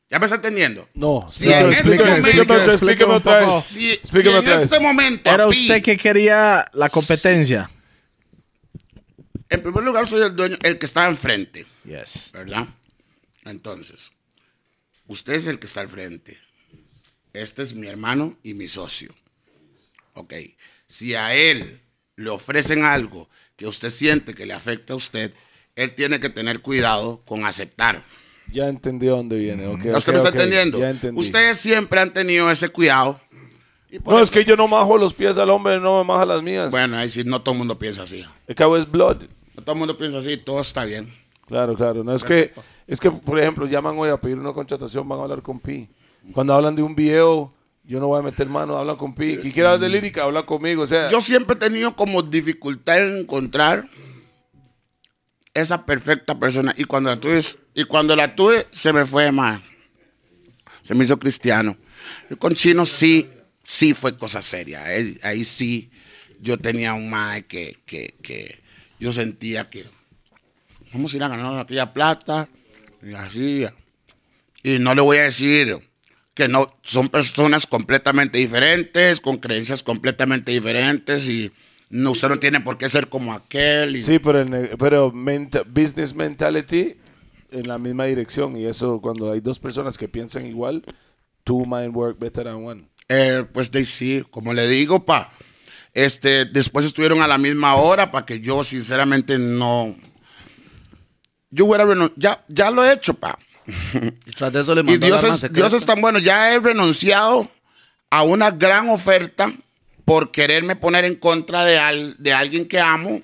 Speaker 3: ¿Ya me está entendiendo?
Speaker 4: No.
Speaker 3: Sí,
Speaker 4: Pero
Speaker 3: en este
Speaker 4: explíqueme,
Speaker 3: momento-
Speaker 4: otra-
Speaker 2: poco.
Speaker 4: vez.
Speaker 3: Si, si en
Speaker 4: otra vez.
Speaker 3: este momento
Speaker 2: Era usted que quería la competencia.
Speaker 3: en primer lugar soy el dueño, el que está enfrente.
Speaker 2: Yes.
Speaker 3: ¿verdad? Entonces, usted es el que está al frente. Este es mi hermano y mi socio. Ok. Si a él le ofrecen algo que usted siente que le afecta a usted, él tiene que tener cuidado con aceptar.
Speaker 4: Ya entendí dónde viene. ok,
Speaker 3: ¿Ya ¿Usted
Speaker 4: ok,
Speaker 3: me está
Speaker 4: ok,
Speaker 3: entendiendo?
Speaker 4: Ya entendí.
Speaker 3: Ustedes siempre han tenido ese cuidado. Y
Speaker 4: No, es
Speaker 3: eso-
Speaker 4: que yo no majo los pies al hombre, no me maja las mías.
Speaker 3: Bueno, ahí sí, no todo el mundo piensa así.
Speaker 4: El cabo es blood.
Speaker 3: No todo el mundo piensa así, todo está bien.
Speaker 4: Claro, claro. No es que, es que, por ejemplo, llaman hoy a pedir una contratación, van a hablar con Pi. Cuando hablan de un video, yo no voy a meter mano, hablan con Pi. Y quiera hablar de lírica, habla conmigo. O sea,
Speaker 3: Yo siempre he tenido como dificultad en encontrar esa perfecta persona. Y cuando la tuve, y cuando la tuve, se me fue mal. Se me hizo cristiano. Y con Chino sí, sí fue cosa seria. Ahí, ahí sí yo tenía un mae que, que, que yo sentía que vamos a ir a ganar aquella plata. Y así. Y no le voy a decir que no son personas completamente diferentes, con creencias completamente diferentes y no, usted no tiene por qué ser como aquel. y-
Speaker 4: sí, pero, el- pero menta- business mentality en la misma dirección. Y eso, cuando hay dos personas que piensan igual, two mind work better than one.
Speaker 3: Eh, pues de sí, como le digo, pa. Este, después estuvieron a la misma hora para que yo sinceramente no. Yo hubiera renun- ya, ya lo he hecho, pa.
Speaker 1: Y tras de eso le
Speaker 3: Y
Speaker 1: mandó
Speaker 3: Dios es. Dios es tan bueno. Ya he renunciado a una gran oferta por quererme poner en contra de, al- de alguien que amo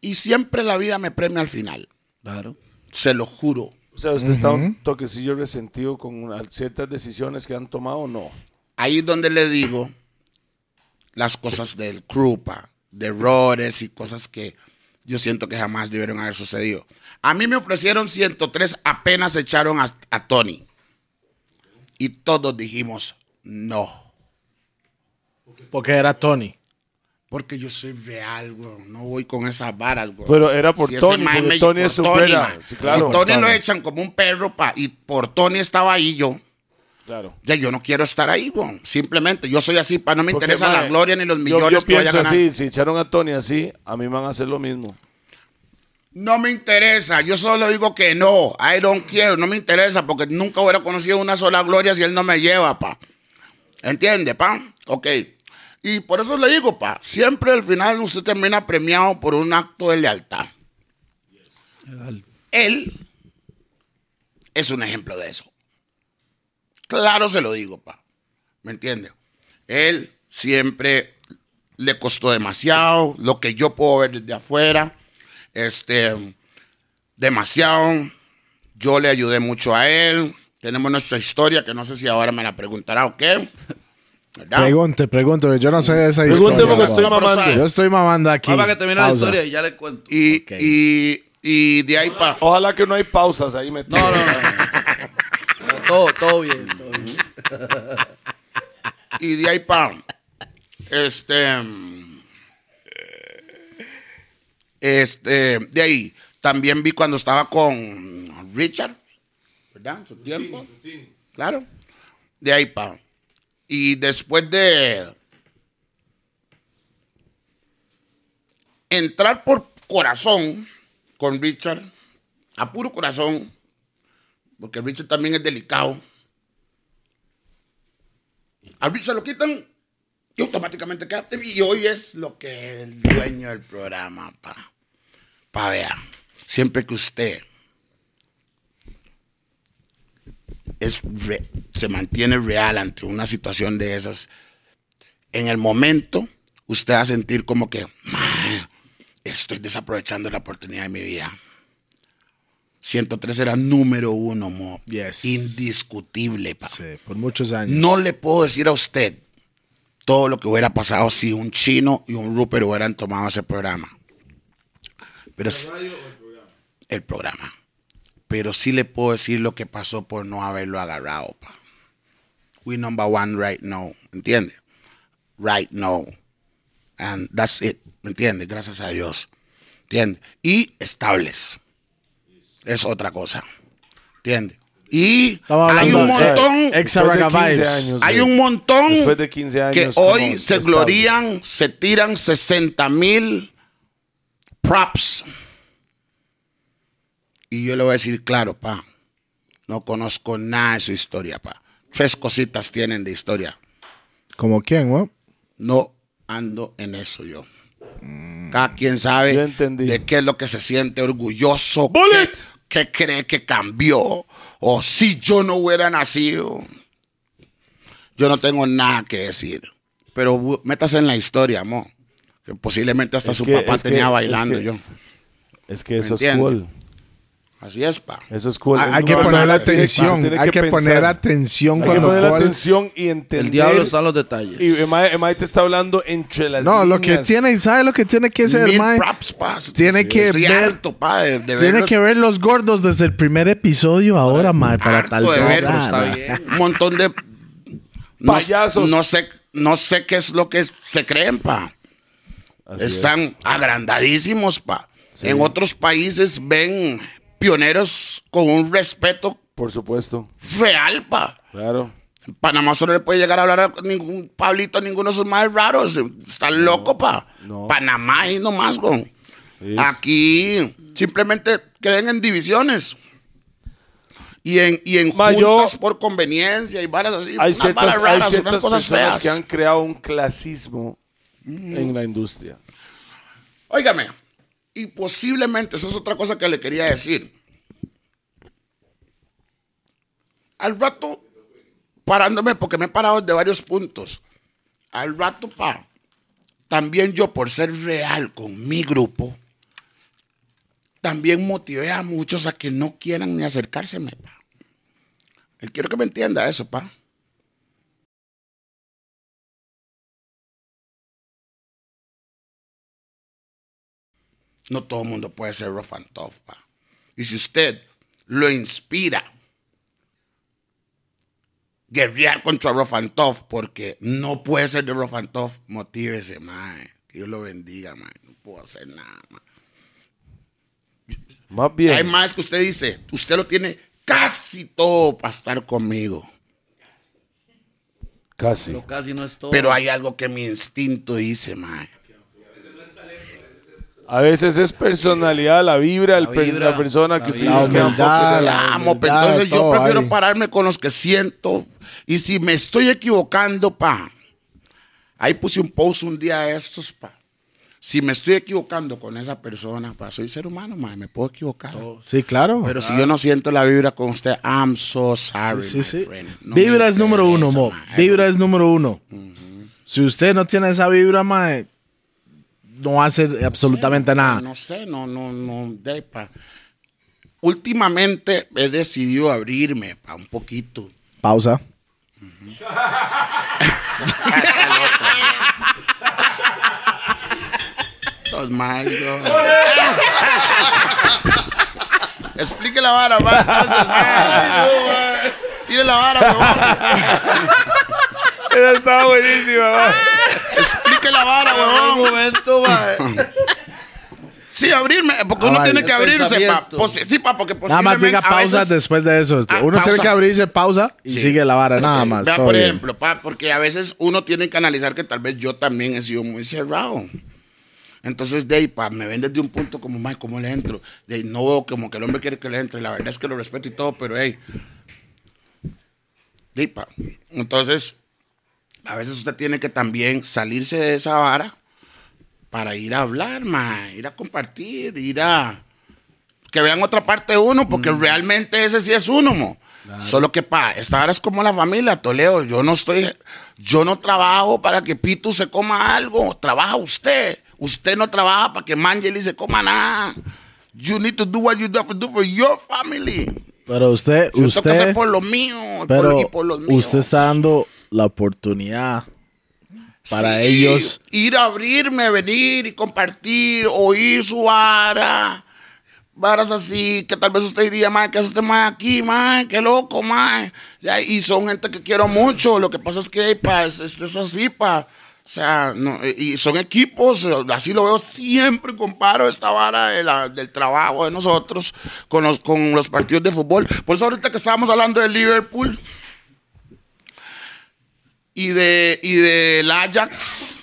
Speaker 3: Y siempre la vida me premia al final.
Speaker 1: Claro.
Speaker 3: Se lo juro.
Speaker 4: O sea, ¿usted está un toquecillo resentido con una- ciertas decisiones que han tomado o no?
Speaker 3: Ahí es donde le digo las cosas del crew, pa, de errores y cosas que yo siento que jamás debieron haber sucedido. A mí me ofrecieron 103, apenas echaron a, a Tony. Y todos dijimos no.
Speaker 2: Porque era Tony.
Speaker 3: Porque yo soy real, güey. No voy con esas varas, güey.
Speaker 4: Pero era por
Speaker 3: ese
Speaker 4: Tony, porque
Speaker 3: me-
Speaker 4: Tony
Speaker 3: por
Speaker 4: es su brother.
Speaker 3: mae.
Speaker 4: Sí, claro.
Speaker 3: Si Tony lo echan como un perro, pa, y por Tony estaba ahí yo.
Speaker 4: Claro.
Speaker 3: Ya yo no quiero estar ahí, güey. Simplemente, yo soy así, pa, no me
Speaker 4: Porque,
Speaker 3: interesa la gloria ni los
Speaker 4: yo-
Speaker 3: millones
Speaker 4: yo,
Speaker 3: que vaya a
Speaker 4: pienso
Speaker 3: ganar.
Speaker 4: así, si echaron a Tony así, a mí me van a hacer lo mismo.
Speaker 3: No me interesa, yo solo digo que no. I don't care, no me interesa porque nunca hubiera conocido una sola gloria si él no me lleva, pa. ¿Entiende, pa? Ok. Y por eso le digo, pa, siempre al final usted termina premiado por un acto de lealtad. Él es un ejemplo de eso. Claro se lo digo, pa. ¿Me entiende? Él siempre le costó demasiado, lo que yo puedo ver desde afuera, este, demasiado. Yo le ayudé mucho a él. Tenemos nuestra historia, que no sé si ahora me la preguntará o qué. ¿Verdad?
Speaker 2: Pregunte, pregunte. Yo no sé de esa
Speaker 4: Pregunte
Speaker 2: historia.
Speaker 4: porque estoy
Speaker 3: No, pero
Speaker 4: mamando.
Speaker 2: Yo estoy mamando aquí.
Speaker 1: Vamos a que termine la
Speaker 2: Pausa.
Speaker 1: historia y ya le cuento.
Speaker 3: Y,
Speaker 2: Ok.
Speaker 3: y, y de ahí para...
Speaker 4: Ojalá que no hay pausas ahí metidas.
Speaker 1: No, no, no. todo, todo bien, todo bien.
Speaker 3: Y de ahí para. Este. Este. De ahí. También vi cuando estaba con Richard. ¿Verdad? En su tiempo. Claro. De ahí para. Y después de. Entrar por corazón con Richard. A puro corazón. Porque Richard también es delicado. A Richard lo quitan y automáticamente queda. Y hoy es lo que el dueño del programa, pa. Pa, vea. Siempre que usted es re- se mantiene real ante una situación de esas, en el momento usted va a sentir como que, "Man, estoy desaprovechando la oportunidad de mi vida. 103 era número uno, mo.
Speaker 2: Yes.
Speaker 3: Indiscutible, pa.
Speaker 2: Sí, por muchos años.
Speaker 3: No le puedo decir a usted todo lo que hubiera pasado si un chino y un Rupert hubieran tomado ese programa. Pero es- el programa. Pero sí le puedo decir lo que pasó por no haberlo agarrado. Pa. We number one right now. ¿Entiende? Right now. And that's it. ¿Me entiende? Gracias a Dios. ¿Entiende? Y estables. Es otra cosa. ¿Entiende? Y hay un montón.
Speaker 4: de
Speaker 2: Raga
Speaker 4: 15
Speaker 2: Vibes.
Speaker 4: años.
Speaker 3: Hay un montón
Speaker 4: Después de 15 años,
Speaker 3: que hoy se glorían, se tiran 60 mil props. Y yo le voy a decir, claro, pa, no conozco nada de su historia, pa. Tres cositas tienen de historia.
Speaker 2: ¿Como quién, güey?
Speaker 3: No ando en eso yo. Cada quien sabe de qué es lo que se siente orgulloso,
Speaker 4: Bullet.
Speaker 3: qué, qué cree que cambió, o si yo no hubiera nacido. Yo no tengo nada que decir. Pero métase en la historia, amor. Que posiblemente hasta
Speaker 4: Es
Speaker 3: su
Speaker 4: que-
Speaker 3: papá
Speaker 4: que-
Speaker 3: tenía
Speaker 4: es
Speaker 3: bailando
Speaker 4: que-
Speaker 3: yo.
Speaker 4: Es que eso es cool.
Speaker 3: Así es, pa.
Speaker 4: Eso es cool.
Speaker 2: Hay, que
Speaker 4: no-
Speaker 2: poner
Speaker 3: no,
Speaker 2: atención. Hay que poner atención
Speaker 4: Hay que
Speaker 2: cuando
Speaker 4: poner atención y entender.
Speaker 1: El diablo está en los detalles.
Speaker 4: Y Emai, Emai te está hablando entre las
Speaker 2: No, lo que tiene, ¿sabe lo que tiene que hacer,
Speaker 3: Mil
Speaker 2: mae? Tiene que
Speaker 3: Estoy
Speaker 2: ver-
Speaker 3: harto, pa, de, de
Speaker 2: Tiene
Speaker 3: verlos.
Speaker 2: que ver los gordos desde el primer episodio ahora, mae, para
Speaker 3: harto
Speaker 2: tal
Speaker 3: de verlos,
Speaker 1: está bien.
Speaker 3: Un montón de no,
Speaker 4: Payasos.
Speaker 3: No sé, no sé qué es lo que se creen, pa.
Speaker 4: Así
Speaker 3: Están
Speaker 4: es.
Speaker 3: agrandadísimos, pa. En otros países ven pioneros con un respeto
Speaker 4: Por supuesto.
Speaker 3: real, pa.
Speaker 4: Claro.
Speaker 3: En Panamá solo le puede llegar a hablar a ningún Pablito, a ninguno de esos más raros. Está loco, pa.
Speaker 4: no.
Speaker 3: Panamá ahí nomás, con.
Speaker 4: Es-
Speaker 3: Aquí simplemente creen en divisiones. Y en, y en
Speaker 4: Ma, yo-
Speaker 3: juntas por conveniencia y varas así.
Speaker 4: Hay
Speaker 3: unas
Speaker 4: ciertas,
Speaker 3: varas
Speaker 4: hay
Speaker 3: raras,
Speaker 4: ciertas
Speaker 3: unas cosas feas.
Speaker 4: que han creado un clasismo en la industria.
Speaker 3: Óigame, y posiblemente, eso es otra cosa que le quería decir. Al rato, parándome, porque me he parado de varios puntos. Al rato, pa, también yo por ser real con mi grupo, también motivé a muchos a que no quieran ni acercárseme, pa. Y quiero que me entienda eso, pa. No todo el mundo puede ser rough and tough, pa. Y si usted lo inspira guerrear contra rough and tough porque no puede ser de rough and tough, motívese, mae. Que Dios lo bendiga, mae. No puedo hacer nada, mae.
Speaker 4: Más
Speaker 3: Hay
Speaker 4: bien.
Speaker 3: más que usted dice, usted lo tiene casi todo para estar conmigo.
Speaker 4: Casi.
Speaker 1: Pero casi no es todo.
Speaker 3: Pero hay algo que mi instinto dice, mae.
Speaker 4: A veces es personalidad, la vibra, el per-
Speaker 1: vibra,
Speaker 4: la persona
Speaker 1: la
Speaker 4: que usted poco
Speaker 2: humildad, la-
Speaker 3: amo, pero
Speaker 2: humildad,
Speaker 3: entonces yo
Speaker 2: todo
Speaker 3: prefiero
Speaker 2: ahí.
Speaker 3: pararme con los que siento. Y si me estoy equivocando, pa. Ahí puse un post un día de estos, pa. Si me estoy equivocando con esa persona, pa, soy ser humano, ma, me puedo equivocar.
Speaker 2: Sí, claro.
Speaker 3: Pero si yo no siento la vibra con usted, I'm so sorry,
Speaker 2: Sí,
Speaker 3: my
Speaker 2: sí.
Speaker 3: friend. No me
Speaker 2: vibra es número uno,
Speaker 3: interesa,
Speaker 2: Mo.
Speaker 3: ma.
Speaker 2: Vibra es número uno. Si usted no tiene esa vibra, mae, no va a hacer absolutamente nada.
Speaker 3: No sé, no, no, no, de, pa. Últimamente he decidido abrirme, pa, un poquito.
Speaker 2: Pausa.
Speaker 3: Los más, yo. Explique la vara, ma. Tire la vara.
Speaker 4: Esa estaba buenísima, man.
Speaker 3: La vara,
Speaker 1: un
Speaker 3: huevón.
Speaker 1: momento, mae.
Speaker 3: Sí, abrirme, porque
Speaker 2: Ah,
Speaker 3: uno
Speaker 2: vale.
Speaker 3: tiene que abrirse, pa. Posi- Sí, pa, porque
Speaker 2: Nada más
Speaker 3: posiblemente
Speaker 2: diga
Speaker 3: a
Speaker 2: pausa
Speaker 3: veces-
Speaker 2: después de eso.
Speaker 3: Ah,
Speaker 2: Uno tiene
Speaker 3: pausa.
Speaker 2: que abrirse pausa y
Speaker 3: Sí.
Speaker 2: sigue la vara, nada más.
Speaker 3: Vea,
Speaker 2: todo
Speaker 3: por
Speaker 2: bien.
Speaker 3: ejemplo, pa, porque a veces uno tiene que analizar que tal vez yo también he sido muy cerrado. Entonces, de ahí, pa, me ven desde un punto como, "Mae, ¿cómo le entro? De ahí, no veo como que el hombre quiere que le entre. La verdad es que lo respeto y todo, pero, hey. De ahí, pa. Entonces, a veces usted tiene que también salirse de esa vara para ir a hablar, ma, ir a compartir, ir a que vean otra parte de uno, porque realmente ese sí es uno, mo. Solo que pa, esta hora es como la familia, Toledo. Yo no estoy, yo no trabajo para que Pitu se coma algo, trabaja usted. Usted no trabaja para que Mangeli se coma nada. You need to do what you have to do for your family.
Speaker 2: Pero usted,
Speaker 3: Yo tengo que hacer
Speaker 2: usted,
Speaker 3: por lo mío por-
Speaker 2: pero
Speaker 3: y por los míos.
Speaker 2: usted está dando la oportunidad para
Speaker 3: Sí,
Speaker 2: ellos.
Speaker 3: Ir a abrirme, venir y compartir, oír su vara. Varas así, que tal vez usted diría, man, ¿qué hace este man aquí, man? Qué loco. Ya, y son gente que quiero mucho. Lo que pasa es que, pa, es, es- así, pa. O sea, no, y son equipos, eh, así lo veo siempre, comparo esta vara de la- del trabajo de nosotros con los, con los partidos de fútbol. Por eso ahorita que estábamos hablando de Liverpool, y de y del Ajax.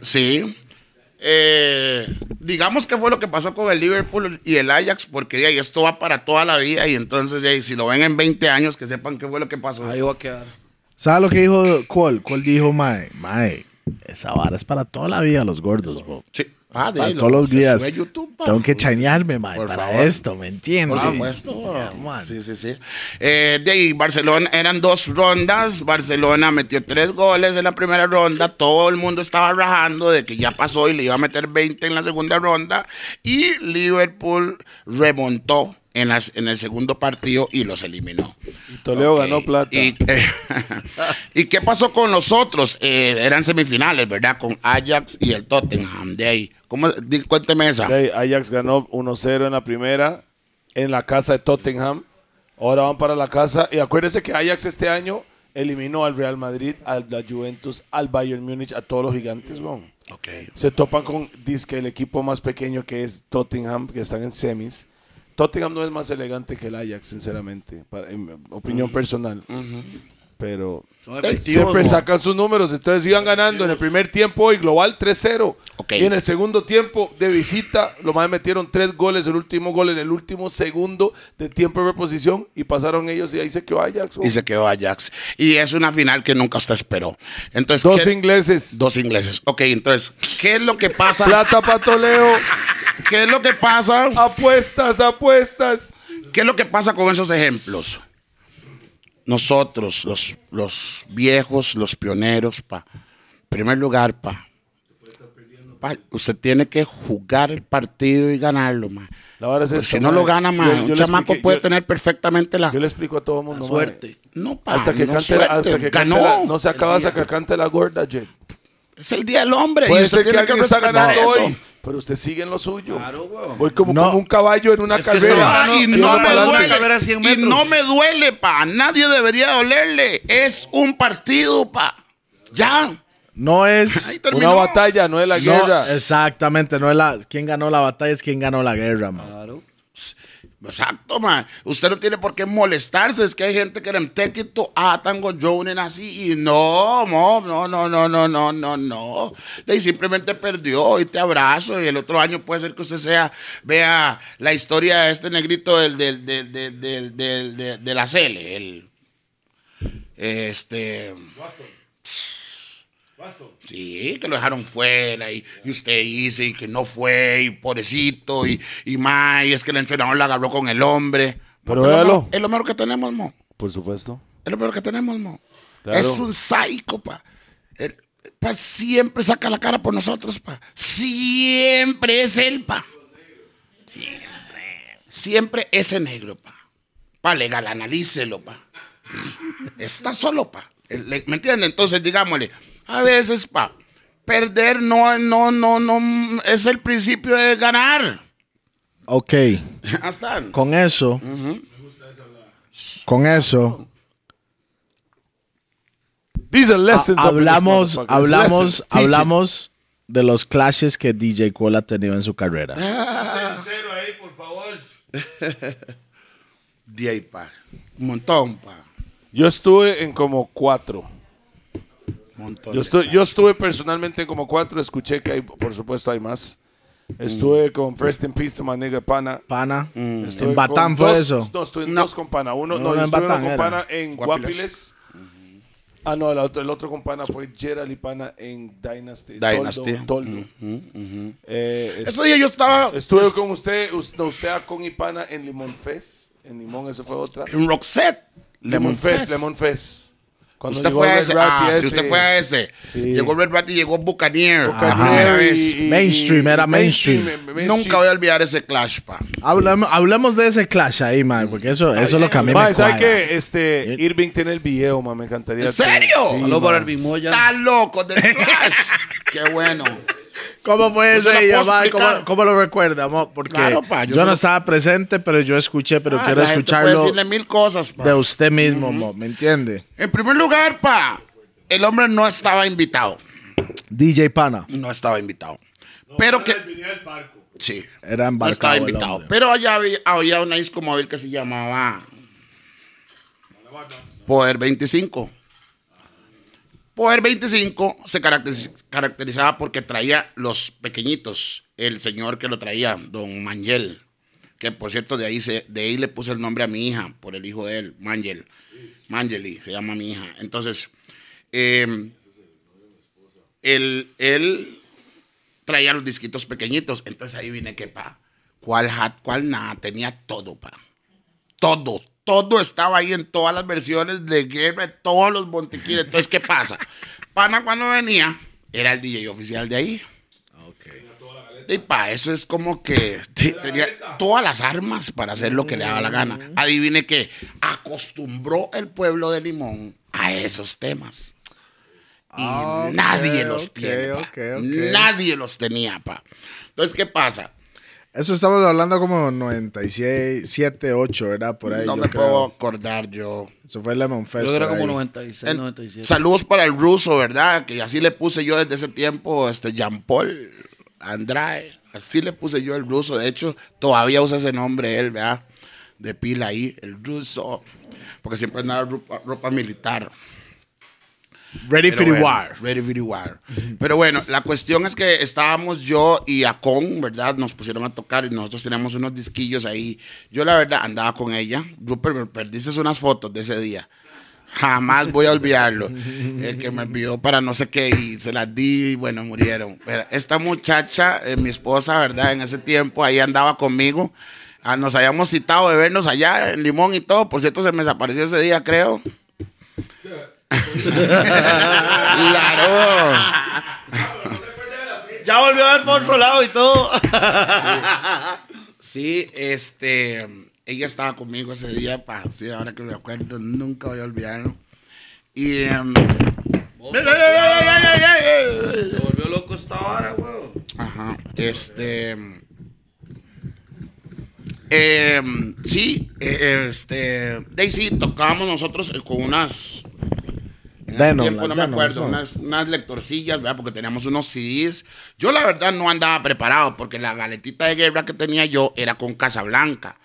Speaker 3: Sí. Eh, digamos que fue lo que pasó con el Liverpool y el Ajax, porque de ahí esto va para toda la vida y entonces de ahí, si lo ven en 20 años, que sepan qué fue lo que pasó.
Speaker 1: Ahí va a quedar.
Speaker 2: ¿Sabe lo que dijo Cole? Cole dijo, mae, mae, esa vara es para toda la vida los gordos, bro.
Speaker 3: Sí. Ah, de
Speaker 2: Para
Speaker 3: ahí, lo-
Speaker 2: todos los días.
Speaker 3: YouTube.
Speaker 2: Tengo que chañarme, mae,
Speaker 3: Por
Speaker 2: para
Speaker 3: favor.
Speaker 2: esto, ¿me entiendes?
Speaker 3: Por supuesto.
Speaker 2: Man.
Speaker 3: Sí, sí, sí. Eh, de ahí, Barcelona, eran dos rondas. Barcelona metió tres goles en la primera ronda. Todo el mundo estaba rajando de que ya pasó y le iba a meter 20 en la segunda ronda. Y Liverpool remontó en, las, en el segundo partido y los eliminó.
Speaker 4: Toledo ganó plata.
Speaker 3: Y, ¿Y qué pasó con los otros? Eh, eran semifinales, ¿verdad? Con Ajax y el Tottenham. De ahí. ¿Cómo? Di- Cuénteme esa.
Speaker 4: De ahí, Ajax ganó 1-0 en la primera en la casa de Tottenham. Ahora van para la casa. Y acuérdense que Ajax este año eliminó al Real Madrid, al la Juventus, al Bayern Múnich, a todos los gigantes. weón.
Speaker 3: Ok.
Speaker 4: Se topan con disque el equipo más pequeño que es Tottenham, que están en semis. Tottenham no es más elegante que el Ajax, sinceramente, para- en opinión personal.
Speaker 1: Efectivos,
Speaker 4: siempre sacan sus números. Entonces iban ganando en el primer tiempo y global 3-0.
Speaker 3: Ok.
Speaker 4: Y en el segundo tiempo de visita, lo más metieron tres goles, el último gol en el último segundo de tiempo de reposición y pasaron ellos y ahí se quedó Ajax.
Speaker 3: y se quedó Ajax. Y es una final que nunca usted esperó. Entonces,
Speaker 4: Dos
Speaker 3: ¿qué-
Speaker 4: ingleses.
Speaker 3: dos ingleses. Ok, entonces, ¿qué es lo que pasa?
Speaker 4: Plata para Toleo.
Speaker 3: ¿Qué es lo que pasa?
Speaker 4: Apuestas, apuestas.
Speaker 3: ¿Qué es lo que pasa con esos ejemplos? Nosotros, los, los viejos, los pioneros, pa. Primer lugar, pa. Pa, usted tiene que jugar el partido y ganarlo, ma.
Speaker 4: La vara es
Speaker 3: Porque
Speaker 4: esta,
Speaker 3: si no lo
Speaker 4: mae.
Speaker 3: gana, ma,
Speaker 4: Yo- yo
Speaker 3: un chamaco
Speaker 4: expliqué-
Speaker 3: puede
Speaker 4: yo-
Speaker 3: tener perfectamente la,
Speaker 4: Yo le explico a todo mundo.
Speaker 1: Suerte.
Speaker 3: no, pa,
Speaker 4: Hasta que
Speaker 3: no
Speaker 4: cante, la-
Speaker 3: suerte,
Speaker 4: hasta que cante
Speaker 3: ganó.
Speaker 4: la- no se acaba hasta que cante la gorda, Jet.
Speaker 3: Es el día del hombre y usted
Speaker 4: que
Speaker 3: tiene que,
Speaker 4: está
Speaker 3: respetar
Speaker 4: ganando
Speaker 3: eso.
Speaker 4: hoy, pero usted sigue en lo suyo.
Speaker 1: Claro, weón.
Speaker 4: Voy como,
Speaker 2: No.
Speaker 4: como un caballo en una carrera.
Speaker 3: y no, me
Speaker 1: para adelante,
Speaker 3: duele.
Speaker 1: carrera 100
Speaker 3: Y
Speaker 1: metros.
Speaker 3: no me duele, pa. Nadie debería dolerle. Es un partido, pa. Ya.
Speaker 2: No
Speaker 3: Ahí
Speaker 2: es.
Speaker 3: terminó.
Speaker 4: Una batalla, no es la
Speaker 2: no,
Speaker 4: guerra.
Speaker 2: exactamente, no es la. Quien ganó la batalla es quien ganó la guerra, man.
Speaker 1: Claro.
Speaker 3: Exacto, man. Usted no tiene por qué molestarse. Es que hay gente que le tequito a tango jonen así. Y no, no, no, no, no, no, no, no. Y simplemente perdió y te abrazo. Y el otro año puede ser que usted sea, vea la historia de este negrito del, del, del, del, del, de, la Cele. El, este. Sí, que lo dejaron fuera y, y usted dice y que no fue y pobrecito y, y ma, y es que el entrenador la agarró con el hombre.
Speaker 4: Pero
Speaker 3: es lo Es lo mejor que tenemos, mo.
Speaker 4: Por supuesto.
Speaker 3: Es lo mejor que tenemos, mo.
Speaker 4: Claro.
Speaker 3: Es un psycho, pa. El- pa, siempre saca la cara por nosotros, pa. Siempre es él, pa. Siempre. Siempre ese negro, pa. Pa, legal, analícelo, pa. Está solo, pa. ¿Me entiende? Entonces, digámosle, a veces, pa, perder no, no, no, no, es el principio de ganar.
Speaker 2: Ok,
Speaker 3: Hasta.
Speaker 2: con eso. Con eso.
Speaker 4: These are
Speaker 2: ha-
Speaker 4: lessons. of this
Speaker 2: hablamos, hablamos,
Speaker 4: Lessons,
Speaker 2: hablamos de los clashes que DJ Cole ha tenido en su carrera.
Speaker 3: De ahí, pa. Un montón, pa.
Speaker 4: Yo estuve en como cuatro.
Speaker 3: Montón.
Speaker 4: Yo, estoy, yo estuve personalmente en como cuatro. Escuché que hay, por supuesto, hay más. Estuve con First in Peace my nigga Pana.
Speaker 2: Pana.
Speaker 4: Estuve
Speaker 2: En Batán fue
Speaker 4: dos-
Speaker 2: eso.
Speaker 4: No, estuve en
Speaker 3: No.
Speaker 4: dos con Pana. Uno,
Speaker 2: No,
Speaker 4: no,
Speaker 2: no,
Speaker 4: yo
Speaker 2: en
Speaker 4: estuve uno
Speaker 2: Batán
Speaker 4: con. Pana en
Speaker 3: Guapiles.
Speaker 4: Guapiles. Ah, no, el otro, el otro con Pana fue Gerald y Pana en Dynasty.
Speaker 3: Dynasty.
Speaker 4: Toldo. Toldo. Eh,
Speaker 3: Ese día yo estaba
Speaker 4: estuve con usted, usted a con y Pana en Limón Fest. En Limón, esa fue otra.
Speaker 3: en Roxette.
Speaker 4: Lemon Fest,
Speaker 3: Fest.
Speaker 4: Lemon Fest. Cuando
Speaker 3: Usted
Speaker 4: llegó
Speaker 3: fue a ese. Ah, si usted fue a ese.
Speaker 4: Sí.
Speaker 3: Llegó Red Rat y llegó Buccaneer. Primera vez.
Speaker 4: y-
Speaker 2: Mainstream, era mainstream.
Speaker 4: mainstream.
Speaker 3: Nunca voy a olvidar ese clash, pa.
Speaker 2: Hablemos, hablemos de ese clash ahí, man, porque eso, eso es lo que a mí me
Speaker 4: Mae, ¿sabe
Speaker 2: cuadra.
Speaker 4: qué? Este, Irving tiene el video, ma, me encantaría.
Speaker 3: ¿En
Speaker 4: que-
Speaker 3: serio?
Speaker 4: Sí,
Speaker 1: Saludos para el Bimoya.
Speaker 3: Está loco del clash. Qué bueno.
Speaker 2: ¿Cómo fue
Speaker 3: No se
Speaker 2: ese día. ¿Cómo, cómo lo recuerda, amor? Porque
Speaker 3: Claro, pa, yo
Speaker 2: no
Speaker 3: lo-
Speaker 2: estaba presente, pero yo escuché, pero
Speaker 3: Ah,
Speaker 2: quiero escucharlo
Speaker 3: decirle mil cosas, pa.
Speaker 2: de usted mismo, mo, ¿me entiende?
Speaker 3: En primer lugar, pa, el hombre no estaba invitado.
Speaker 2: DJ Pana.
Speaker 3: No estaba invitado. Pero que. Sí.
Speaker 2: Era
Speaker 3: No
Speaker 2: embarcado
Speaker 3: estaba
Speaker 2: el
Speaker 3: invitado. Pero allá había, había una disco móvil que se llamaba Poder 25. Poder 25 se caracteriz- caracterizaba porque traía los pequeñitos. El señor que lo traía, don Mangel. Que por cierto, de ahí, se, de ahí le puse el nombre a mi hija, por el hijo de él, Mangel. Mangeli, se llama mi hija. Entonces, él, él traía los disquitos pequeñitos. Entonces ahí vine que pa. ¿Cuál hat, cuál nada? Tenía todo, pa. Todo. Todo estaba ahí en todas las versiones de guerra, todos los montequiles. Entonces, ¿qué pasa? Pana cuando venía, era el DJ oficial de ahí. Y pa, eso es como que te- tenía todas las armas para hacer lo que le daba la gana. Adivine que acostumbró el pueblo de Limón a esos temas. Y
Speaker 2: Ah, ok,
Speaker 3: nadie los
Speaker 2: ok,
Speaker 3: tiene, pa.
Speaker 2: ok, ok.
Speaker 3: Nadie los tenía, pa. Entonces, ¿qué pasa?
Speaker 2: Eso estamos hablando como 97, 8, ¿verdad? Por ahí.
Speaker 3: no
Speaker 2: yo
Speaker 3: me
Speaker 2: creo.
Speaker 3: puedo acordar yo.
Speaker 2: Eso fue Lemon Fest.
Speaker 1: Yo creo que era como
Speaker 2: ahí.
Speaker 1: 96,
Speaker 3: En-
Speaker 1: 97.
Speaker 3: saludos para el ruso, ¿verdad? Que así le puse yo desde ese tiempo, este Jean Paul Andrade. Así le puse yo el ruso. De hecho, todavía usa ese nombre él, ¿verdad? De pila ahí, el ruso. Porque siempre andaba ropa, ropa militar.
Speaker 2: Ready for the
Speaker 3: bueno,
Speaker 2: war.
Speaker 3: Ready for the war. Pero bueno, la cuestión es que estábamos yo y Acon, ¿verdad? Nos pusieron a tocar y nosotros teníamos unos disquillos ahí. Yo, la verdad, andaba con ella. Rupert, me perdiste unas fotos de ese día. Jamás voy a olvidarlo. El que me envió para no sé qué y se las di y bueno, murieron. Pero esta muchacha, eh, mi esposa, ¿verdad? En ese tiempo ahí andaba conmigo. Ah, nos habíamos citado de vernos allá en Limón y todo. Por cierto, se me desapareció ese día, creo. Claro.
Speaker 1: Ya volvió a ver por otro lado y todo.
Speaker 3: Sí, este, ella estaba conmigo ese día, pa, sí, ahora que me acuerdo, nunca voy a olvidarlo. Y, em,
Speaker 1: Se volvió loco esta vara, weón.
Speaker 3: ajá, este, em, sí, eh, este, Daisy, tocábamos nosotros eh, con unas, en ese tiempo no me acuerdo, unas, unas lectorcillas, ¿verdad? Porque teníamos unos CDs. Yo la verdad no andaba preparado porque la galetita de guerra que tenía yo era con Casablanca,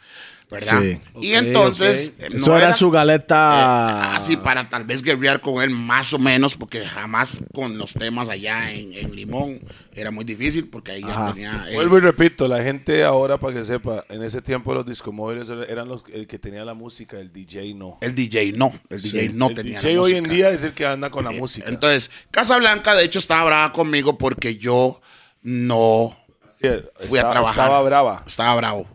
Speaker 3: ¿verdad?
Speaker 2: Sí.
Speaker 3: Y entonces...
Speaker 1: ok.
Speaker 3: eh,
Speaker 2: Eso
Speaker 3: no
Speaker 2: era, su
Speaker 3: eh,
Speaker 2: galeta.
Speaker 3: así para tal vez guerrear con él más o menos, porque jamás con los temas allá en, en Limón era muy difícil porque ahí ya tenía... él-
Speaker 4: Vuelvo y repito, la gente ahora, para que sepa, en ese tiempo los discomóviles eran los el que tenía la música, el DJ no.
Speaker 3: el DJ no, el DJ no
Speaker 4: el
Speaker 3: tenía
Speaker 4: DJ
Speaker 3: la
Speaker 4: hoy en día es el que anda con la música.
Speaker 3: Entonces, Casablanca de hecho estaba brava conmigo porque yo no
Speaker 4: Sí,
Speaker 3: fui a trabajar.
Speaker 4: Estaba brava.
Speaker 3: Estaba bravo.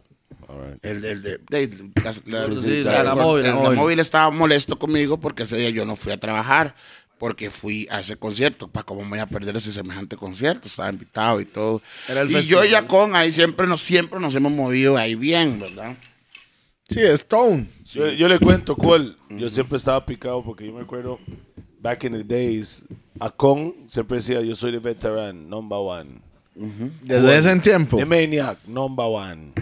Speaker 4: Alright.
Speaker 3: El, el de, de- la,
Speaker 1: Sí,
Speaker 3: la-
Speaker 1: sí,
Speaker 3: la-
Speaker 1: la
Speaker 3: el-
Speaker 1: móvil, la
Speaker 3: el-
Speaker 1: móvil.
Speaker 3: móvil estaba molesto conmigo porque ese día yo no fui a trabajar porque fui a ese concierto, para cómo me voy a perder ese semejante concierto, estaba invitado y todo.
Speaker 1: Era el
Speaker 3: y yo
Speaker 1: festival.
Speaker 3: y Yacón ahí siempre nos, siempre nos hemos movido ahí bien, ¿verdad?
Speaker 2: Sí, Stone.
Speaker 4: Yo, yo le cuento cuál. Yo siempre estaba picado porque yo me acuerdo, back in the days, Acon siempre decía, yo soy el veteran, number one.
Speaker 2: Desde ese tiempo.
Speaker 4: The Maniac, number one.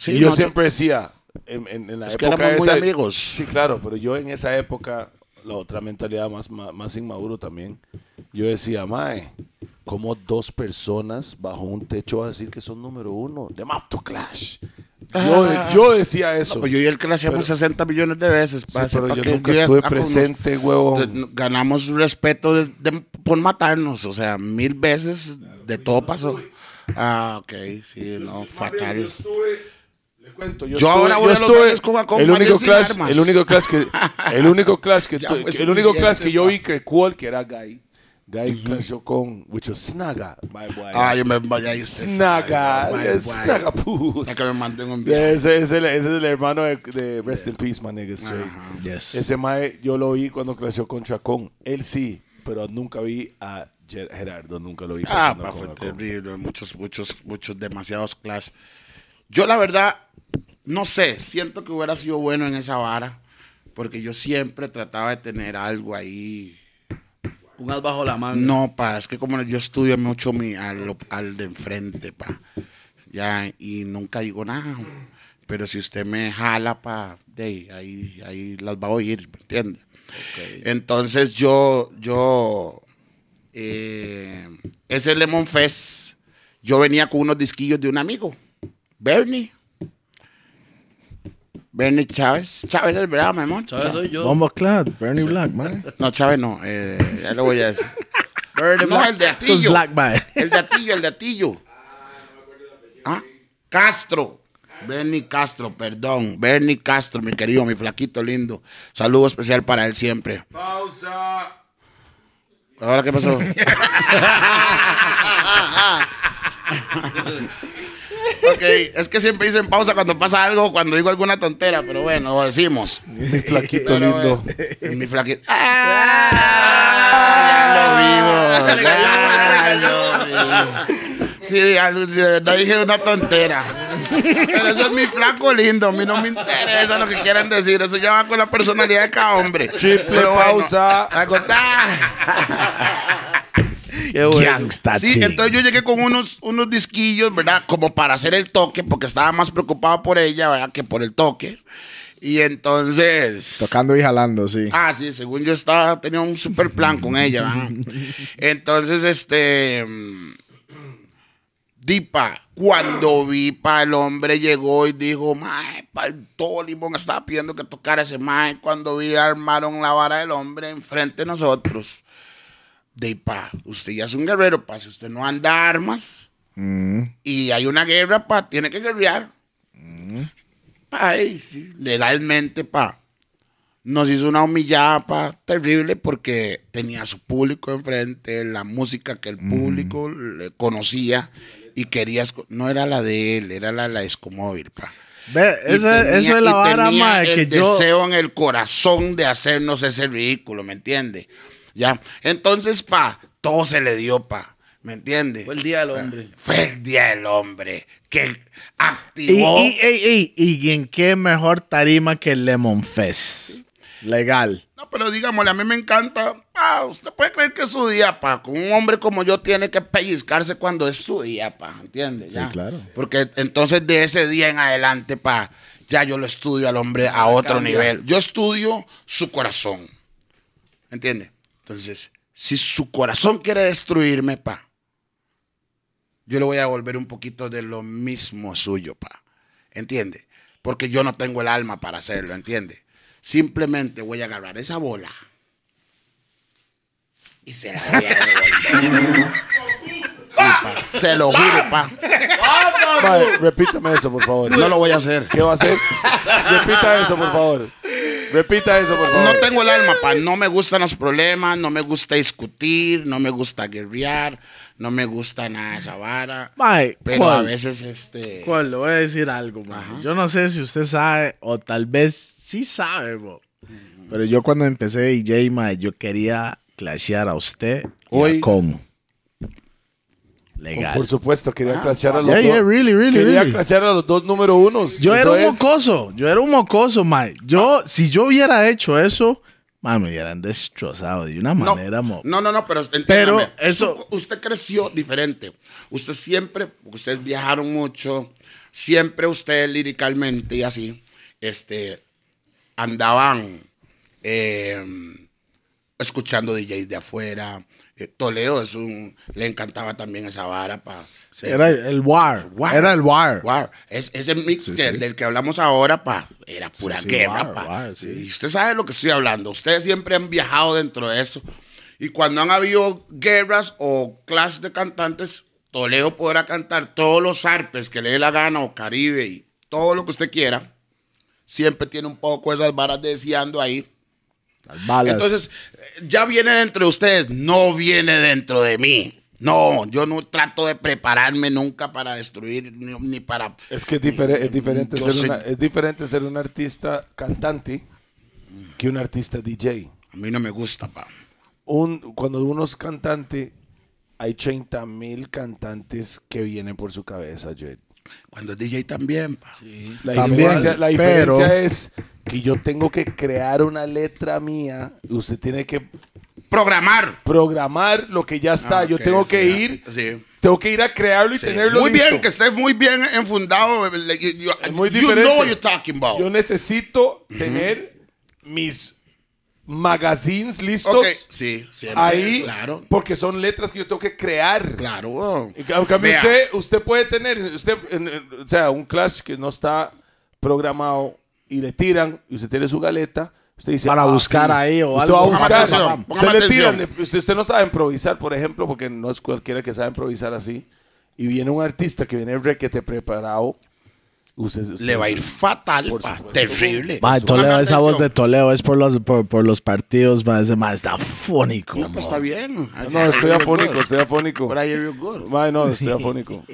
Speaker 3: Sí,
Speaker 4: y yo
Speaker 3: no,
Speaker 4: siempre decía, en, en- en la
Speaker 3: Es que
Speaker 4: época
Speaker 3: éramos muy
Speaker 4: esa-
Speaker 3: amigos.
Speaker 4: Sí, claro, pero yo en esa época, la otra mentalidad más, más, más inmaduro también, yo decía, mae, como dos personas bajo un techo van a decir que son número uno? De Map to Clash. Yo, yo decía eso.
Speaker 3: Pues yo y él que le hacíamos 60 millones de veces.
Speaker 4: Sí,
Speaker 3: para
Speaker 4: pero yo
Speaker 3: que-
Speaker 4: nunca
Speaker 3: que-
Speaker 4: estuve
Speaker 3: ah, nos-
Speaker 4: presente, huevo.
Speaker 3: de- ganamos respeto de- de- por matarnos, o sea, mil veces de todo pasó. Ah, ok, sí, no, fatal.
Speaker 4: Le cuento,
Speaker 3: Yo ahora voy a los bailes con
Speaker 4: el único clash,
Speaker 3: armas.
Speaker 4: el único clash que el único clash que el único clash que yo vi que cool que era Guy. Guy clashó con which was Snaga, my boy.
Speaker 3: Ah, yo me vaya ahí.
Speaker 4: Snaga. Snaga puss.
Speaker 3: Ya que me manden un video.
Speaker 4: Ese, ese, ese es el hermano de, de Rest in Peace, my nigga. straight.
Speaker 2: Yes.
Speaker 4: Ese mae yo lo vi cuando creció con Chacón. Él sí, pero nunca vi a Ger- Gerardo, nunca lo vi.
Speaker 3: Ah, pa, fue terrible. Muchos, muchos, muchos, demasiados clash. Yo, la verdad, no sé. Siento que hubiera sido bueno en esa vara. Porque yo siempre trataba de tener algo ahí.
Speaker 1: Un as bajo la manga.
Speaker 3: No, pa, es que como yo estudio mucho mi, al, al de enfrente, pa. Ya, y nunca digo nada. Pero si usted me jala, pa, de ahí, ahí, ahí las va a oír, ¿me entiende? Entonces yo, yo, eh, ese Lemon Fest, yo venía con unos disquillos de un amigo, Bernie. Bernie Chávez. Chávez es verdad, mi amor.
Speaker 1: ¿Sabes? Soy yo.
Speaker 2: Bomba Clad, Bernie Black, man.
Speaker 3: No, Chávez no, eh, ya lo voy a decir.
Speaker 1: Bird
Speaker 3: No,
Speaker 1: Black.
Speaker 3: el de Atillo.
Speaker 2: Black Boy.
Speaker 3: El de Atillo, el de Atillo. Ah, Castro. Bernie Castro, perdón. Bernie Castro, mi querido, mi flaquito lindo. Saludo especial para él siempre.
Speaker 4: Pausa.
Speaker 3: ¿Ahora qué pasó? ok, es que siempre dicen pausa cuando pasa algo, cuando digo alguna tontera, pero bueno, lo decimos.
Speaker 4: Mi flaquito
Speaker 3: Pero,
Speaker 4: lindo.
Speaker 3: mi flaquito. ¡Ah! Ya lo vivo. Ya lo vivo. Sí, verdad dije una tontera. Pero eso es mi flaco lindo. A mí no me interesa lo que quieran decir. Eso ya va con la personalidad de cada hombre.
Speaker 4: Triple pausa.
Speaker 3: a contar.
Speaker 1: Qué bueno.
Speaker 2: Gangsta
Speaker 3: Sí, entonces yo llegué con unos, unos disquillos, ¿verdad? Como para hacer el toque, porque estaba más preocupado por ella, ¿verdad? Que por el toque. Y entonces.
Speaker 2: Tocando y jalando, sí.
Speaker 3: Ah, sí, según yo estaba, tenía un super plan con ella, ¿verdad? Entonces, este. Dipa, cuando vi pa el hombre llegó y dijo, mae, pa todo limón estaba pidiendo que tocara ese mae. Cuando vi armaron la vara del hombre enfrente de nosotros. Dipa, usted ya es un guerrero, pa, si usted no anda armas
Speaker 2: Mm.
Speaker 3: y hay una guerra, pa, tiene que guerrear. Pa, ahí sí, legalmente, pa. Nos hizo una humillada, pa, terrible, porque tenía a su público enfrente, la música que el público le conocía y quería. esco- No era la de él, era la de la Escomóvil, pa.
Speaker 2: Ve,
Speaker 3: Y
Speaker 2: eso,
Speaker 3: tenía-
Speaker 2: eso es la
Speaker 3: y
Speaker 2: vara, mae, que
Speaker 3: el
Speaker 2: yo...
Speaker 3: deseo en el corazón de hacernos ese ridículo, ¿me entiende? Ya. Entonces, pa, todo se le dio, pa. ¿Me entiende?
Speaker 1: Fue el Día del Hombre.
Speaker 3: Fue el Día del Hombre que
Speaker 2: Y,
Speaker 3: activó.
Speaker 2: y, y, y, y en qué mejor tarima que el Lemon Fest. Legal.
Speaker 3: No, pero digámosle, a mí me encanta. Ah, usted puede creer que es su día, pa. Con un hombre como yo tiene que pellizcarse cuando es su día, pa. ¿Entiendes? Ya.
Speaker 2: claro.
Speaker 3: Porque entonces de ese día en adelante, pa, ya yo lo estudio al hombre a otro
Speaker 1: cambia.
Speaker 3: nivel. Yo estudio su corazón. ¿Entiende? Entonces, si su corazón quiere destruirme, pa, yo le voy a devolver un poquito de lo mismo suyo, pa. ¿Entiende? Porque yo no tengo el alma para hacerlo, ¿entiende? Simplemente voy a agarrar esa bola y se la voy a devolver. Pa, se lo juro, pa.
Speaker 4: Mae, repítame eso, por favor.
Speaker 3: No lo voy a hacer.
Speaker 4: ¿Qué va a hacer? Repita eso, por favor. Repita eso, por favor.
Speaker 3: No tengo el alma, pa. No me gustan los problemas, no me gusta discutir, no me gusta guerrear, no me gusta nada de esa vara.
Speaker 2: Mae,
Speaker 3: Pero
Speaker 2: ¿cuál?
Speaker 3: a veces, este.
Speaker 2: ¿Cuál? Le voy a decir algo, mae. Yo no sé si usted sabe, o tal vez sí sabe, bro. Pero yo cuando empecé DJ, mae, yo quería clashear a usted y
Speaker 3: Hoy-
Speaker 2: a Con. Legal.
Speaker 4: Por supuesto, quería clashear a los
Speaker 2: Yeah,
Speaker 4: dos.
Speaker 2: yeah, really, really,
Speaker 4: quería
Speaker 2: really.
Speaker 4: clashear a los dos número unos.
Speaker 2: Yo era un
Speaker 4: es.
Speaker 2: mocoso, yo era un mocoso, mae. Yo, si yo hubiera hecho eso, mae, me hubieran destrozado de una
Speaker 3: No,
Speaker 2: manera, mo.
Speaker 3: no, no, no, pero entiéndame,
Speaker 2: Pero eso-
Speaker 3: usted creció diferente. Usted siempre, ustedes viajaron mucho, siempre ustedes líricamente y así, este, andaban eh, escuchando DJs de afuera. Toledo es un, le encantaba también esa vara para.
Speaker 2: Era el War. Era el War.
Speaker 3: War. Es, ese mix
Speaker 2: Sí,
Speaker 3: que-
Speaker 2: sí.
Speaker 3: del que hablamos ahora, pa, era pura
Speaker 2: sí,
Speaker 3: guerra, pa.
Speaker 2: Sí.
Speaker 3: Y usted sabe de lo que estoy hablando. Ustedes siempre han viajado dentro de eso. Y cuando han habido guerras o clash de cantantes, Toledo podrá cantar todos los arpes que le dé la gana, o Caribe, y todo lo que usted quiera. Siempre tiene un poco esas varas deseando ahí.
Speaker 2: Las balas.
Speaker 3: Entonces, ya viene dentro de ustedes, no viene dentro de mí. No, yo no trato de prepararme nunca para destruir ni, ni para...
Speaker 4: Es que es, difere- es diferente ser
Speaker 3: sé-
Speaker 4: una- es diferente ser un artista cantante que un artista DJ.
Speaker 3: A mí no me gusta, pa.
Speaker 4: Un, cuando uno es cantante, hay 30 mil cantantes que vienen por su cabeza, Joel.
Speaker 3: Cuando es DJ también, pa.
Speaker 4: La,
Speaker 2: También,
Speaker 4: diferencia, la
Speaker 2: pero-
Speaker 4: diferencia es que yo tengo que crear una letra mía. Usted tiene que
Speaker 3: Programar.
Speaker 4: programar lo que ya está.
Speaker 3: Ah,
Speaker 4: yo tengo que ir,
Speaker 3: Sí.
Speaker 4: tengo que ir a crearlo y
Speaker 3: Sí.
Speaker 4: tenerlo
Speaker 3: Muy
Speaker 4: listo.
Speaker 3: bien, que esté muy bien enfundado. you-
Speaker 4: Es muy
Speaker 3: you
Speaker 4: diferente.
Speaker 3: know what you're talking about.
Speaker 4: Yo necesito tener mis magazines listos
Speaker 3: Ok, sí, siempre,
Speaker 4: ahí,
Speaker 3: Claro,
Speaker 4: porque son letras que yo tengo que crear.
Speaker 3: claro.
Speaker 4: En cambio,
Speaker 3: Vea,
Speaker 4: usted, usted puede tener, usted, o sea, un clash que no está programado y le tiran y usted tiene su galeta. Usted dice,
Speaker 2: Para
Speaker 4: "Ah,
Speaker 2: buscar
Speaker 4: sí".
Speaker 2: ahí o
Speaker 4: usted
Speaker 2: algo.
Speaker 4: va a buscar.
Speaker 3: atención,
Speaker 4: usted
Speaker 3: póngame
Speaker 4: le tiran, de- usted, usted no sabe improvisar, por ejemplo, porque no es cualquiera que sabe improvisar así. Y viene un artista que viene requete preparado. Usted, usted-
Speaker 3: Le va a ir fatal,
Speaker 4: Por
Speaker 3: pa.
Speaker 4: supuesto.
Speaker 3: Terrible.
Speaker 2: Mae, Toledo, esa voz de. Toledo es por los, por, por los partidos, mae. Ese mae está fónico.
Speaker 3: No, pues está bien.
Speaker 4: No, estoy afónico, estoy afónico. No, estoy afónico.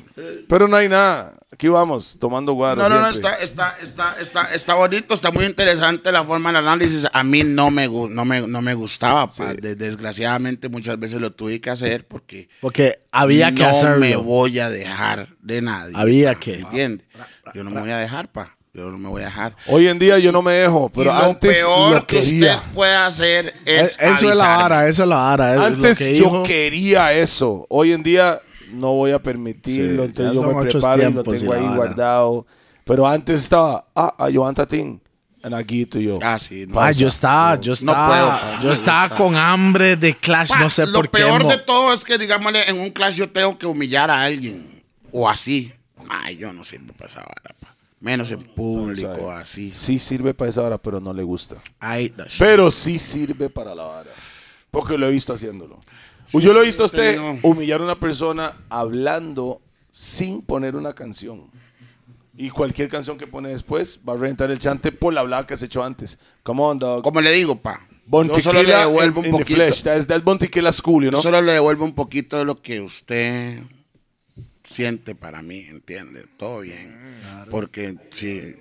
Speaker 4: Pero no hay nada. Aquí vamos, tomando guaro.
Speaker 3: No, no, no, está, está, está, está, está bonito, está muy interesante la forma del análisis. A mí no me, no me, no me gustaba. De- desgraciadamente muchas veces lo tuve que hacer porque
Speaker 2: Porque había que
Speaker 3: no
Speaker 2: hacerlo.
Speaker 3: me voy a dejar de nadie.
Speaker 2: Había
Speaker 3: pa,
Speaker 2: que.
Speaker 3: ¿Entiendes? Yo no me voy a dejar, pa. Yo no me voy a dejar.
Speaker 4: Hoy en día yo no me dejo, pero
Speaker 3: y lo
Speaker 4: antes
Speaker 3: peor
Speaker 4: lo
Speaker 3: que
Speaker 4: quería.
Speaker 3: usted puede hacer es
Speaker 2: Es- eso es la
Speaker 3: avisarme.
Speaker 2: vara, eso es la vara. es lo
Speaker 4: Antes
Speaker 2: que
Speaker 4: yo
Speaker 2: dijo.
Speaker 4: quería eso. Hoy en día no voy a permitirlo.
Speaker 2: Sí,
Speaker 4: entonces yo me preparo y lo tengo ahí
Speaker 2: vara.
Speaker 4: guardado. Pero antes estaba, ah, ah, yo antatín. And aquí tú yo.
Speaker 3: Ah, sí. no.
Speaker 2: Mae, yo estaba, yo
Speaker 3: no
Speaker 2: estaba,
Speaker 3: puedo, pa,
Speaker 2: yo estaba con hambre de Clash,
Speaker 3: Pa,
Speaker 2: no sé
Speaker 3: lo
Speaker 2: por qué.
Speaker 3: peor
Speaker 2: mo-
Speaker 3: de todo es que, digámosle, en un clash yo tengo que humillar a alguien. O así. Ay, yo no sirvo para esa vara, pa. Menos en público, así.
Speaker 4: Sí sirve para esa hora, pero no le gusta.
Speaker 3: Ay, that.
Speaker 4: Pero sí sirve para la vara. Porque lo he visto haciéndolo. yo lo he visto a usted humillar a una persona hablando sin poner una canción. Y cualquier canción que pone después va a reventar el chante por la hablada que has hecho antes. Come on, dog.
Speaker 3: Como le digo, pa.
Speaker 4: Bon
Speaker 3: yo solo le devuelvo
Speaker 4: in-
Speaker 3: un
Speaker 4: in
Speaker 3: poquito.
Speaker 4: flesh. That's, that's Bon School, you
Speaker 3: Yo
Speaker 4: know?
Speaker 3: solo le devuelvo un poquito de lo que usted siente para mí, ¿entiende? Todo bien. Porque sí.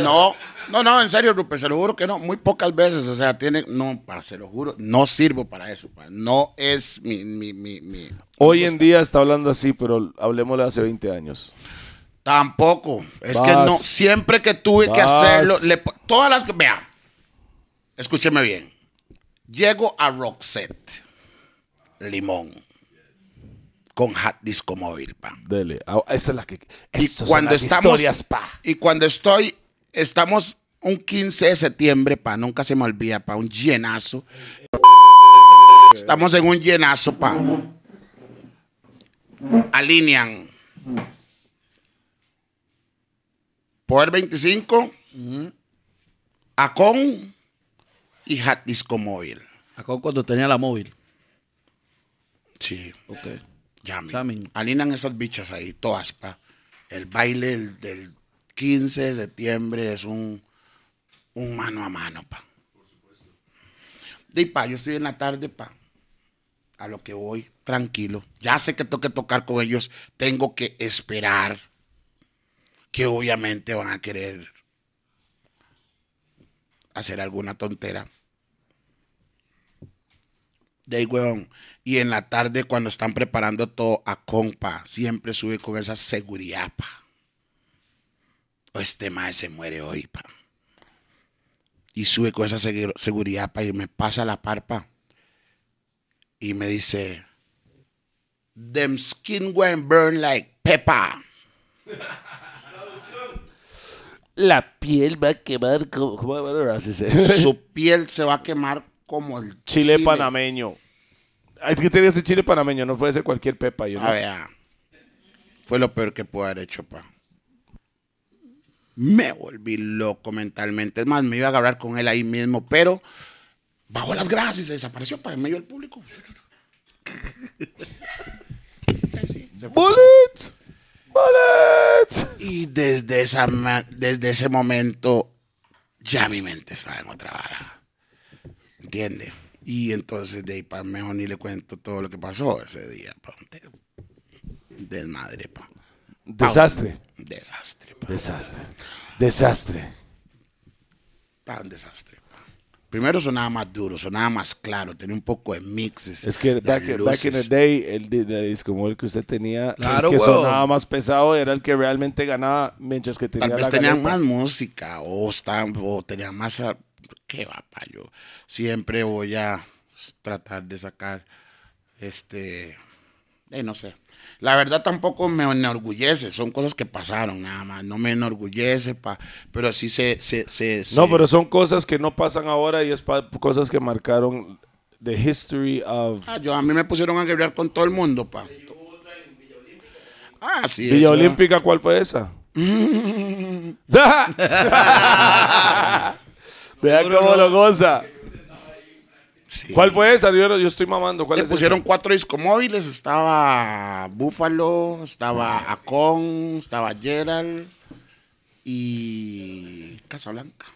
Speaker 3: No, no, no, en serio, Rupert, se lo juro que no. Muy pocas veces, o sea, tiene. No, pa, se lo juro, no sirvo para eso. pa. No es mi. mi, mi, mi-
Speaker 4: Hoy en día está hablando así, pero hablemosle hace 20 años.
Speaker 3: Tampoco. Es
Speaker 4: Vas.
Speaker 3: que no, siempre que tuve que hacerlo, le todas las que. Vea, escúcheme bien. Llego a Roxette, Limón, con Hat Disco Móvil, pa.
Speaker 4: Dele. Ah, Esa es la que.
Speaker 3: Y
Speaker 4: Esas son
Speaker 3: cuando
Speaker 4: las
Speaker 3: estamos.
Speaker 4: historias, pa.
Speaker 3: Y cuando estoy. Estamos un 15 de septiembre, pa. Nunca se me olvida, pa. Un llenazo. Estamos en un llenazo, pa. Alinean. Poder 25. Acon. Y Hat Disco Móvil.
Speaker 1: Acá cuando tenía la móvil.
Speaker 3: Sí.
Speaker 1: Ok.
Speaker 3: Alinean esas bichas ahí, todas, pa. El baile del, del 15 de septiembre es un, un mano a mano, pa. Y pa, yo estoy en la tarde, pa. A lo que voy, tranquilo. Ya sé que tengo que tocar con ellos. Tengo que esperar que obviamente van a querer hacer alguna tontera. De ahí, weón. Y en la tarde, cuando están preparando todo a compa, siempre sube con esa seguridad, pa. O este mae se muere hoy, pa. Y sube con esa seguridad, pa. Y me pasa la parpa. Y me dice, them skin went burn like pepper.
Speaker 4: La piel va a quemar como. ¿Cómo así se-
Speaker 3: Su piel se va a quemar como el
Speaker 4: Chile panameño. Es que tiene que ser chile panameño, no puede ser cualquier pepa. Yo,
Speaker 3: A ver, ah. fue lo peor que pude haber hecho, pa. Me volví loco mentalmente. Es más, me iba a agarrar con él ahí mismo, pero bajó las gradas y se desapareció para en medio del público. Sí, se fue.
Speaker 4: ¡Bullet! ¡Bullet!
Speaker 3: Y desde, esa, desde ese momento ya mi mente estaba en otra vara. ¿Entiende? Y entonces de ahí para mejor ni le cuento todo lo que pasó ese día. Pa. De- Desmadre, pa.
Speaker 4: Desastre.
Speaker 3: Desastre, pa.
Speaker 4: Desastre. Desastre.
Speaker 3: Pa, un desastre, pa. Primero sonaba más duro, sonaba más claro, tenía un poco de mixes.
Speaker 4: Es que back, back in the day, el, de disco móvil que usted tenía,
Speaker 1: Claro,
Speaker 4: el que sonaba más pesado era el que realmente ganaba, mientras que tenía
Speaker 3: Tal vez
Speaker 4: la
Speaker 3: tenían
Speaker 4: galeta.
Speaker 3: más música o, estaban, o tenían más... ¿Qué va, pa? Yo siempre voy a tratar de sacar este... eh, no sé. La verdad tampoco me enorgullece, son cosas que pasaron nada más. No me enorgullece, pa, pero sí se... se, se-
Speaker 4: No,
Speaker 3: se-
Speaker 4: pero son cosas que no pasan ahora y es pa- cosas que marcaron the history of
Speaker 3: Ah, yo, a mí me pusieron a guerrear con todo el mundo, pa. Ah, sí.
Speaker 4: Villa
Speaker 3: eso-
Speaker 4: Olímpica. ¿Cuál fue esa? Vea cómo lo goza.
Speaker 3: sí.
Speaker 4: ¿Cuál fue esa? Yo, yo estoy mamando. ¿Cuál
Speaker 3: Le
Speaker 4: es
Speaker 3: pusieron
Speaker 4: esa?
Speaker 3: cuatro discomóviles. Estaba Búfalo, estaba Acon, estaba Gerald y Casablanca.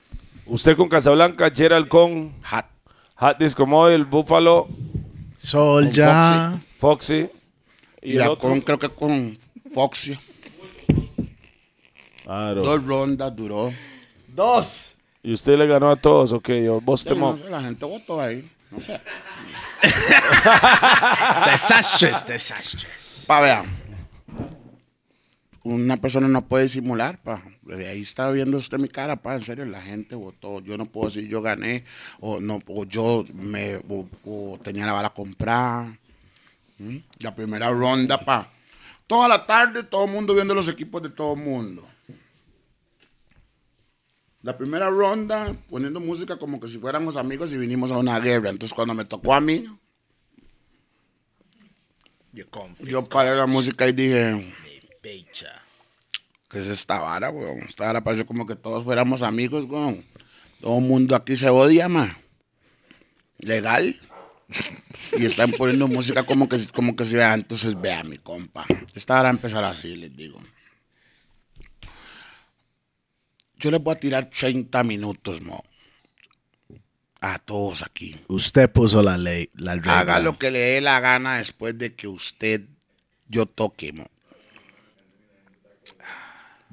Speaker 4: Usted con Casablanca, Gerald con
Speaker 3: Hat.
Speaker 4: Hat Disco Mobile, Buffalo,
Speaker 2: Sol ya.
Speaker 4: Foxy. Y,
Speaker 3: Y,
Speaker 4: otro.
Speaker 3: Acon creo que con Foxy.
Speaker 4: Claro.
Speaker 3: Dos rondas duró.
Speaker 2: Dos.
Speaker 4: Y usted le ganó a todos, ok. Yo, vos te
Speaker 3: no sé, la gente votó ahí. No sé.
Speaker 2: Desastres, desastres.
Speaker 3: Pa, vean. Una persona no puede disimular, pa. Desde ahí está viendo usted mi cara, pa. En serio, la gente votó. Yo no puedo decir yo gané o no o yo me o, o tenía la bala comprada. ¿Mm? La primera ronda, pa. Toda la tarde, todo el mundo viendo los equipos de todo el mundo. La primera ronda, poniendo música como que si fuéramos amigos y vinimos a una guerra. Entonces, cuando me tocó a mí, yo paré la música y dije, ¿qué es esta vara, weón? Esta vara parece como que todos fuéramos amigos, weón. Todo el mundo aquí se odia, ma. Legal. Y están poniendo música como que, como que si vea, entonces vea mi compa. Esta vara empezar así, les digo. Yo les voy a tirar 30 minutos, mo. A todos aquí.
Speaker 2: Usted puso la ley, la regla.
Speaker 3: Haga lo que le dé la gana después de que usted, yo toque, mo.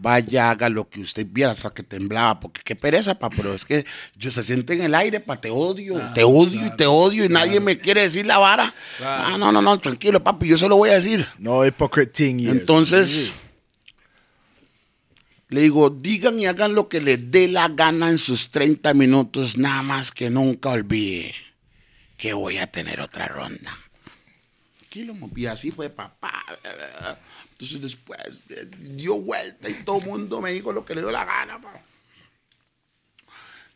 Speaker 3: vaya, haga lo que usted viera, hasta que temblaba, porque qué pereza, pa, pero es que yo se siente en el aire, pa, te odio, te odio y te odio y nadie me quiere decir la vara. Ah, no, no, no, tranquilo, papi, yo se lo voy a decir.
Speaker 2: No hypocrite years.
Speaker 3: Le digo, digan y hagan lo que les dé la gana en sus 30 minutos, nada más que nunca olvide que voy a tener otra ronda. Tranquilo, mo, y así fue papá. Entonces después eh, dio vuelta y todo el mundo me dijo lo que le dio la gana. pa.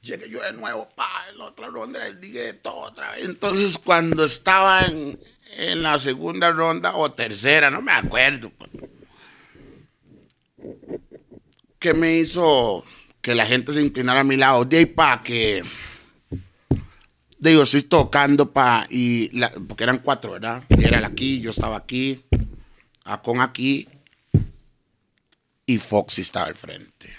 Speaker 3: Llegué yo de nuevo, pa, en la otra ronda del dije todo otra vez. Entonces cuando estaba en, en la segunda ronda o tercera, no me acuerdo. pa. ¿Qué me hizo que la gente se inclinara a mi lado? De ahí pa, que de yo estoy tocando pa, y la- porque eran cuatro, ¿verdad? Era el aquí, yo estaba aquí, Acon aquí y Foxy estaba al frente.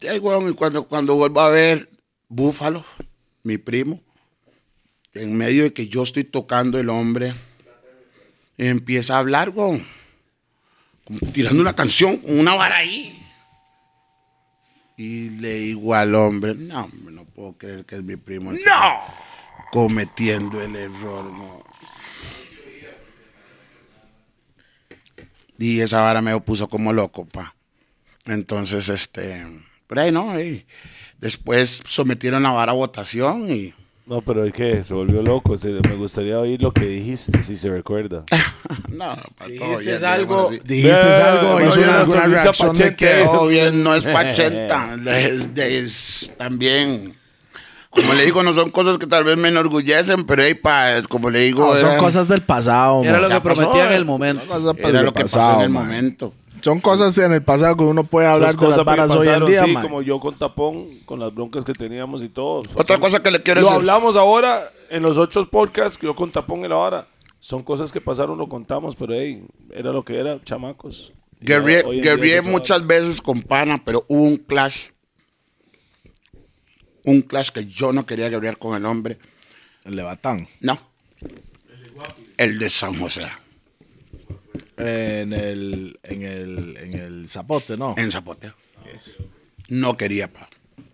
Speaker 3: Y ahí, weón, y cuando, cuando vuelvo a ver Búfalo, mi primo, en medio de que yo estoy tocando el hombre, empieza a hablar, como tirando una canción, una vara ahí. Y le digo al hombre, no, hombre, no puedo creer que es mi primo. está Cometiendo el error, no. Y esa vara me puso como loco, pa. Entonces, este, por ahí no. Después sometieron la vara a votación y
Speaker 4: No, pero es que se volvió loco. se- me gustaría oír lo que dijiste, si se recuerda.
Speaker 3: no,
Speaker 2: Dijiste
Speaker 3: bien,
Speaker 2: algo, dijiste
Speaker 4: Eh,
Speaker 2: algo,
Speaker 4: no,
Speaker 2: hizo
Speaker 4: yo
Speaker 2: una,
Speaker 4: no
Speaker 2: alguna reacción de que...
Speaker 3: Todo bien, no es pachenta. Es, es también, como le digo, no son cosas que tal vez me enorgullecen, pero ahí pa, como le digo,
Speaker 2: No, son
Speaker 3: era-
Speaker 2: cosas del pasado,
Speaker 1: Era
Speaker 2: man.
Speaker 1: lo que prometía en
Speaker 3: eh.
Speaker 1: el momento.
Speaker 2: Cosas
Speaker 3: era lo que pasó en el
Speaker 2: man.
Speaker 3: momento.
Speaker 2: Son cosas en el pasado que uno puede hablar
Speaker 4: Esas
Speaker 2: de las varas hoy en
Speaker 4: pasaron,
Speaker 2: día,
Speaker 4: sí,
Speaker 2: man.
Speaker 4: como yo con Tapón, con las broncas que teníamos y todo.
Speaker 3: Otra cosa que le quiero
Speaker 4: Lo
Speaker 3: decir.
Speaker 4: hablamos ahora en los ocho podcasts que yo con Tapón y la hora. Son cosas que pasaron, lo contamos, pero hey, era lo que era, chamacos.
Speaker 3: Guerrié, guerrié muchas veces con pana, pero hubo un clash. Un clash que yo no quería guerrear con el hombre.
Speaker 2: El Levatán.
Speaker 3: No. El de San José,
Speaker 2: En el, en el, en el zapote, ¿no?
Speaker 3: en Zapote. No quería, pa.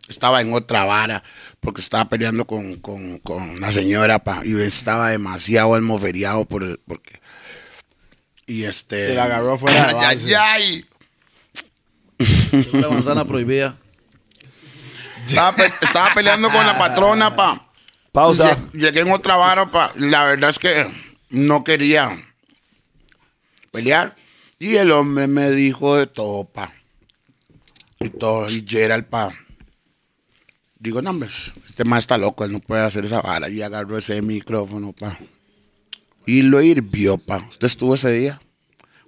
Speaker 3: Estaba en otra vara porque estaba peleando con, con, con la señora, pa. Y estaba demasiado almoferiado por el, porque. Y este.
Speaker 2: Se la agarró fuera de
Speaker 3: Ay,
Speaker 2: base.
Speaker 3: ay,
Speaker 1: La manzana prohibida.
Speaker 3: Estaba, pe- estaba peleando con la patrona, pa.
Speaker 4: Pausa.
Speaker 3: Lle- Llegué en otra vara, pa. La verdad es que no quería pelear. Y el hombre me dijo de todo, pa. Y todo, y Gerald, pa. Digo, no, hombre, este más está loco, él no puede hacer esa vara. Y agarró ese micrófono, pa. Y lo hirvió, pa. ¿Usted estuvo ese día?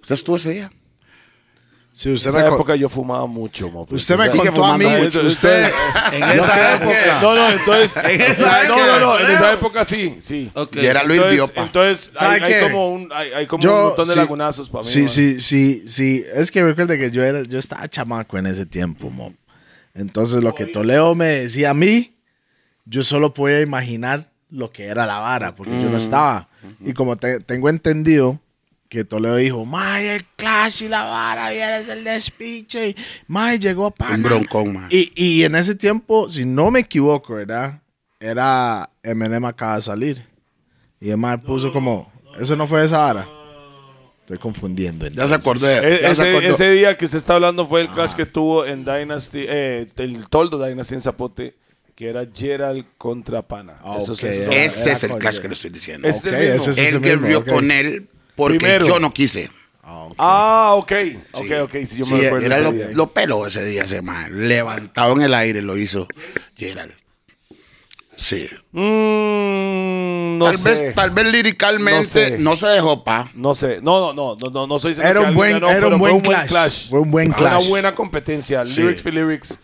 Speaker 3: ¿Usted estuvo ese día?
Speaker 2: Sí,
Speaker 4: En
Speaker 2: usted
Speaker 4: esa
Speaker 2: me,
Speaker 4: época yo fumaba mucho, mo, pues,
Speaker 2: usted me
Speaker 3: sigue
Speaker 2: contó a mí.
Speaker 3: fumando
Speaker 4: mucho.
Speaker 2: Usted,
Speaker 1: En esa época.
Speaker 4: No, no, entonces.
Speaker 1: En esa
Speaker 4: no, no,
Speaker 1: época,
Speaker 4: no, en esa época sí, sí.
Speaker 1: Ok.
Speaker 3: Gerald lo
Speaker 4: Entonces,
Speaker 3: hirvió, pa.
Speaker 4: entonces
Speaker 2: ¿Sabe
Speaker 4: hay, hay como un, hay, hay como
Speaker 2: Yo,
Speaker 4: un montón de
Speaker 2: sí.
Speaker 4: lagunazos para mí.
Speaker 2: Sí,
Speaker 4: man.
Speaker 2: sí, sí, sí. Es que recuerde que yo, era, yo estaba chamaco en ese tiempo, mo. Entonces, lo que Toledo me decía a mí, yo solo podía imaginar lo que era la vara, porque yo no estaba. Y como te- tengo entendido que Toledo dijo, May, el Clash y la vara, vienes el despiche. Y, May, llegó para.
Speaker 3: Un broncón, man.
Speaker 2: Y, y en ese tiempo, si no me equivoco, ¿verdad? Era Eminem acaba de salir. Y el man puso como, eso no fue esa vara. Estoy confundiendo.
Speaker 3: Ya se
Speaker 2: entonces.
Speaker 3: acordé.
Speaker 4: E-
Speaker 3: ya se
Speaker 4: ese,
Speaker 3: acordó.
Speaker 4: ese día que usted está hablando fue el clash que tuvo en Dynasty, eh, el Toldo Dynasty en Zapote, que era Gerald contra Pana.
Speaker 2: Ah,
Speaker 4: Esos-
Speaker 2: ok,
Speaker 4: esos son-
Speaker 2: era-
Speaker 3: Ese es el clash que le estoy diciendo.
Speaker 4: Es el
Speaker 2: Ok,
Speaker 4: mismo.
Speaker 2: ese es mismo,
Speaker 3: guerrió
Speaker 2: ok.
Speaker 3: con él porque
Speaker 4: Primero.
Speaker 3: yo no quise.
Speaker 2: Ah, ok.
Speaker 4: Ah, ok. Ok,
Speaker 3: Sí.
Speaker 4: ok. Sí, yo
Speaker 3: Sí,
Speaker 4: me recuerdo
Speaker 3: era
Speaker 4: ese
Speaker 3: lo,
Speaker 4: día.
Speaker 3: lo pelo ese día, ese man. Levantado en el aire lo hizo Gerald. Sí.
Speaker 4: Mm, no
Speaker 3: tal,
Speaker 4: sé.
Speaker 3: vez, tal vez liricalmente
Speaker 4: No
Speaker 3: se dejó pa.
Speaker 4: No sé. No, no, no. No, no, no soy
Speaker 2: Era un buen- era un
Speaker 4: fue
Speaker 2: buen clash. Fue un buen
Speaker 4: Fue
Speaker 2: clash.
Speaker 4: Una buena competencia.
Speaker 3: Sí.
Speaker 4: Lyrics for lyrics.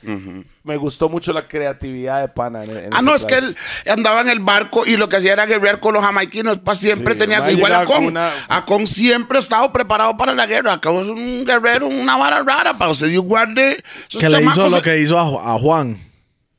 Speaker 4: Me gustó mucho la creatividad de Pana. en- en
Speaker 3: Ah,
Speaker 4: ese
Speaker 3: no, es que él andaba en el barco y lo que hacía era guerrear con los jamaiquinos. Pa siempre
Speaker 4: Sí,
Speaker 3: tenía que. Igual Acon.
Speaker 4: con una-
Speaker 3: Acon siempre ha estado preparado para la guerra. Acon es un guerrero, una vara rara. Para usted, Dios guarde. esos
Speaker 2: que le hizo lo que hizo a, a Juan.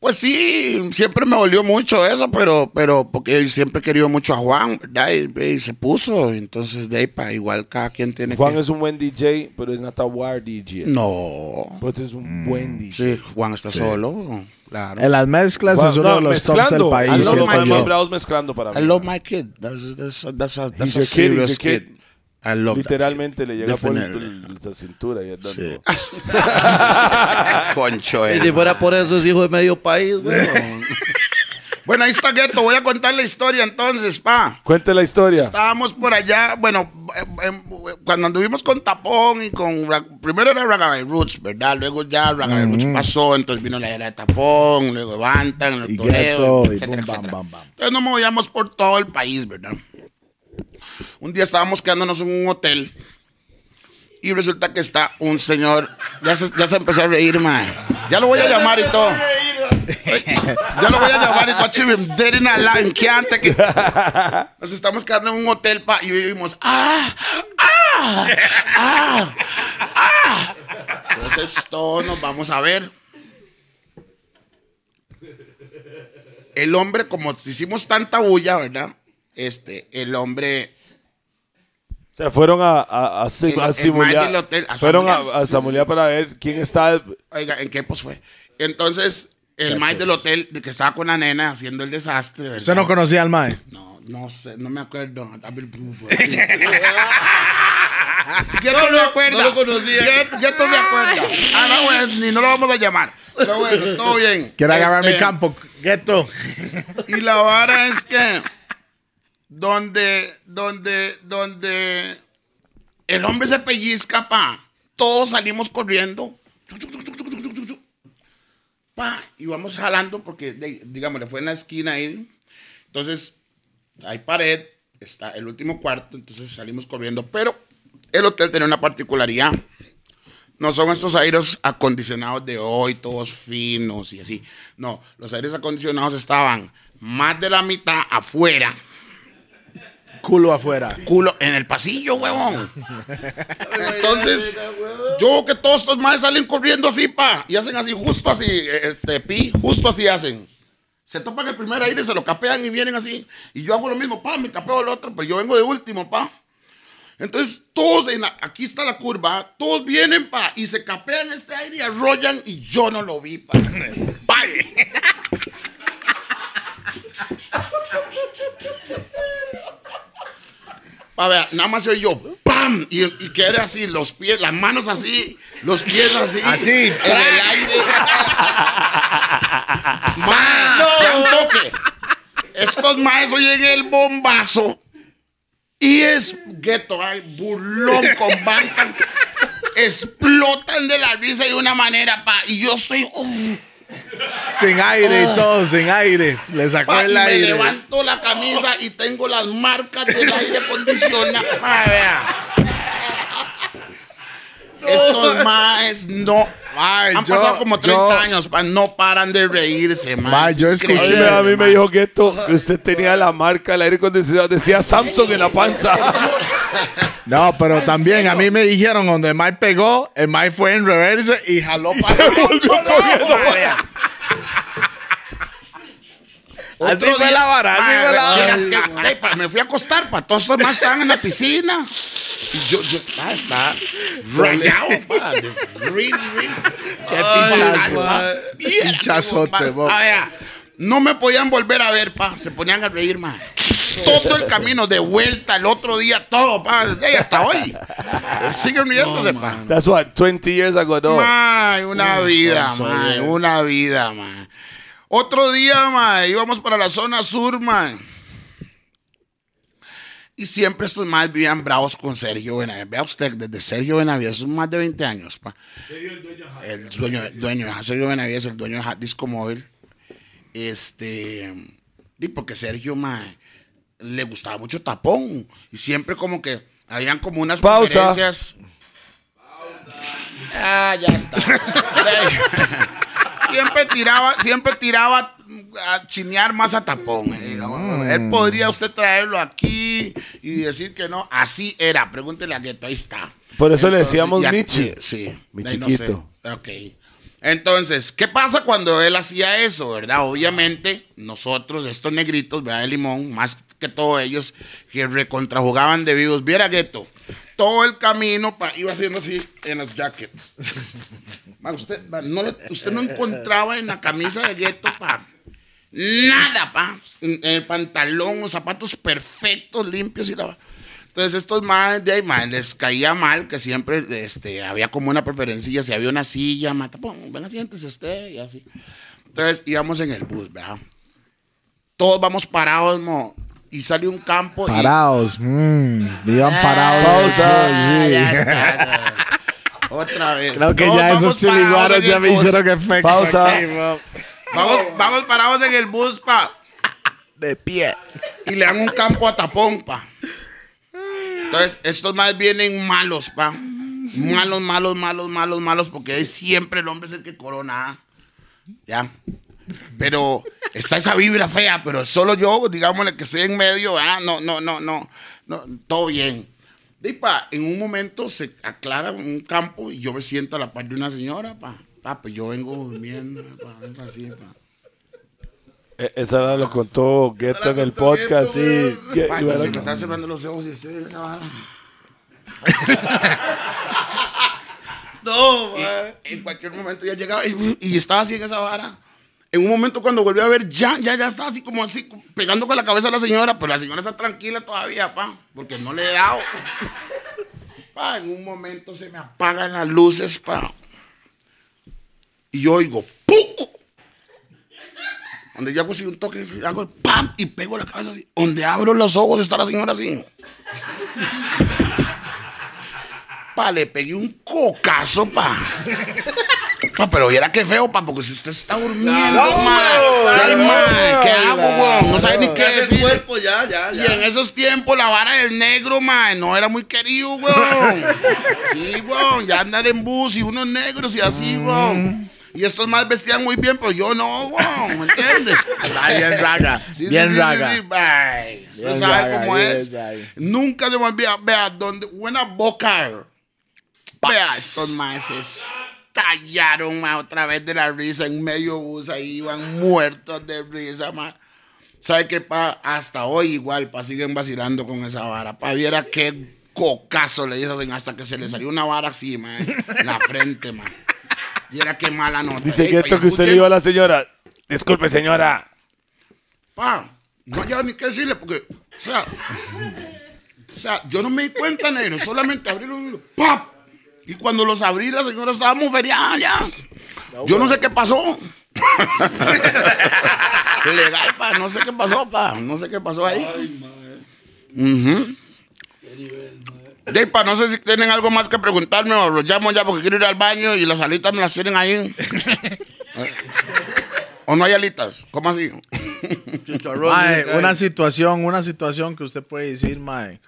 Speaker 3: Pues sí, siempre me dolió mucho eso, pero, pero porque siempre he querido mucho a Juan, ¿verdad? Y, y se puso, entonces de ahí para igual cada quien tiene
Speaker 4: Juan
Speaker 3: que...
Speaker 4: es un buen DJ, pero es not a war DJ.
Speaker 3: No,
Speaker 4: Pero es un buen DJ.
Speaker 3: sí, Juan está solo, claro.
Speaker 2: En las mezclas
Speaker 4: Juan,
Speaker 2: es uno
Speaker 4: no,
Speaker 2: de los tops del país.
Speaker 3: I love my
Speaker 4: bravos mezclando para
Speaker 3: I
Speaker 4: mí.
Speaker 3: love my kid. That's, that's, that's a, that's a
Speaker 4: your kid, he's
Speaker 3: serious
Speaker 4: kid.
Speaker 3: kid. I love that
Speaker 4: Literalmente le llega por
Speaker 3: Definitely.
Speaker 4: el- la cintura. Y es
Speaker 3: Sí. Concho,
Speaker 1: Y si fuera por eso es hijo de medio país, güey.
Speaker 3: Bueno, ahí está Gueto. Voy a contar la historia entonces, pa.
Speaker 4: Cuente la historia.
Speaker 3: Estábamos por allá, bueno, em, em, cuando anduvimos con Tapón y con... Primero era Ragabay Roots, ¿verdad? Luego ya Ragabay Roots pasó, entonces vino la era de Tapón, luego Bantan, el
Speaker 2: Gueto, y
Speaker 3: etcétera,
Speaker 2: bam,
Speaker 3: etcétera.
Speaker 2: bam, bam.
Speaker 3: Entonces nos movíamos por todo el país, ¿verdad? Un día estábamos quedándonos en un hotel y resulta que está un señor, ya se, ya se empezó a reír, mae. Ya lo voy a llamar y todo. Ya lo voy a llamar y todo. line, que antes que... Nos estamos quedando en un hotel pa, y oímos, ¡ah! ¡ah! ¡ah! ¡ah! Entonces todos nos vamos a ver. El hombre, como hicimos tanta bulla, ¿verdad? Este, el hombre
Speaker 4: O sea, fueron a, a, a,
Speaker 3: El-
Speaker 4: a simular.
Speaker 3: hotel, a
Speaker 4: fueron a,
Speaker 3: simular.
Speaker 4: para ver quién está.
Speaker 3: Oiga, ¿en qué pues fue? Entonces, el maíz del hotel de que estaba con la nena haciendo el desastre, ¿verdad?
Speaker 2: ¿Usted no conocía al mae?
Speaker 3: No, no sé, no me acuerdo. Gueto se acuerda.
Speaker 1: no lo conocía.
Speaker 3: Gueto se acuerda. Ah, no, bueno, ni no lo vamos a llamar. Pero bueno, todo bien.
Speaker 2: Quiero agarrar
Speaker 3: Este,
Speaker 2: mi campo, Gueto.
Speaker 3: Y la vara es que donde, donde, donde el hombre se pellizca, pa, todos salimos corriendo. Pa, y vamos jalando porque, digamos, le fue en la esquina ahí. Entonces, hay pared, está el último cuarto, entonces salimos corriendo. Pero el hotel tenía una particularidad. No son estos aires acondicionados de hoy, todos finos y así. No, los aires acondicionados estaban más de la mitad afuera,
Speaker 2: Culo afuera.
Speaker 3: culo en el pasillo, huevón. Entonces, yo que todos estos más salen corriendo así, pa, y hacen así, justo así, este, pi, justo así hacen. Se topan el primer aire, se lo capean y vienen así. Y yo hago lo mismo, pa, me capeo el otro, pero yo vengo de último, pa. Entonces, todos, en la- aquí está la curva, todos vienen, pa, y se capean este aire y arrollan, y yo no lo vi, pa. Bye. Pa, vea, nada más se oyó, ¡pam! Y, y quedé así, los pies, las manos así, los pies así.
Speaker 2: Así,
Speaker 3: En el aire. Un toque. Estos maes oyen el bombazo. Y es gueto, ay, burlón con bancan. Explotan de la risa de una manera, pa. Y yo soy.
Speaker 2: Sin aire y todo, sin aire. Le sacó
Speaker 3: pa, y
Speaker 2: el
Speaker 3: me
Speaker 2: aire.
Speaker 3: levanto la camisa y tengo las marcas del aire acondicionado. Vea. Estos maes no. Han
Speaker 2: yo-
Speaker 3: pasado como 30
Speaker 2: yo-
Speaker 3: años, no paran de reírse, ma.
Speaker 2: Ma,
Speaker 3: Es
Speaker 2: yo
Speaker 4: A
Speaker 2: escuché-
Speaker 4: mí,
Speaker 3: increíble,
Speaker 4: me- a mí me dijo Gueto que usted tenía la marca del aire acondicionado. Decía Samsung en la panza.
Speaker 2: No, pero también a mí me dijeron donde Mike pegó, el Mike fue en reverse y jaló
Speaker 4: Y
Speaker 2: para
Speaker 4: se
Speaker 2: el
Speaker 4: volvió
Speaker 2: otro lado,
Speaker 4: corriendo.
Speaker 2: Así fue la vara, así fue la vara.
Speaker 3: que, eh, pa, me fui a acostar, pa, todos los más estaban en la piscina. Y yo, yo, pa, está rayado, pa. de- re- re-
Speaker 2: Qué Pinchazote.
Speaker 3: Ah, No me podían volver a ver, pa. Se ponían a reír, ma. Todo el camino de vuelta, el otro día, todo, pa. Desde hasta hoy. Siguen riéndose, pa.
Speaker 4: That's what, 20 years ago, no.
Speaker 3: Mae, una vida,
Speaker 2: yeah.
Speaker 3: una vida, mae. Otro día, mae, íbamos para la zona sur, mae. Y siempre estos más vivían bravos con Sergio Benavides. Vea usted, desde Sergio Benavides, son más de 20 años, pa. El dueño, dueño, ajá, Sergio Benavides, el dueño de Disco Móvil. Este, y porque Sergio, mae, le gustaba mucho tapón. Y siempre como que habían como unas
Speaker 4: Pausa.
Speaker 3: preferencias. Ah, ya está. siempre tiraba, siempre tiraba a chinear más a tapón. eh. Él podría usted traerlo aquí y decir que no. Así era. Pregúntele a Gueto, ahí está.
Speaker 4: Por eso le decíamos
Speaker 3: ya-
Speaker 4: Michi.
Speaker 3: Sí.
Speaker 4: Mi
Speaker 3: no
Speaker 4: chiquito.
Speaker 3: sé. Ok. Entonces, ¿qué pasa cuando él hacía eso, verdad? Obviamente, nosotros, estos negritos, ¿verdad? De limón, más que todos ellos, que recontrajugaban de vivos. Viera Gueto, todo el camino iba haciendo así en los jackets. Usted, no, encontraba en la camisa de Gueto, nada, pa. En, el pantalón, los zapatos perfectos, limpios y la... Entonces estos más de ahí, ma, les caía mal que siempre este, había como una preferencia, si había una silla, ma, tapón, venga, siéntese usted y así. Entonces íbamos en el bus, ¿verdad? Todos vamos parados, mo, y salió un campo. y-
Speaker 2: Parados. mm, iban
Speaker 3: Ah,
Speaker 2: parados.
Speaker 3: Pausa.
Speaker 2: Sí.
Speaker 3: Ya está, güey. Otra vez.
Speaker 2: Creo que
Speaker 3: Todos
Speaker 2: ya esos
Speaker 3: en
Speaker 2: ya me
Speaker 3: bus.
Speaker 2: hicieron efecto.
Speaker 4: Pausa.
Speaker 2: aquí.
Speaker 3: Vamos, vamos parados en el bus, pa.
Speaker 2: De pie.
Speaker 3: Y le dan un campo a tapón, pa. Entonces, estos más vienen malos, pa. Malos, malos, malos, malos, malos, porque es siempre el hombre es el que corona. ¿ah? Ya. Pero está esa vibra fea, pero solo yo, digámosle que estoy en medio, ah, no, no, no, no, no, todo bien. Y pa, en un momento se aclara un campo y yo me siento a la par de una señora, pa. Pa, pues yo vengo durmiendo, pa, vengo así, pa.
Speaker 4: Eh, Esa la lo contó Gueto en el podcast, sí.
Speaker 3: Pa, se me están cerrando los ojos y estoy en esa vara.
Speaker 1: No,
Speaker 3: Y en cualquier momento ya llegaba y, y estaba así en esa vara. En un momento cuando volví a ver, ya, ya, ya estaba así como así, pegando con la cabeza a la señora, pero la señora está tranquila todavía, pa, porque no le he dado. Pa, en un momento se me apagan las luces, pa. Y yo oigo, ¡puco! Donde yo hago así un toque, hago ¡pam! Y pego la cabeza así. Donde abro los ojos está la señora así. Pa, le pegué un cocazo, pa. Pero viera qué feo, pa, porque si usted está durmiendo, ma, ay, ma, ¿qué hago, weón? No sabe ni qué decir.
Speaker 1: cuerpo, ya, ya,
Speaker 3: Y en esos tiempos la vara del negro, ma, no era muy querido, weón. Sí, weón, ya andar en bus y unos negros y así, weón. Y estos más vestían muy bien, pero yo no, weón, ¿me entiendes?
Speaker 2: Bien raga.
Speaker 3: Sí,
Speaker 2: bien
Speaker 3: sí,
Speaker 2: raga.
Speaker 3: sí. Usted sabe
Speaker 2: raga,
Speaker 3: cómo es. Nunca se me olvida. Vea, donde buena boca. Vea, estos maestros tallaron ma, otra vez de la risa en medio bus. Ahí iban muertos de risa, ma. ¿Sabe qué, pa? Hasta hoy igual, pa, siguen vacilando con esa vara. Pa, viera qué cocazo le dicen hasta que se le salió una vara así, ma, en la frente, ma. Viera qué mala nota.
Speaker 4: Dice
Speaker 3: Ey,
Speaker 4: Gueto
Speaker 3: y
Speaker 4: que usted le dijo a la señora, disculpe señora,
Speaker 3: Pa, no había ni qué decirle porque, o sea, o sea, yo no me di cuenta, negro, solamente abrí los ¡pap! Y cuando los abrí, la señora estaba muy feriada ya. Yo no sé qué pasó. Legal, pa, no sé qué pasó, pa, no sé qué pasó ahí. Ujú. De, pa, no sé si tienen algo más que preguntarme o los llamo ya porque quiero ir al baño y las alitas me las tienen ahí. ¿O no hay alitas? ¿Cómo así?
Speaker 2: Mae, una situación, una situación que usted puede decir, mae,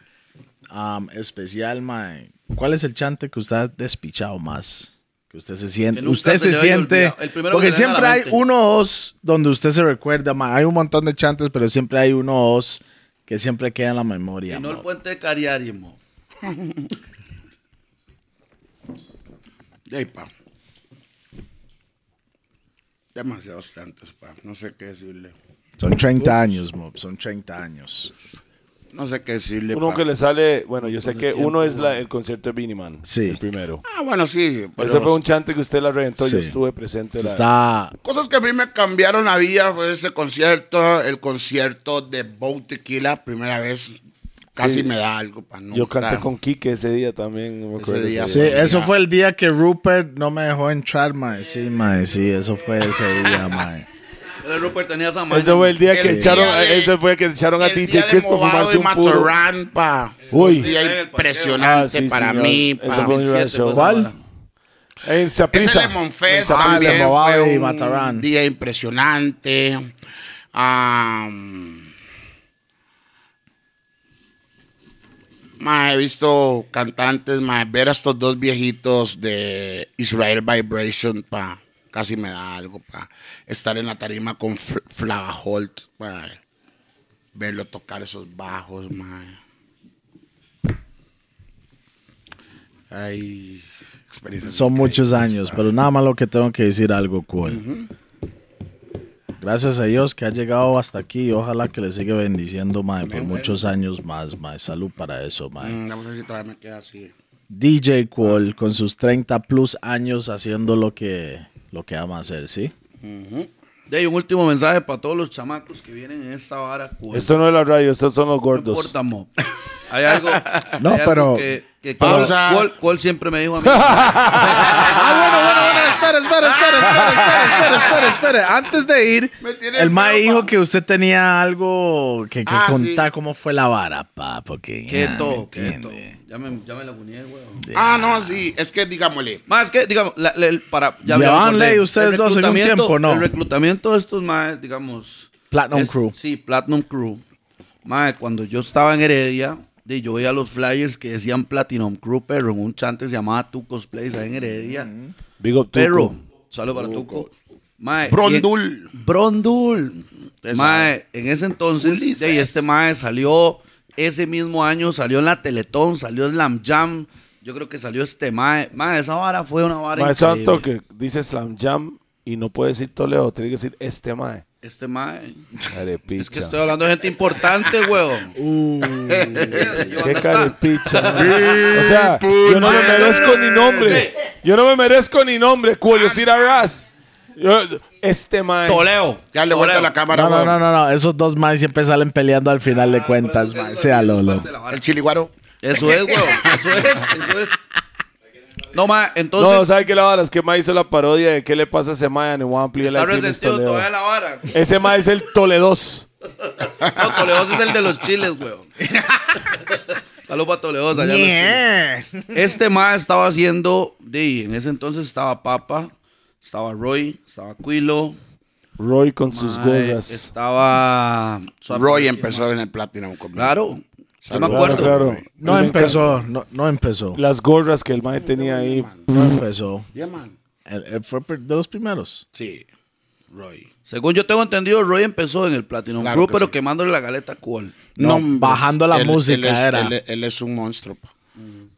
Speaker 2: um, especial, mae. ¿Cuál es el chante que usted ha despichado más? Que usted se siente, usted
Speaker 1: se
Speaker 2: siente,
Speaker 1: olvidado.
Speaker 2: Porque siempre hay uno o dos donde usted se recuerda, mae. Hay un montón de chantes, pero siempre hay uno o dos que siempre queda en la memoria.
Speaker 1: Y no el puente de Cariari, mo.
Speaker 3: De ahí, pa. Demasiados tantos, pa. No sé qué decirle.
Speaker 2: Son 30 años, mob, son 30 años.
Speaker 3: No sé qué decirle,
Speaker 4: uno
Speaker 3: pa.
Speaker 4: que le sale, bueno, yo sé que uno es la- el concierto de Beanie Man,
Speaker 2: Sí.
Speaker 4: el primero.
Speaker 3: Ah, bueno, sí. Pero
Speaker 4: Ese fue un chante que usted la reventó, yo estuve presente.
Speaker 2: Se
Speaker 4: la-
Speaker 2: está,
Speaker 3: Cosas que a mí me cambiaron la vida fue ese concierto, el concierto de Bow Tequila, primera vez. Casi
Speaker 4: Sí.
Speaker 3: me da algo, pa. Nunca.
Speaker 4: Yo canté con Kike ese día también, no me
Speaker 3: Ese día,
Speaker 2: Sí, eso fue el día que Rupert no me dejó entrar, mae. Sí, mae, sí, eso fue ese día, mae.
Speaker 1: El Rupert tenía esa
Speaker 4: Ese fue el día
Speaker 3: El
Speaker 4: que
Speaker 3: día
Speaker 4: echaron,
Speaker 3: de-
Speaker 4: ese fue que echaron a
Speaker 3: El
Speaker 4: DJ Chris por fumarse un puro.
Speaker 3: Pa.
Speaker 4: Uy.
Speaker 3: Un día
Speaker 1: En el
Speaker 3: impresionante
Speaker 4: Ah, sí,
Speaker 3: para
Speaker 4: señor.
Speaker 3: mí,
Speaker 4: Ese
Speaker 3: pa.
Speaker 4: fue un
Speaker 1: 2007
Speaker 4: show.
Speaker 2: ¿Cuál?
Speaker 4: En
Speaker 3: Ese. Lemon Fest también fue un día impresionante. Am, ma, he visto cantantes, ma, ver a estos dos viejitos de Israel Vibration, pa, casi me da algo, pa. Estar en la tarima con Fl- Flava Holt. Verlo tocar esos bajos, ma. Ay.
Speaker 2: Son muchos años, pero nada más lo que tengo que decir algo cool. Gracias a Dios que ha llegado hasta aquí ojalá que le siga bendiciendo mae, por muchos años más. Mae. Salud para eso, mae.
Speaker 3: Mm, Vamos a ver si todavía me queda así.
Speaker 2: DJ Cool con sus 30 plus años haciendo lo que, lo que ama hacer, ¿sí?
Speaker 1: De ahí un último mensaje para todos los chamacos que vienen en esta vara. cool.
Speaker 4: Esto no es la radio, estos son los
Speaker 1: no
Speaker 4: gordos.
Speaker 1: importa, mo. Hay algo.
Speaker 2: No,
Speaker 1: hay algo
Speaker 2: pero-
Speaker 1: Que, que
Speaker 3: Pausa.
Speaker 1: Cole, Cole siempre me dijo a mí.
Speaker 2: Ah, bueno, bueno, espera, espera, espera, espera, espera, espera, espera, espera. Antes de ir, el mae dijo que usted tenía algo que, que
Speaker 3: Ah,
Speaker 2: contar
Speaker 3: sí.
Speaker 2: cómo fue la vara, pa, porque
Speaker 1: que
Speaker 2: ya.
Speaker 1: Ya me, ya me la uní, weón.
Speaker 3: Ah, no, sí. Es que digámosle.
Speaker 1: Más que, digamos, la- la- para. Ya
Speaker 2: ley ustedes dos en un tiempo, ¿no?
Speaker 1: El reclutamiento de estos más, digamos.
Speaker 2: Platinum
Speaker 1: es-
Speaker 2: Crew.
Speaker 1: Sí, Platinum Crew. Mae, cuando yo estaba en Heredia, de, yo veía los flyers que decían Platinum Crew, pero en un chante se llamaba Tucos Place ahí en Heredia.
Speaker 4: Big up,
Speaker 1: saludos para Tuco. Mae,
Speaker 3: Brondul.
Speaker 1: y en- Brondul. Mae, en ese entonces, de, este Mae salió, ese mismo año salió en la Teletón, salió Slam Jam. Yo creo que salió este Mae. Mae, esa vara fue una vara
Speaker 4: Mae,
Speaker 1: increíble.
Speaker 4: santo que dice Slam Jam y no puede decir Toledo, tiene que decir este mae.
Speaker 1: Este Mae.
Speaker 4: Carepicha.
Speaker 1: Es que estoy hablando de gente importante, weón.
Speaker 4: Qué carepicha. O sea, yo no me merezco ni nombre. Yo no me merezco ni nombre. Julio Ras. Este mae.
Speaker 1: Toleo.
Speaker 3: Ya le vuelta la cámara.
Speaker 2: No, no,
Speaker 3: weón.
Speaker 2: no, no, no, esos dos más siempre salen peleando al final de cuentas, mae. Sea Lolo.
Speaker 3: El chiliguaro.
Speaker 1: Eso es, weón. Eso es, eso es. No, Mae, entonces.
Speaker 4: No, ¿sabe qué la vara? Es que mae hizo la parodia de qué le pasa a ese mae en el One Play
Speaker 1: está resentido la vara.
Speaker 4: Ese mae es el Toledos.
Speaker 1: No, Toledo es el de los chiles, weón. Saludos para Toledo. allá los chiles. Este Mae estaba haciendo. De, en ese entonces estaba Papa, estaba Roy, estaba Quilo.
Speaker 4: Roy con sus gorras.
Speaker 1: Estaba.
Speaker 3: Roy empezó en el Platinum conmigo.
Speaker 1: Claro. Yo me
Speaker 3: Claro,
Speaker 1: acuerdo.
Speaker 4: Claro.
Speaker 2: No empezó, no, no empezó.
Speaker 4: Las gorras que el mae tenía ahí.
Speaker 2: No empezó.
Speaker 3: Yeah, man.
Speaker 2: Él, él fue de los primeros.
Speaker 3: Sí. Roy.
Speaker 1: Según yo tengo entendido, Roy empezó en el Platinum
Speaker 3: Claro que
Speaker 1: pero
Speaker 3: sí.
Speaker 1: quemándole la galeta a Cool.
Speaker 2: No, bajando la música
Speaker 3: él es,
Speaker 2: era.
Speaker 3: Él, él es un monstruo. pa.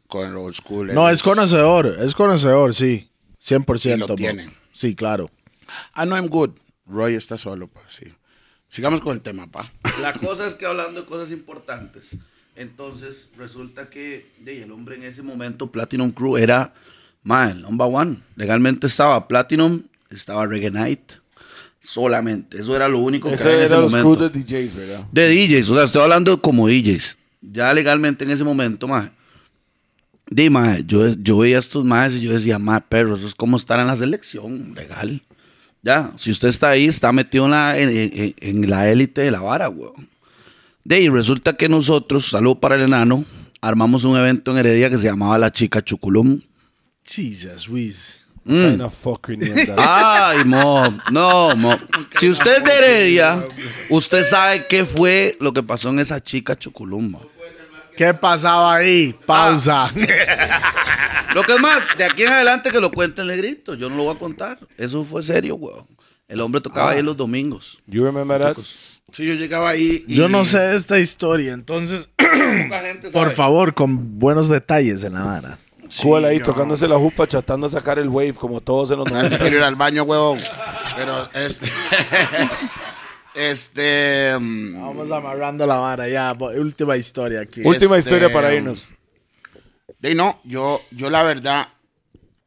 Speaker 3: Con el old school.
Speaker 2: No, es conocedor, es conocedor, sí. 100%.
Speaker 3: Y lo
Speaker 2: mo.
Speaker 3: tiene.
Speaker 2: Sí, claro.
Speaker 3: Ah, no, I'm good. Roy está solo, pa. Sí. Sigamos con el tema, pa.
Speaker 1: La cosa es que hablando de cosas importantes, entonces resulta que de, el hombre en ese momento, Platinum Crew, era mae, el number one. Legalmente estaba Platinum, estaba Reggae Night, solamente. Eso era lo único que
Speaker 4: Ese
Speaker 1: había en ese
Speaker 4: era los crew
Speaker 1: momento.
Speaker 4: de DJs, ¿verdad?
Speaker 1: De DJs, o sea, estoy hablando como DJs. Ya legalmente en ese momento, mae. Di, mae, yo, yo veía a estos maes y yo decía, mae, perro, eso es como estar en la selección, legal. Ya, si usted está ahí, está metido en la, en, en- en la élite de la vara, weón. De ahí resulta que nosotros, salud para el enano, armamos un evento en Heredia que se llamaba La Chica Chuculum.
Speaker 2: Jesus, Wiz.
Speaker 1: Mm. Ay, mo, no, mo. Si usted es de Heredia, usted sabe qué fue lo que pasó en esa chica Chuculum, mo.
Speaker 2: ¿Qué pasaba ahí? Pausa.
Speaker 1: Lo que es más, de aquí en adelante que lo cuente el negrito, yo no lo voy a contar. Eso fue serio, weón. El hombre tocaba ahí los domingos.
Speaker 4: You remember that?
Speaker 3: Sí, yo llegaba ahí. y-
Speaker 2: Yo no sé esta historia, entonces,
Speaker 1: gente
Speaker 2: por favor, con buenos detalles en la vara.
Speaker 4: Cool ahí
Speaker 3: yo-
Speaker 4: tocándose la jupa, tratando de sacar el wave como todos en los
Speaker 3: No, es que
Speaker 4: 90.
Speaker 3: quiero ir al baño, huevón. Pero este. este. mm,
Speaker 2: Vamos amarrando la vara ya. Última historia aquí.
Speaker 4: Última
Speaker 3: Este,
Speaker 4: historia para irnos.
Speaker 3: De no, yo, yo la verdad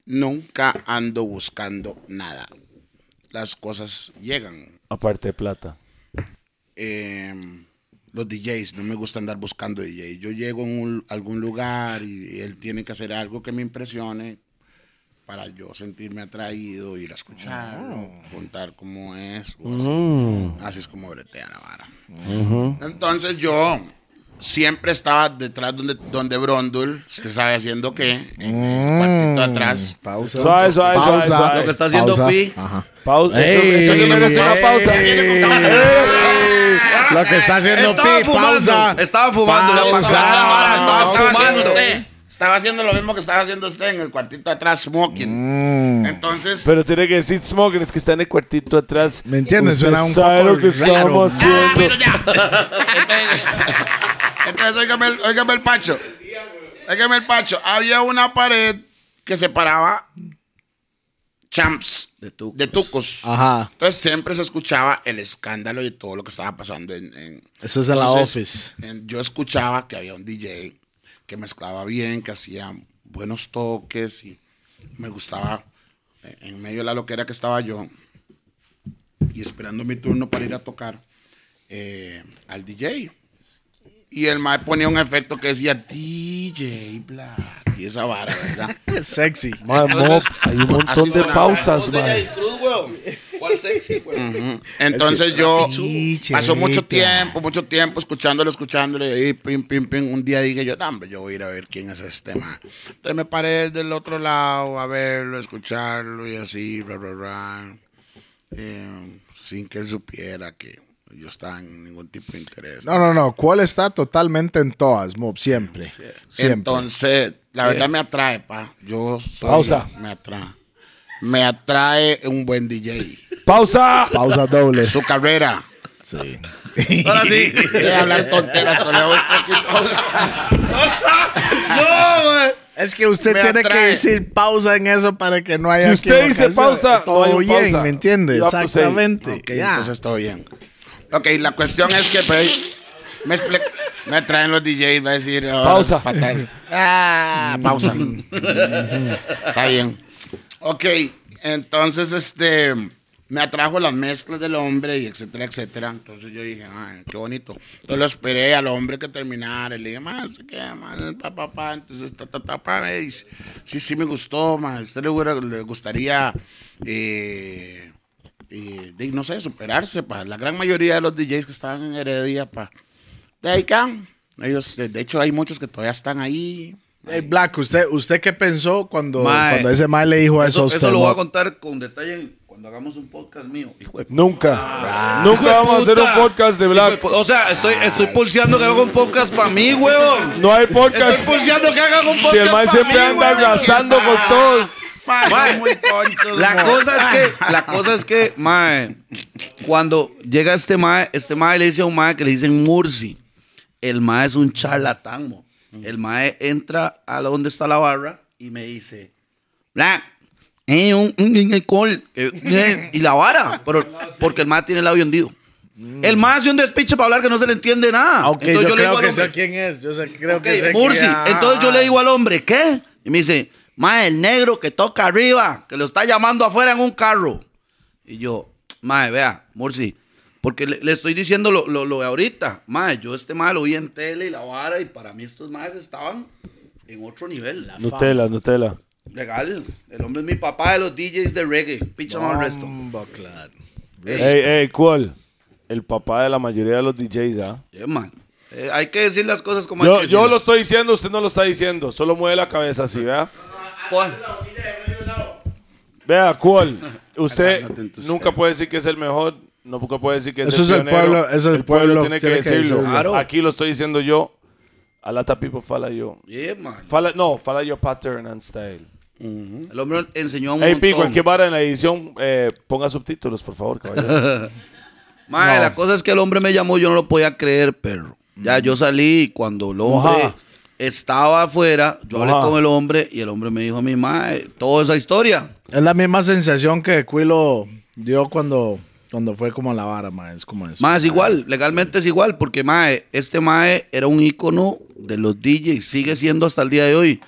Speaker 3: nunca ando buscando nada. Las cosas llegan.
Speaker 4: Aparte de plata.
Speaker 3: Eh, los DJs, no me gusta andar buscando DJs. Yo llego a algún lugar y él tiene que hacer algo que me impresione para yo sentirme atraído, ir a escuchar, contar cómo es. o así. Así es como bretea la vara. Entonces yo siempre estaba detrás donde, donde Brondul, usted sabe haciendo qué, en el cuartito atrás.
Speaker 2: Pausa.
Speaker 4: Suave, suave, suave,
Speaker 2: Pausa.
Speaker 4: suave.
Speaker 1: Lo que está haciendo
Speaker 2: Pausa.
Speaker 1: Pi.
Speaker 2: Ajá.
Speaker 4: Pausa. Eso, eso se merece una pausa.
Speaker 2: ey. Lo que está haciendo
Speaker 1: Estaba
Speaker 2: Pi,
Speaker 1: fumando,
Speaker 2: pausa.
Speaker 1: estaba fumando,
Speaker 2: Pausa.
Speaker 1: pasaba la vara, estaba fumando.
Speaker 3: Haciendo lo mismo que estaba haciendo usted en el cuartito atrás, smoking. Entonces,
Speaker 4: Pero tiene que decir smoking, es que está en el cuartito atrás.
Speaker 2: ¿Me entiendes?
Speaker 4: Usted
Speaker 2: Suena un
Speaker 4: sabe
Speaker 2: poco
Speaker 4: lo que
Speaker 2: raro.
Speaker 4: estamos
Speaker 3: Ah, pero
Speaker 4: haciendo.
Speaker 3: ya. Entonces, entonces óigame, el, óigame el pacho. Óigame el pacho. Había una pared que separaba champs
Speaker 1: De tucos.
Speaker 3: de tucos.
Speaker 2: Ajá.
Speaker 3: Entonces siempre se escuchaba el escándalo y todo lo que estaba pasando en... en-
Speaker 2: Eso es en la office.
Speaker 3: en- yo escuchaba que había un DJ que mezclaba bien, que hacía buenos toques y me gustaba eh, en medio de la loquera que estaba yo y esperando mi turno para ir a tocar eh, al DJ. Y el mae ponía un efecto que decía DJ Black y esa vara, ¿verdad?
Speaker 2: Sexy.
Speaker 4: Mae,
Speaker 3: Entonces,
Speaker 4: Mop, hay un montón de pausas, mae.
Speaker 1: ¿Cuál sexy?
Speaker 3: Entonces yo pasó mucho tiempo, mucho tiempo escuchándolo, escuchándolo y ahí, pim, pim, pim. Un día dije yo, hombre, yo voy a ir a ver quién es este man. Entonces me paré del otro lado a verlo, a escucharlo y así, bla, bla, bla. Eh, sin que él supiera que yo estaba en ningún tipo de interés.
Speaker 2: No, no, no. ¿Cuál está totalmente en todas, Mob? Siempre. Siempre.
Speaker 3: Entonces, la verdad me atrae, pa. Yo soy,
Speaker 4: Pausa.
Speaker 3: Me atrae. Me atrae un buen DJ.
Speaker 4: ¡Pausa!
Speaker 2: Pausa doble.
Speaker 3: Su carrera.
Speaker 2: Sí.
Speaker 1: Ahora sí.
Speaker 3: Hablar tonteras, Toledo.
Speaker 1: no, weón.
Speaker 2: Es que usted
Speaker 3: Me
Speaker 2: tiene que decir pausa en eso para que no haya
Speaker 4: Si usted dice pausa,
Speaker 2: todo
Speaker 4: no hay
Speaker 2: bien,
Speaker 4: pausa.
Speaker 2: ¿me entiende?
Speaker 4: Pues,
Speaker 2: Exactamente.
Speaker 3: Ok,
Speaker 2: Ya.
Speaker 3: entonces todo bien. Ok, la cuestión es que pues, me, me traen los DJs, va a decir. oh,
Speaker 4: Pausa.
Speaker 3: fatal. Ah, pausa. Está bien. Ok, entonces este me atrajo las mezclas del hombre y etcétera, etcétera. Entonces yo dije, ay, qué bonito. Entonces lo esperé al hombre que terminara. Y le dije, más, ¿qué, man? Pa, pa, pa. Entonces, ta, ta, ta, pa. Y sí, sí me gustó, man. ¿A usted le gustaría, eh, eh, de- no sé, superarse, pa? La gran mayoría de los DJs que estaban en Heredia, pa. De ahí can. Ellos, de, de hecho, hay muchos que todavía están ahí.
Speaker 2: Hey, Black, ¿usted, ¿usted qué pensó cuando,
Speaker 1: Mae.
Speaker 2: cuando ese mae le dijo eso,
Speaker 1: Eso,
Speaker 2: a usted?
Speaker 1: eso lo voy a contar con detalle cuando hagamos un podcast mío. Hijo de
Speaker 4: Nunca. Nunca vamos a hacer un podcast de Black.
Speaker 1: O sea, estoy, estoy pulseando que haga un podcast para mí, weón.
Speaker 4: No hay
Speaker 1: Estoy
Speaker 4: podcast.
Speaker 1: pulseando que hagan un podcast
Speaker 4: Si el
Speaker 1: pa'
Speaker 4: siempre
Speaker 1: mí,
Speaker 4: anda
Speaker 1: weón.
Speaker 4: arrasando con todos.
Speaker 3: Mae, muy tontos,
Speaker 1: La
Speaker 3: mo.
Speaker 1: cosa es que, la cosa es que, mae, cuando llega este mae, este mae le dice a un mae que le dicen Mursi. El mae es un charlatán, mo. El mae entra a donde está la barra y me dice, Black, eh, un, un, un alcohol. que- eh", y la vara, pero, porque el mae tiene el labio hundido. El mae hace un despiche para hablar que no se le entiende nada.
Speaker 2: Ah, ok,
Speaker 1: Entonces
Speaker 2: yo,
Speaker 1: le digo
Speaker 2: creo
Speaker 1: al
Speaker 2: que sé
Speaker 1: hombre,
Speaker 2: quién es. Yo sé, creo
Speaker 1: Ok,
Speaker 2: que sé
Speaker 1: Mursi.
Speaker 2: quién es.
Speaker 1: Entonces yo le digo al hombre, ¿qué? Y me dice, mae, el negro que toca arriba, que lo está llamando afuera en un carro. Y yo, mae, vea, Mursi, porque le, le estoy diciendo lo, lo, lo de ahorita. Mae, yo este mae lo vi en tele y la vara, y para mí estos maes estaban en otro nivel.
Speaker 4: Nutella, Nutella.
Speaker 1: Legal. El hombre es mi papá de los DJs de reggae. Picha el resto.
Speaker 2: Claro.
Speaker 4: Ey, ey, ¿cuál? El papá de la mayoría de los DJs, ¿ah?
Speaker 1: Yeah, man. Eh, hay que decir las cosas como hay
Speaker 4: Yo,
Speaker 1: que
Speaker 4: yo lo estoy diciendo, usted no lo está diciendo. Solo mueve la cabeza así, ¿vea?
Speaker 1: ¿Cuál?
Speaker 4: Vea, ¿cuál? Usted
Speaker 3: No
Speaker 4: nunca puede decir que es el mejor. No nunca puede decir que es
Speaker 2: Eso
Speaker 4: el
Speaker 2: es el
Speaker 4: pionero.
Speaker 2: pueblo- es el pueblo,
Speaker 4: tiene que
Speaker 2: tiene que
Speaker 4: decirlo.
Speaker 2: decirlo.
Speaker 1: Claro.
Speaker 4: Aquí lo estoy diciendo yo. A lot of people follow you.
Speaker 1: Yeah, man.
Speaker 4: Follow, no, follow your pattern and style.
Speaker 1: El hombre enseñó un
Speaker 4: Hey,
Speaker 1: montón.
Speaker 4: Pi, cualquier vara en la edición, eh, ponga subtítulos, por favor, caballero.
Speaker 1: Mae, la cosa es que el hombre me llamó, yo no lo podía creer, perro. Ya yo salí y cuando el hombre
Speaker 4: Oja.
Speaker 1: Estaba afuera, yo hablé con el hombre y el hombre me dijo a mi mae, toda esa historia.
Speaker 2: Es la misma sensación que Quilo dio cuando, cuando fue como a la vara, mae. Es como eso.
Speaker 1: Mae, es igual, legalmente es igual, porque mae, este mae era un ícono de los DJs, sigue siendo hasta el día de hoy.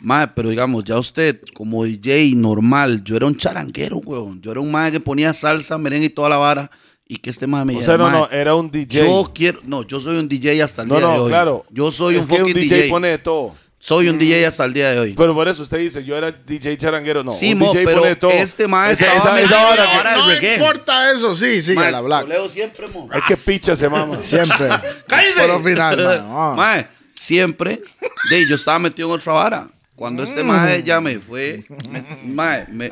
Speaker 1: Mae, pero digamos, ya usted como DJ normal, yo era un charanguero, weón. Yo era un mae que ponía salsa, merengue y toda la vara. Y que este mae me
Speaker 4: o sea, no,
Speaker 1: "Mae,
Speaker 4: no, era un DJ.
Speaker 1: Yo quiero, no, yo soy un DJ hasta el
Speaker 4: no,
Speaker 1: día de
Speaker 4: no,
Speaker 1: hoy.
Speaker 4: claro.
Speaker 1: Yo soy
Speaker 4: es
Speaker 1: un
Speaker 4: que
Speaker 1: fucking
Speaker 4: un DJ,
Speaker 1: DJ.
Speaker 4: pone de todo.
Speaker 1: Soy un DJ hasta el día de hoy.
Speaker 4: Pero por eso usted dice, yo era DJ charanguero. No,
Speaker 1: Sí,
Speaker 4: un
Speaker 1: mo,
Speaker 4: DJ
Speaker 1: pero
Speaker 4: pone de todo.
Speaker 1: este mae
Speaker 4: Esa-
Speaker 1: estaba
Speaker 4: esa- esa
Speaker 1: la
Speaker 4: que-
Speaker 2: no
Speaker 1: reggae.
Speaker 2: importa eso, sí, sigue
Speaker 1: Mae,
Speaker 2: la Black.
Speaker 1: Toledo siempre, mo.
Speaker 4: Ay, qué picha se mama.
Speaker 2: Siempre.
Speaker 1: ¡Cállese!
Speaker 2: Pero final, mae. Ah.
Speaker 1: Mae, siempre. De, yo estaba metido en otra vara. Cuando este mae ya me fue, me, mae, me,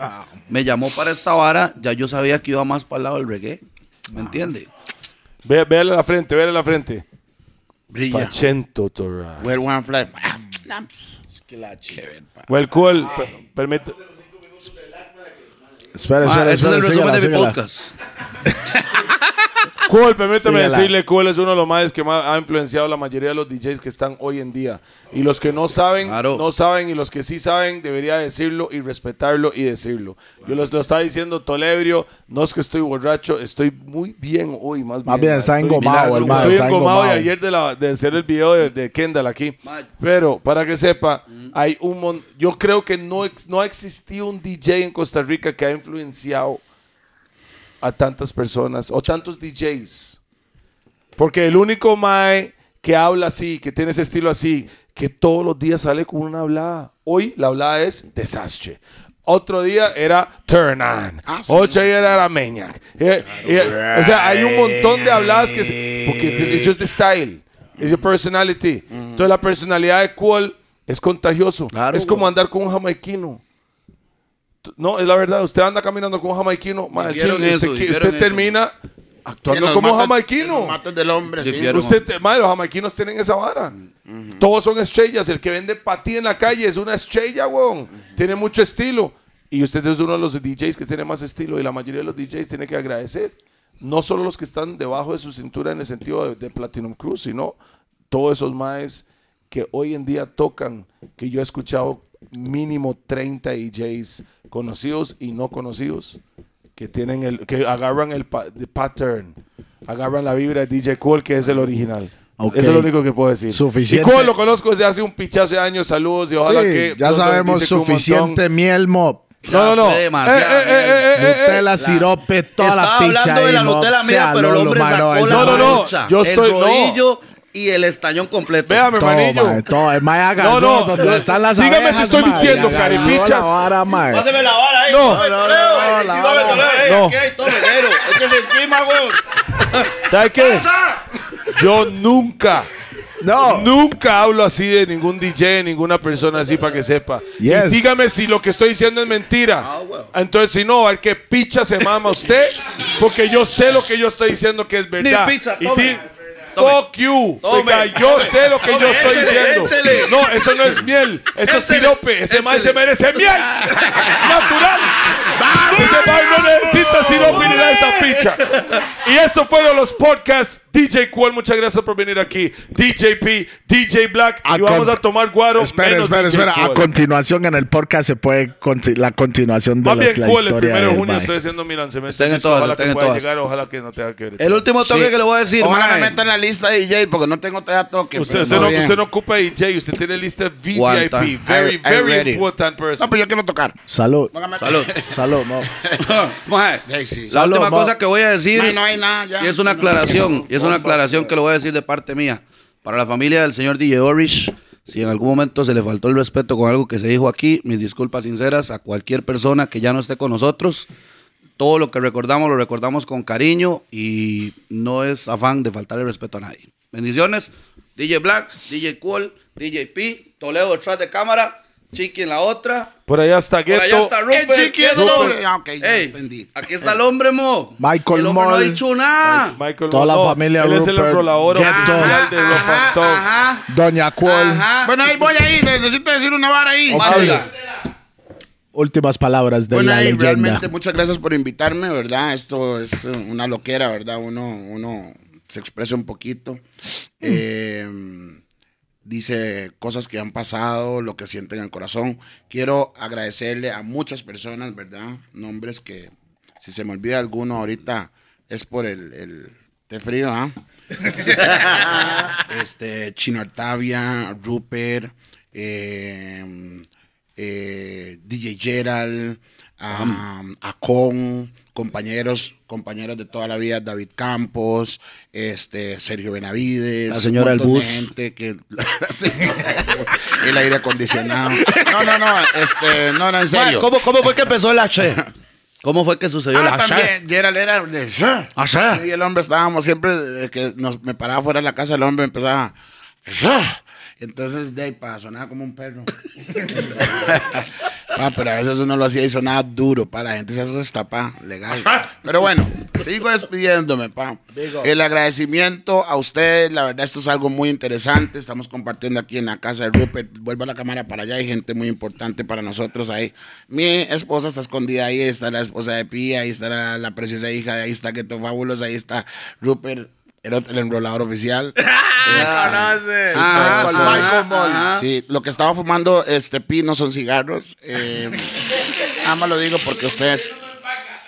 Speaker 1: me llamó para esta vara, ya yo sabía que iba más para el lado del reggae. ¿Me entiende?
Speaker 4: Ve, véale la frente, véale la frente.
Speaker 3: Brilla.
Speaker 4: Pachento, Torra.
Speaker 3: Where one fly. Ah, Qué ver, pa.
Speaker 4: Well, cool. Per- permite-
Speaker 2: Espera,
Speaker 1: Mae,
Speaker 2: espera,
Speaker 1: ese es
Speaker 2: espera.
Speaker 1: el resumen de mi podcast.
Speaker 4: Cool, permítame decirle, Cool es uno de los más que más ha influenciado a la mayoría de los DJs que están hoy en día. Y los que no saben,
Speaker 1: Claro.
Speaker 4: no saben, y los que sí saben, debería decirlo y respetarlo y decirlo. Yo los lo estaba diciendo Tolebrio, no es que estoy borracho, estoy muy bien hoy, más bien.
Speaker 2: Más bien,
Speaker 4: ma,
Speaker 2: está
Speaker 4: estoy-
Speaker 2: engomado,
Speaker 4: Estoy engomado de
Speaker 2: engomado.
Speaker 4: ayer de, la, de hacer el video de, de Kendall aquí. Pero, para que sepa, hay un mon- yo creo que no, ex- no ha existido un DJ en Costa Rica que ha influenciado a tantas personas o tantos DJs. Porque el único Mae que habla así, que tiene ese estilo así, que todos los días sale con una hablada. Hoy la hablada es desastre. Otro día era Turn On.
Speaker 3: Ah, sí.
Speaker 4: Otro día era Maniac. Eh, eh, o sea, hay un montón de habladas que... se- porque it's just the style. It's your personality. Entonces la personalidad de Cool es contagioso.
Speaker 1: Claro,
Speaker 4: es como andar con un jamaiquino. No, es la verdad. Usted anda caminando con un jamaiquino.
Speaker 1: eso,
Speaker 4: usted, usted termina actuando como un
Speaker 3: mates-
Speaker 4: jamaiquino.
Speaker 3: del hombre, sí.
Speaker 4: Usted, te- madre, los jamaiquinos tienen esa vara. Todos son estrellas. El que vende patí en la calle es una estrella, weón. Tiene mucho estilo. Y usted es uno de los DJs que tiene más estilo. Y la mayoría de los DJs tiene que agradecer. No solo los que están debajo de su cintura en el sentido de, de Platinum Cruz, sino todos esos maes que hoy en día tocan, que yo he escuchado mínimo 30 DJs conocidos y no conocidos que tienen el que agarran el pa- pattern, agarran la vibra de DJ Cool que es el original.
Speaker 2: Ok.
Speaker 4: Eso es lo único que puedo decir.
Speaker 2: Suficiente.
Speaker 4: Y Cool lo conozco desde hace un pichazo de años. Saludos y ojalá
Speaker 2: Sí,
Speaker 4: que
Speaker 2: ya sabemos suficiente miel, mop.
Speaker 4: No, no, no.
Speaker 1: Demasiado,
Speaker 4: Eh, eh, eh.
Speaker 2: Nutella, sirope, toda la
Speaker 1: Estaba
Speaker 2: picha
Speaker 1: hablando de la. Nutella mía, pero el hombre sacó
Speaker 4: No, no, no. Yo estoy-
Speaker 1: el
Speaker 4: no.
Speaker 1: rodillo y el estañón completo.
Speaker 4: Véame,
Speaker 2: Todo,
Speaker 4: manillo.
Speaker 2: mae, todo. El mae agarró
Speaker 4: No, no,
Speaker 2: donde
Speaker 4: no,
Speaker 2: están las
Speaker 4: dígame si
Speaker 2: abejas,
Speaker 4: estoy
Speaker 2: mae,
Speaker 4: mintiendo, caripichas.
Speaker 2: la vara, mae.
Speaker 1: Páseme la vara ahí.
Speaker 4: No.
Speaker 1: tome,
Speaker 2: No, no,
Speaker 1: eh, tome,
Speaker 2: vara.
Speaker 1: Toledo, eh,
Speaker 4: No.
Speaker 1: aquí hay. Échese encima, güey.
Speaker 4: ¿Sabe qué? Yo nunca,
Speaker 2: No.
Speaker 4: nunca hablo así de ningún DJ, ninguna persona así para que sepa.
Speaker 2: Yes.
Speaker 4: Y dígame si lo que estoy diciendo es mentira.
Speaker 1: Ah, bueno.
Speaker 4: Entonces, si no, a ver qué picha se mama usted, porque yo sé lo que yo estoy diciendo que es verdad.
Speaker 1: pizza,
Speaker 4: Y. Fuck you. Oiga, yo sé lo que yo estoy
Speaker 1: échele,
Speaker 4: diciendo.
Speaker 1: échele.
Speaker 4: No, eso no es miel. Eso es sirope. Ese man se merece miel. Natural. Ese man no necesita sirope ni de esa picha. Y eso fueron los podcasts. DJ Cual, muchas gracias por venir aquí. DJ P, DJ Black.
Speaker 2: A
Speaker 4: Y vamos a tomar guaro.
Speaker 2: Espera,
Speaker 4: menos
Speaker 2: espera,
Speaker 4: DJ
Speaker 2: espera. A continuación en el podcast se puede conti- la continuación de
Speaker 4: Más bien,
Speaker 2: la
Speaker 4: Cual, el
Speaker 2: historia
Speaker 4: primero de
Speaker 2: del
Speaker 4: junio estoy haciendo mi lanzamiento.
Speaker 1: Estén en todas,
Speaker 4: Ojalá
Speaker 1: estén
Speaker 4: que
Speaker 1: en todas.
Speaker 4: llegar, ojalá que no tenga que ver.
Speaker 1: El último toque
Speaker 3: Sí.
Speaker 1: que le voy a decir,
Speaker 3: Ojalá me metan la lista de DJ porque no tengo todavía toque.
Speaker 4: Usted, usted, no, usted no ocupa DJ, usted tiene lista VIP.
Speaker 1: Guanta.
Speaker 4: Very,
Speaker 3: I-
Speaker 4: very important person.
Speaker 3: No, pero yo quiero tocar.
Speaker 2: Salud.
Speaker 3: Póngame-
Speaker 1: Salud.
Speaker 2: Salud,
Speaker 3: Sí, sí.
Speaker 1: La
Speaker 2: Salud,
Speaker 1: última
Speaker 2: mo.
Speaker 1: cosa que voy a decir.
Speaker 3: No, no hay nada ya.
Speaker 1: Y es una aclaración, y es una aclaración que lo voy a decir de parte mía. Para la familia del señor DJ Orish, si en algún momento se le faltó el respeto con algo que se dijo aquí, mis disculpas sinceras a cualquier persona que ya no esté con nosotros. Todo lo que recordamos lo recordamos con cariño y no es afán de faltarle respeto a nadie. Bendiciones, DJ Black, DJ Cool, DJ P, Toledo detrás de cámara, Chiqui en la otra.
Speaker 4: Por allá está
Speaker 1: Por allá
Speaker 4: Ghetto.
Speaker 1: está
Speaker 3: El
Speaker 1: Rupert.
Speaker 3: chiqui es. Ah, ok, ya
Speaker 1: Ey,
Speaker 3: entendí.
Speaker 1: aquí está el hombre, mo.
Speaker 2: Michael
Speaker 1: el hombre no ha
Speaker 2: Moll.
Speaker 1: dicho nada.
Speaker 4: Michael
Speaker 2: Toda la
Speaker 4: no,
Speaker 2: familia
Speaker 4: Él es el
Speaker 2: Rupert,
Speaker 4: enrolador
Speaker 2: Ghetto.
Speaker 4: oficial de
Speaker 1: ajá,
Speaker 2: Doña Cuol.
Speaker 1: ajá.
Speaker 3: Bueno, ahí voy ahí. Necesito decir una vara ahí.
Speaker 2: Últimas palabras de
Speaker 3: Bueno,
Speaker 2: la leyenda.
Speaker 3: realmente muchas gracias por invitarme, ¿verdad? Esto es una loquera, ¿verdad? Uno, uno se expresa un poquito. Eh, dice cosas que han pasado, lo que siente en el corazón. Quiero agradecerle a muchas personas, ¿verdad? Nombres que, si se me olvida alguno ahorita, es por el, el té frío, ¿ah? este, Chino Artavia, Rupert, eh, eh, DJ Gerald, Acon, compañeros, compañeros de toda la vida, David Campos, este, Sergio Benavides,
Speaker 1: La señora del bus.
Speaker 3: gente que el aire acondicionado. No, no, no, este, no, no, en serio.
Speaker 1: ¿Cómo, ¿Cómo fue que empezó el H? ¿Cómo fue que sucedió
Speaker 3: Ah,
Speaker 1: H?
Speaker 3: también, Gerald era de
Speaker 1: H.
Speaker 3: Y el hombre estábamos siempre que nos, me paraba fuera de la casa, el hombre empezaba. Entonces, de ahí para sonar como un perro. Ah, pero a veces uno lo hacía y sonaba duro, pa. La gente se asusta, pa. Legal. Pero bueno, sigo despidiéndome, pa. El agradecimiento a ustedes, la verdad, esto es algo muy interesante. Estamos compartiendo aquí en la casa de Rupert. Vuelvo a la cámara para allá, hay gente muy importante para nosotros ahí. Mi esposa está escondida ahí, está la esposa de Pía, ahí está la, la preciosa hija, ahí está Keto Fábulos, ahí está Rupert. El, otro- el enrolador oficial.
Speaker 2: Ah.
Speaker 3: Sí,
Speaker 1: Ah,
Speaker 3: lo que estaba fumando este Pi no son cigarros. Eh, nada más lo digo porque ustedes.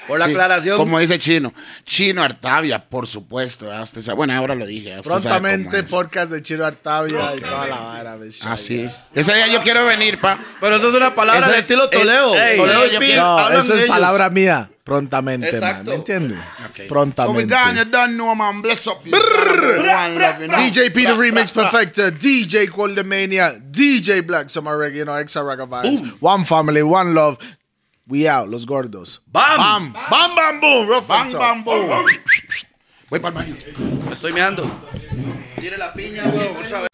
Speaker 1: Por la
Speaker 3: sí,
Speaker 1: aclaración.
Speaker 3: Como dice Chino. Chino Artavia, por supuesto. ¿verdad? Usted sabe- bueno, ahora lo dije.
Speaker 2: Prontamente podcast de Chiro Artavia y toda la vara. bicho.
Speaker 3: Ah, sí. Ese día yo quiero venir, pa.
Speaker 1: Pero eso es una palabra
Speaker 3: Ese
Speaker 1: de
Speaker 3: es-
Speaker 1: estilo Toledo. Toledo
Speaker 3: yo quiero-
Speaker 2: No, eso es
Speaker 1: ellos.
Speaker 2: palabra mía. Prontamente, man.
Speaker 1: Exacto.
Speaker 2: ¿Me entiendes?
Speaker 3: So we
Speaker 2: Prontamente.
Speaker 3: got you done, no man. Bless up. you. One love, you know.
Speaker 2: DJ Peter Remix Perfecta, DJ Qualdemania, DJ Black Summer Reggae, you know, Extra Raga Vibes. One family, one love. We out, los gordos.
Speaker 1: ¡Bam!
Speaker 2: Bam, bam, bam, boom. Rough
Speaker 3: Bam, bam, boom. Voy para el baño.
Speaker 1: Me estoy meando. Tire la piña, weón.